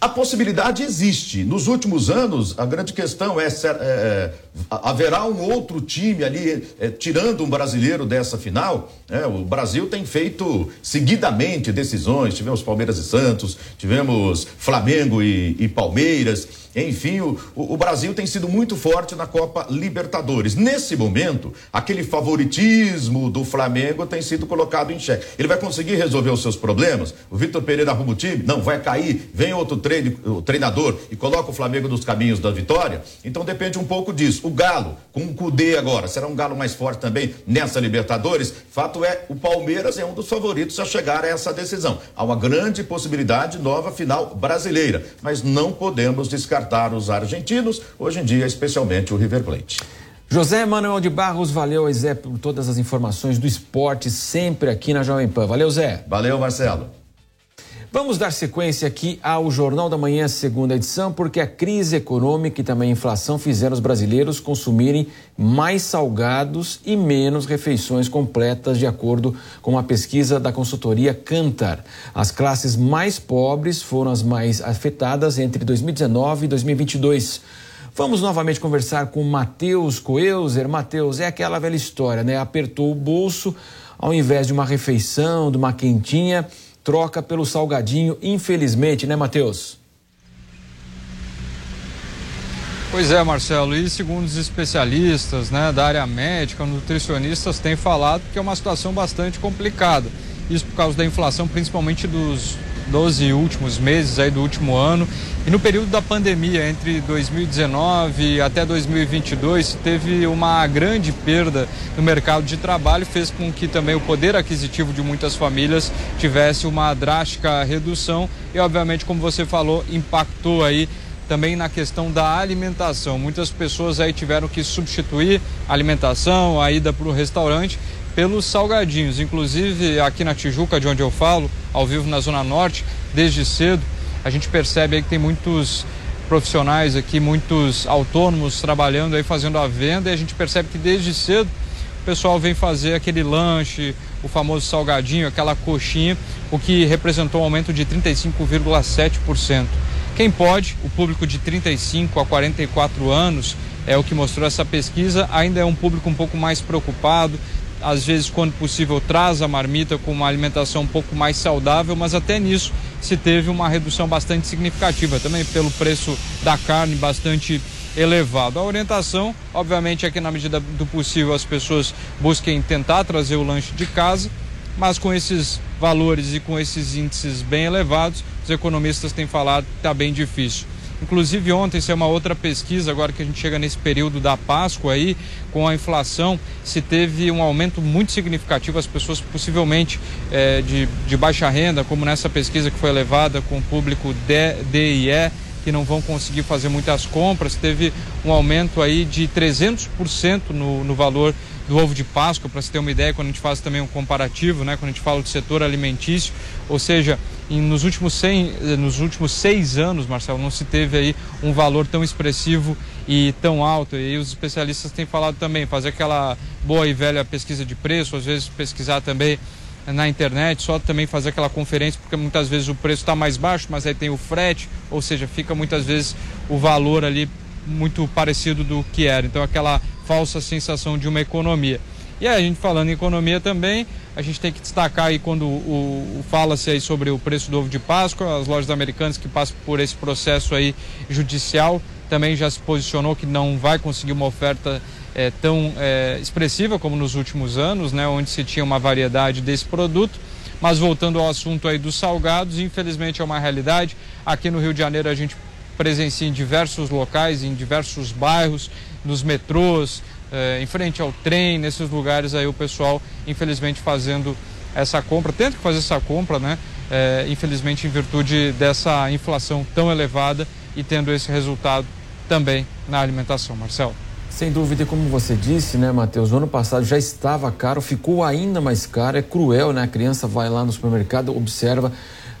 A possibilidade existe. Nos últimos anos, a grande questão é, é, é haverá um outro time ali é, tirando um brasileiro dessa final. Né? O Brasil tem feito seguidamente decisões. Tivemos Palmeiras e Santos, tivemos Flamengo e, e Palmeiras. Enfim, o, o, Brasil tem sido muito forte na Copa Libertadores. Nesse momento, aquele favoritismo do Flamengo tem sido colocado em xeque. Ele vai conseguir resolver os seus problemas? O Vitor Pereira arruma o time? Não, vai cair. Vem outro treine, treinador e coloca o Flamengo nos caminhos da vitória? Então depende um pouco disso. O Galo, com o Cudê agora, será um Galo mais forte também nessa Libertadores? Fato é, o Palmeiras é um dos favoritos a chegar a essa decisão. Há uma grande possibilidade de nova final brasileira, mas não podemos descartar descartar os argentinos, hoje em dia, especialmente o River Plate. José Manuel de Barros, valeu, Zé, por todas as informações do esporte, sempre aqui na Jovem Pan. Valeu, Zé. Valeu, Marcelo. Vamos dar sequência aqui ao Jornal da Manhã, segunda edição, porque a crise econômica e também a inflação fizeram os brasileiros consumirem mais salgados e menos refeições completas, de acordo com a pesquisa da consultoria Cantar. As classes mais pobres foram as mais afetadas entre 2019 e 2022. Vamos novamente conversar com Matheus Coelzer. Matheus, é aquela velha história, né? Apertou o bolso, ao invés de uma refeição, de uma quentinha troca pelo salgadinho, infelizmente, né, Matheus? Pois é, Marcelo, e segundo os especialistas né, da área médica, nutricionistas têm falado que é uma situação bastante complicada. Isso por causa da inflação, principalmente dos 12 últimos meses aí do último ano. E no período da pandemia, entre 2019 até 2022, teve uma grande perda no mercado de trabalho, fez com que também o poder aquisitivo de muitas famílias tivesse uma drástica redução e, obviamente, como você falou, impactou aí também na questão da alimentação. Muitas pessoas aí tiveram que substituir a alimentação, a ida para o restaurante pelos salgadinhos. Inclusive aqui na Tijuca, de onde eu falo, ao vivo na Zona Norte, desde cedo, A gente percebe aí que tem muitos profissionais aqui, muitos autônomos trabalhando aí fazendo a venda e a gente percebe que desde cedo o pessoal vem fazer aquele lanche, o famoso salgadinho, aquela coxinha, o que representou um aumento de 35,7%. Quem pode, o público de 35 a 44 anos, é o que mostrou essa pesquisa, ainda é um público um pouco mais preocupado, às vezes, quando possível, traz a marmita com uma alimentação um pouco mais saudável, mas até nisso se teve uma redução bastante significativa, também pelo preço da carne bastante elevado. A orientação, obviamente, é que na medida do possível as pessoas busquem tentar trazer o lanche de casa, mas com esses valores e com esses índices bem elevados, os economistas têm falado que está bem difícil. Inclusive ontem, isso é uma outra pesquisa, agora que a gente chega nesse período da Páscoa aí, com a inflação, se teve um aumento muito significativo, as pessoas possivelmente é, de, de baixa renda, como nessa pesquisa que foi levada com o público D, D e E, que não vão conseguir fazer muitas compras, teve um aumento aí de 300% no, no valor do ovo de Páscoa, para se ter uma ideia, quando a gente faz também um comparativo, né, quando a gente fala do setor alimentício, ou seja, em, nos, últimos 100, eh, nos últimos seis anos, Marcelo, não se teve aí um valor tão expressivo e tão alto. E os especialistas têm falado também, fazer aquela boa e velha pesquisa de preço, às vezes pesquisar também na internet, só também fazer aquela conferência, porque muitas vezes o preço está mais baixo, mas aí tem o frete, ou seja, fica muitas vezes o valor ali muito parecido do que era. Então aquela falsa sensação de uma economia. E aí, a gente falando em economia também, a gente tem que destacar aí quando o, o fala-se aí sobre o preço do ovo de Páscoa, as lojas americanas que passam por esse processo aí judicial também já se posicionou que não vai conseguir uma oferta é, tão é, expressiva como nos últimos anos, né, onde se tinha uma variedade desse produto. Mas voltando ao assunto aí dos salgados, infelizmente é uma realidade. Aqui no Rio de Janeiro a gente presencia em diversos locais, em diversos bairros, nos metrôs, eh, em frente ao trem, nesses lugares aí o pessoal, infelizmente, fazendo essa compra, tendo que fazer essa compra, né? Eh, infelizmente, em virtude dessa inflação tão elevada e tendo esse resultado também na alimentação. Marcelo. Sem dúvida, como você disse, né, Matheus? Ano passado já estava caro, ficou ainda mais caro. É cruel, né? A criança vai lá no supermercado, observa.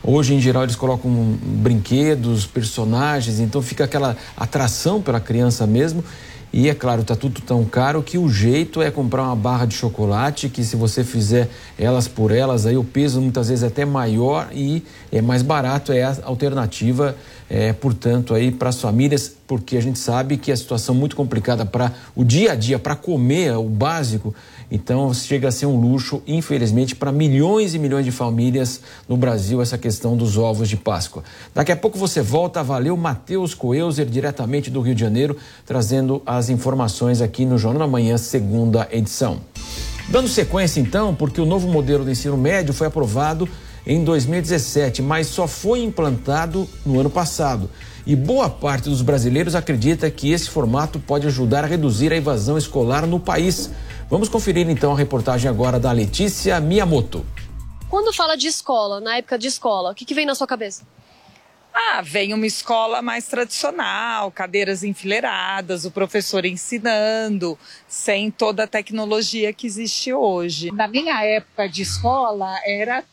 Hoje, em geral, eles colocam brinquedos, personagens, então fica aquela atração pela criança mesmo. E é claro, está tudo tão caro que o jeito é comprar uma barra de chocolate, que se você fizer elas por elas, aí o peso muitas vezes é até maior e é mais barato, é a alternativa, é, portanto, aí para as famílias, porque a gente sabe que a situação é muito complicada para o dia a dia, para comer o básico, então chega a ser um luxo, infelizmente, para milhões e milhões de famílias no Brasil essa questão dos ovos de Páscoa. Daqui a pouco você volta, valeu Matheus Coelzer, diretamente do Rio de Janeiro, trazendo as informações aqui no Jornal da Manhã, segunda edição. Dando sequência então, porque o novo modelo do ensino médio foi aprovado em 2017, mas só foi implantado no ano passado. E boa parte dos brasileiros acredita que esse formato pode ajudar a reduzir a evasão escolar no país. Vamos conferir então a reportagem agora da Letícia Miyamoto. Quando fala de escola, na época de escola, o que, que vem na sua cabeça? Ah, vem uma escola mais tradicional, cadeiras enfileiradas, o professor ensinando, sem toda a tecnologia que existe hoje. Na minha época de escola, era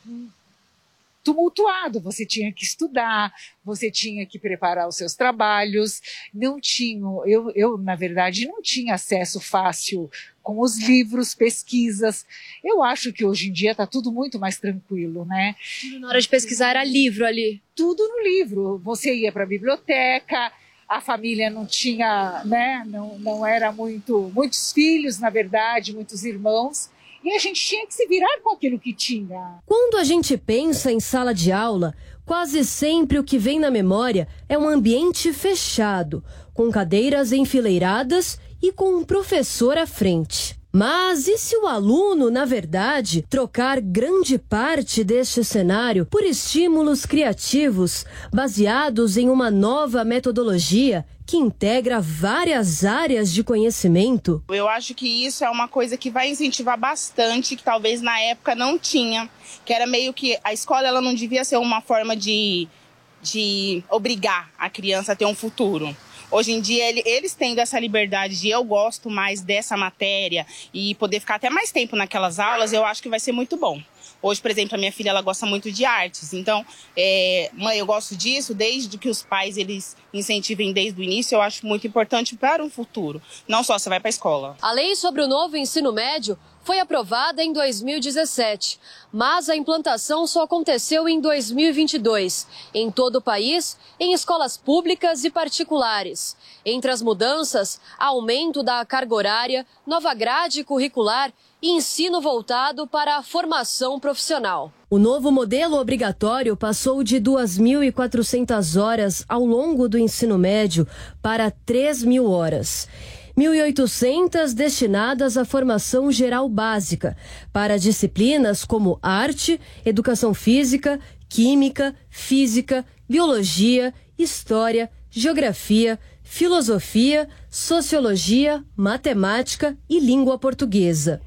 tumultuado, você tinha que estudar, você tinha que preparar os seus trabalhos, não tinha, eu, eu na verdade não tinha acesso fácil com os livros, pesquisas. Eu acho que hoje em dia está tudo muito mais tranquilo, né? Na hora de pesquisar era livro ali. Tudo no livro. Você ia para a biblioteca, a família não tinha, né? Não, não era muito, muitos filhos, na verdade, muitos irmãos. E a gente tinha que se virar com aquilo que tinha. Quando a gente pensa em sala de aula, quase sempre o que vem na memória é um ambiente fechado, com cadeiras enfileiradas e com um professor à frente. Mas e se o aluno, na verdade, trocar grande parte deste cenário por estímulos criativos baseados em uma nova metodologia que integra várias áreas de conhecimento? Eu acho que isso é uma coisa que vai incentivar bastante, que talvez na época não tinha, que era meio que a escola ela não devia ser uma forma de, de obrigar a criança a ter um futuro Hoje em dia, ele, eles tendo essa liberdade de eu gosto mais dessa matéria e poder ficar até mais tempo naquelas aulas, eu acho que vai ser muito bom. Hoje, por exemplo, a minha filha ela gosta muito de artes. Então, é, mãe, eu gosto disso desde que os pais eles incentivem desde o início. Eu acho muito importante para um futuro. Não só você vai para a escola. A lei sobre o novo ensino médio foi aprovada em 2017, mas a implantação só aconteceu em 2022, em todo o país, em escolas públicas e particulares. Entre as mudanças, aumento da carga horária, nova grade curricular e ensino voltado para a formação profissional. O novo modelo obrigatório passou de 2.400 horas ao longo do ensino médio para 3.000 horas. 1.800 destinadas à formação geral básica, para disciplinas como arte, educação física, química, física, biologia, história, geografia, filosofia, sociologia, matemática e língua portuguesa.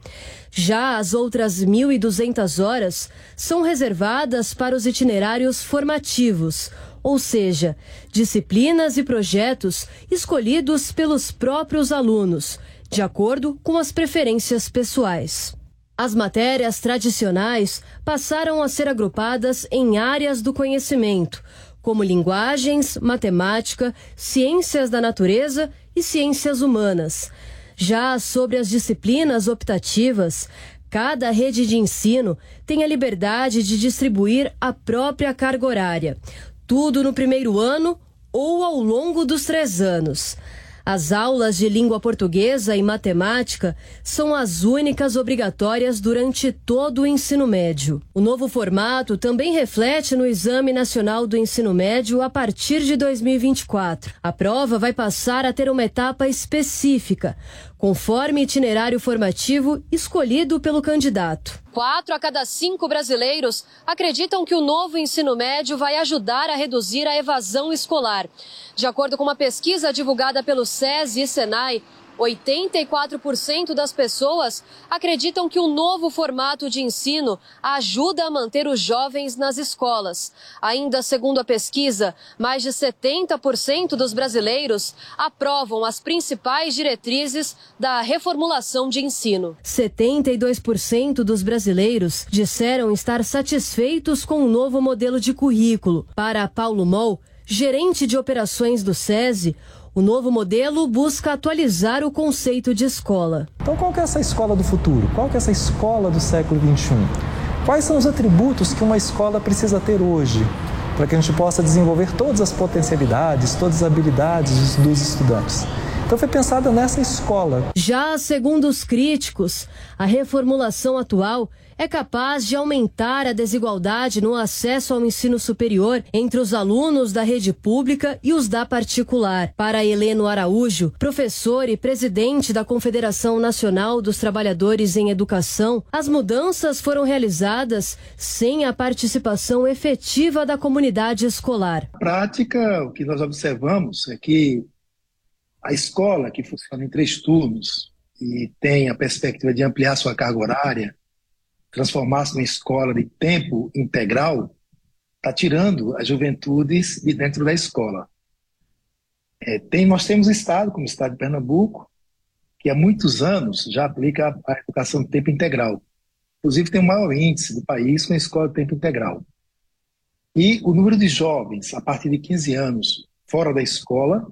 Já as outras 1.200 horas são reservadas para os itinerários formativos, ou seja, disciplinas e projetos escolhidos pelos próprios alunos, de acordo com as preferências pessoais. As matérias tradicionais passaram a ser agrupadas em áreas do conhecimento, como linguagens, matemática, ciências da natureza e ciências humanas. Já sobre as disciplinas optativas, cada rede de ensino tem a liberdade de distribuir a própria carga horária, tudo no primeiro ano ou ao longo dos três anos. As aulas de língua portuguesa e matemática são as únicas obrigatórias durante todo o ensino médio. O novo formato também reflete no Exame Nacional do Ensino Médio a partir de 2024. A prova vai passar a ter uma etapa específica, conforme itinerário formativo escolhido pelo candidato. Quatro a cada cinco brasileiros acreditam que o novo ensino médio vai ajudar a reduzir a evasão escolar. De acordo com uma pesquisa divulgada pelo SESI e Senai, 84% das pessoas acreditam que o novo formato de ensino ajuda a manter os jovens nas escolas. Ainda segundo a pesquisa, mais de 70% dos brasileiros aprovam as principais diretrizes da reformulação de ensino. 72% dos brasileiros disseram estar satisfeitos com o novo modelo de currículo. Para Paulo Mol, gerente de operações do SESI, o novo modelo busca atualizar o conceito de escola. Então, qual que é essa escola do futuro? Qual é essa escola do século XXI? Quais são os atributos que uma escola precisa ter hoje para que a gente possa desenvolver todas as potencialidades, todas as habilidades dos estudantes? Então foi pensada nessa escola. Já segundo os críticos, a reformulação atual é capaz de aumentar a desigualdade no acesso ao ensino superior entre os alunos da rede pública e os da particular. Para Heleno Araújo, professor e presidente da Confederação Nacional dos Trabalhadores em Educação, as mudanças foram realizadas sem a participação efetiva da comunidade escolar. Na prática, o que nós observamos é que a escola, que funciona em três turnos e tem a perspectiva de ampliar sua carga horária, transformar-se numa escola de tempo integral, está tirando as juventudes de dentro da escola. É, tem, nós temos um estado, como o estado de Pernambuco, que há muitos anos já aplica a, a educação de tempo integral. Inclusive tem o maior índice do país com a escola de tempo integral. E o número de jovens a partir de 15 anos fora da escola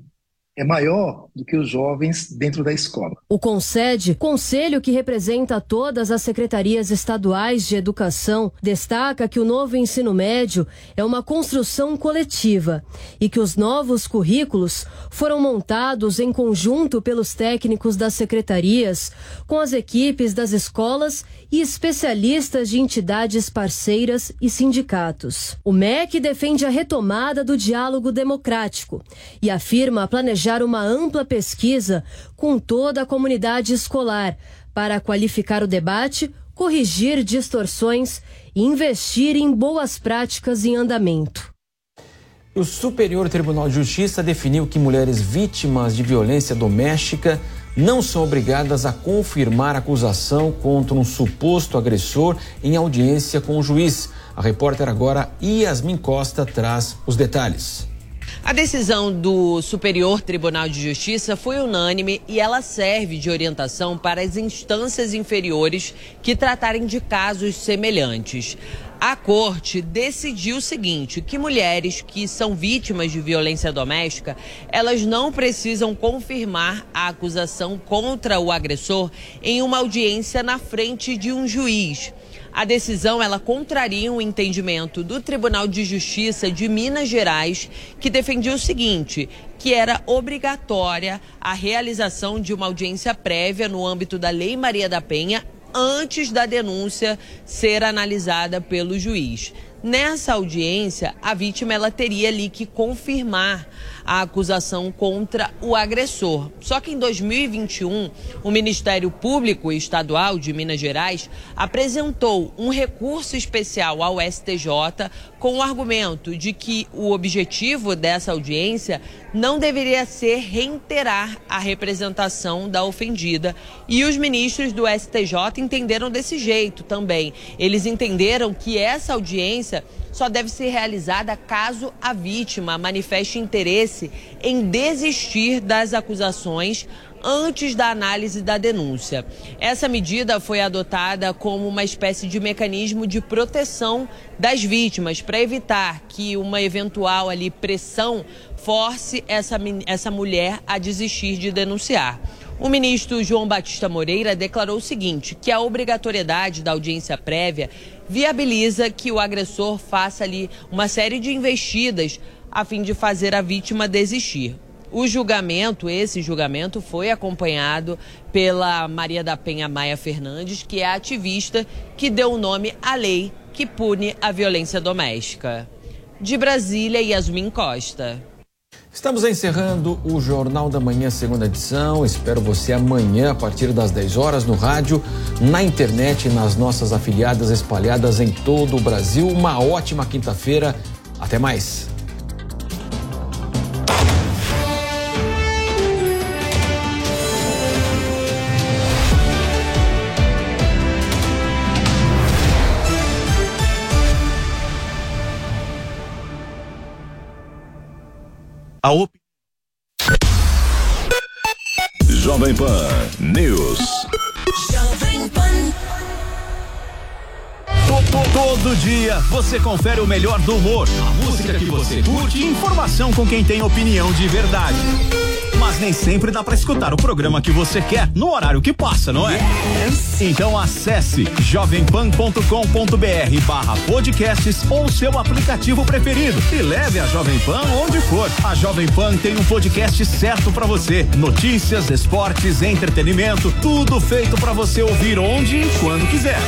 é maior do que os jovens dentro da escola. O CONSED, conselho que representa todas as secretarias estaduais de educação, destaca que o novo ensino médio é uma construção coletiva e que os novos currículos foram montados em conjunto pelos técnicos das secretarias, com as equipes das escolas e especialistas de entidades parceiras e sindicatos. O MEC defende a retomada do diálogo democrático e afirma planejar planejar uma ampla pesquisa com toda a comunidade escolar para qualificar o debate, corrigir distorções e investir em boas práticas em andamento. O Superior Tribunal de Justiça definiu que mulheres vítimas de violência doméstica não são obrigadas a confirmar acusação contra um suposto agressor em audiência com o juiz. A repórter agora Yasmin Costa traz os detalhes. A decisão do Superior Tribunal de Justiça foi unânime e ela serve de orientação para as instâncias inferiores que tratarem de casos semelhantes. A corte decidiu o seguinte, que mulheres que são vítimas de violência doméstica, elas não precisam confirmar a acusação contra o agressor em uma audiência na frente de um juiz. A decisão ela contraria o entendimento do Tribunal de Justiça de Minas Gerais, que defendia o seguinte, que era obrigatória a realização de uma audiência prévia no âmbito da Lei Maria da Penha antes da denúncia ser analisada pelo juiz. Nessa audiência, a vítima ela teria ali que confirmar a acusação contra o agressor. Só que em 2021, o Ministério Público Estadual de Minas Gerais apresentou um recurso especial ao STJ com o argumento de que o objetivo dessa audiência não deveria ser reiterar a representação da ofendida. E os ministros do STJ entenderam desse jeito também. Eles entenderam que essa audiência só deve ser realizada caso a vítima manifeste interesse em desistir das acusações antes da análise da denúncia. Essa medida foi adotada como uma espécie de mecanismo de proteção das vítimas para evitar que uma eventual ali pressão force essa, essa mulher a desistir de denunciar. O ministro João Batista Moreira declarou o seguinte: que a obrigatoriedade da audiência prévia viabiliza que o agressor faça ali uma série de investidas a fim de fazer a vítima desistir. O julgamento, esse julgamento, foi acompanhado pela Maria da Penha Maia Fernandes, que é ativista que deu o nome à lei que pune a violência doméstica. De Brasília, Yasmin Costa. Estamos encerrando o Jornal da Manhã, segunda edição. Espero você amanhã, a partir das 10 horas, no rádio, na internet, nas nossas afiliadas espalhadas em todo o Brasil. Uma ótima quinta-feira. Até mais. A op... Jovem Pan News. Jovem Pan. Todo dia você confere o melhor do humor, a música que você curte e informação com quem tem opinião de verdade. Mas nem sempre dá para escutar o programa que você quer no horário que passa, não é? Yes. Então acesse jovempan.com.br barra podcasts ou seu aplicativo preferido e leve a Jovem Pan onde for. A Jovem Pan tem um podcast certo para você. Notícias, esportes, entretenimento, tudo feito para você ouvir onde e quando quiser.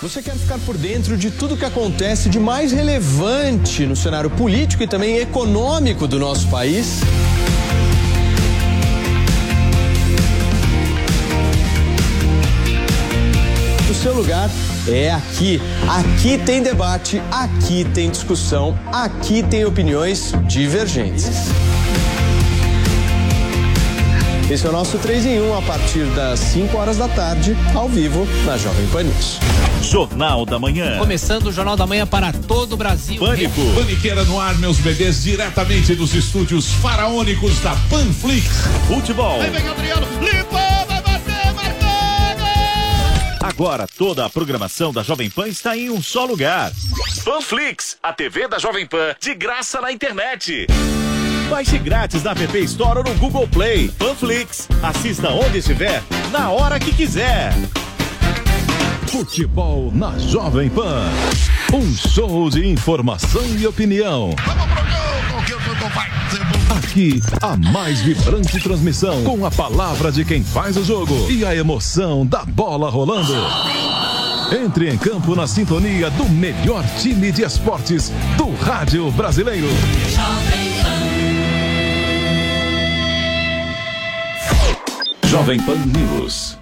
Você quer ficar por dentro de tudo que acontece de mais relevante no cenário político e também econômico do nosso país? Seu lugar é aqui. Aqui tem debate, aqui tem discussão, aqui tem opiniões divergentes. Esse é o nosso 3 em 1 a partir das 5 horas da tarde, ao vivo, na Jovem Pan News. Jornal da Manhã. Começando o Jornal da Manhã para todo o Brasil. Pânico. Paniqueira no ar, meus bebês, diretamente dos estúdios faraônicos da Panflix. Futebol. Aí vem Adriano, marcou! Agora toda a programação da Jovem Pan está em um só lugar. Panflix, a TV da Jovem Pan, de graça na internet. Baixe grátis na App Store ou no Google Play. Panflix. Assista onde estiver, na hora que quiser. Futebol na Jovem Pan. Um show de informação e opinião. Aqui, a mais vibrante transmissão com a palavra de quem faz o jogo e a emoção da bola rolando. Entre em campo na sintonia do melhor time de esportes do rádio brasileiro. Jovem Pan News.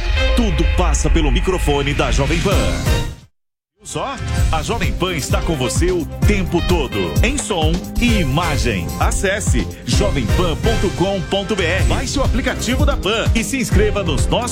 Tudo passa pelo microfone da Jovem Pan. Só? A Jovem Pan está com você o tempo todo, em som e imagem. Acesse jovempan.com.br, baixe o aplicativo da Pan e se inscreva nos nossos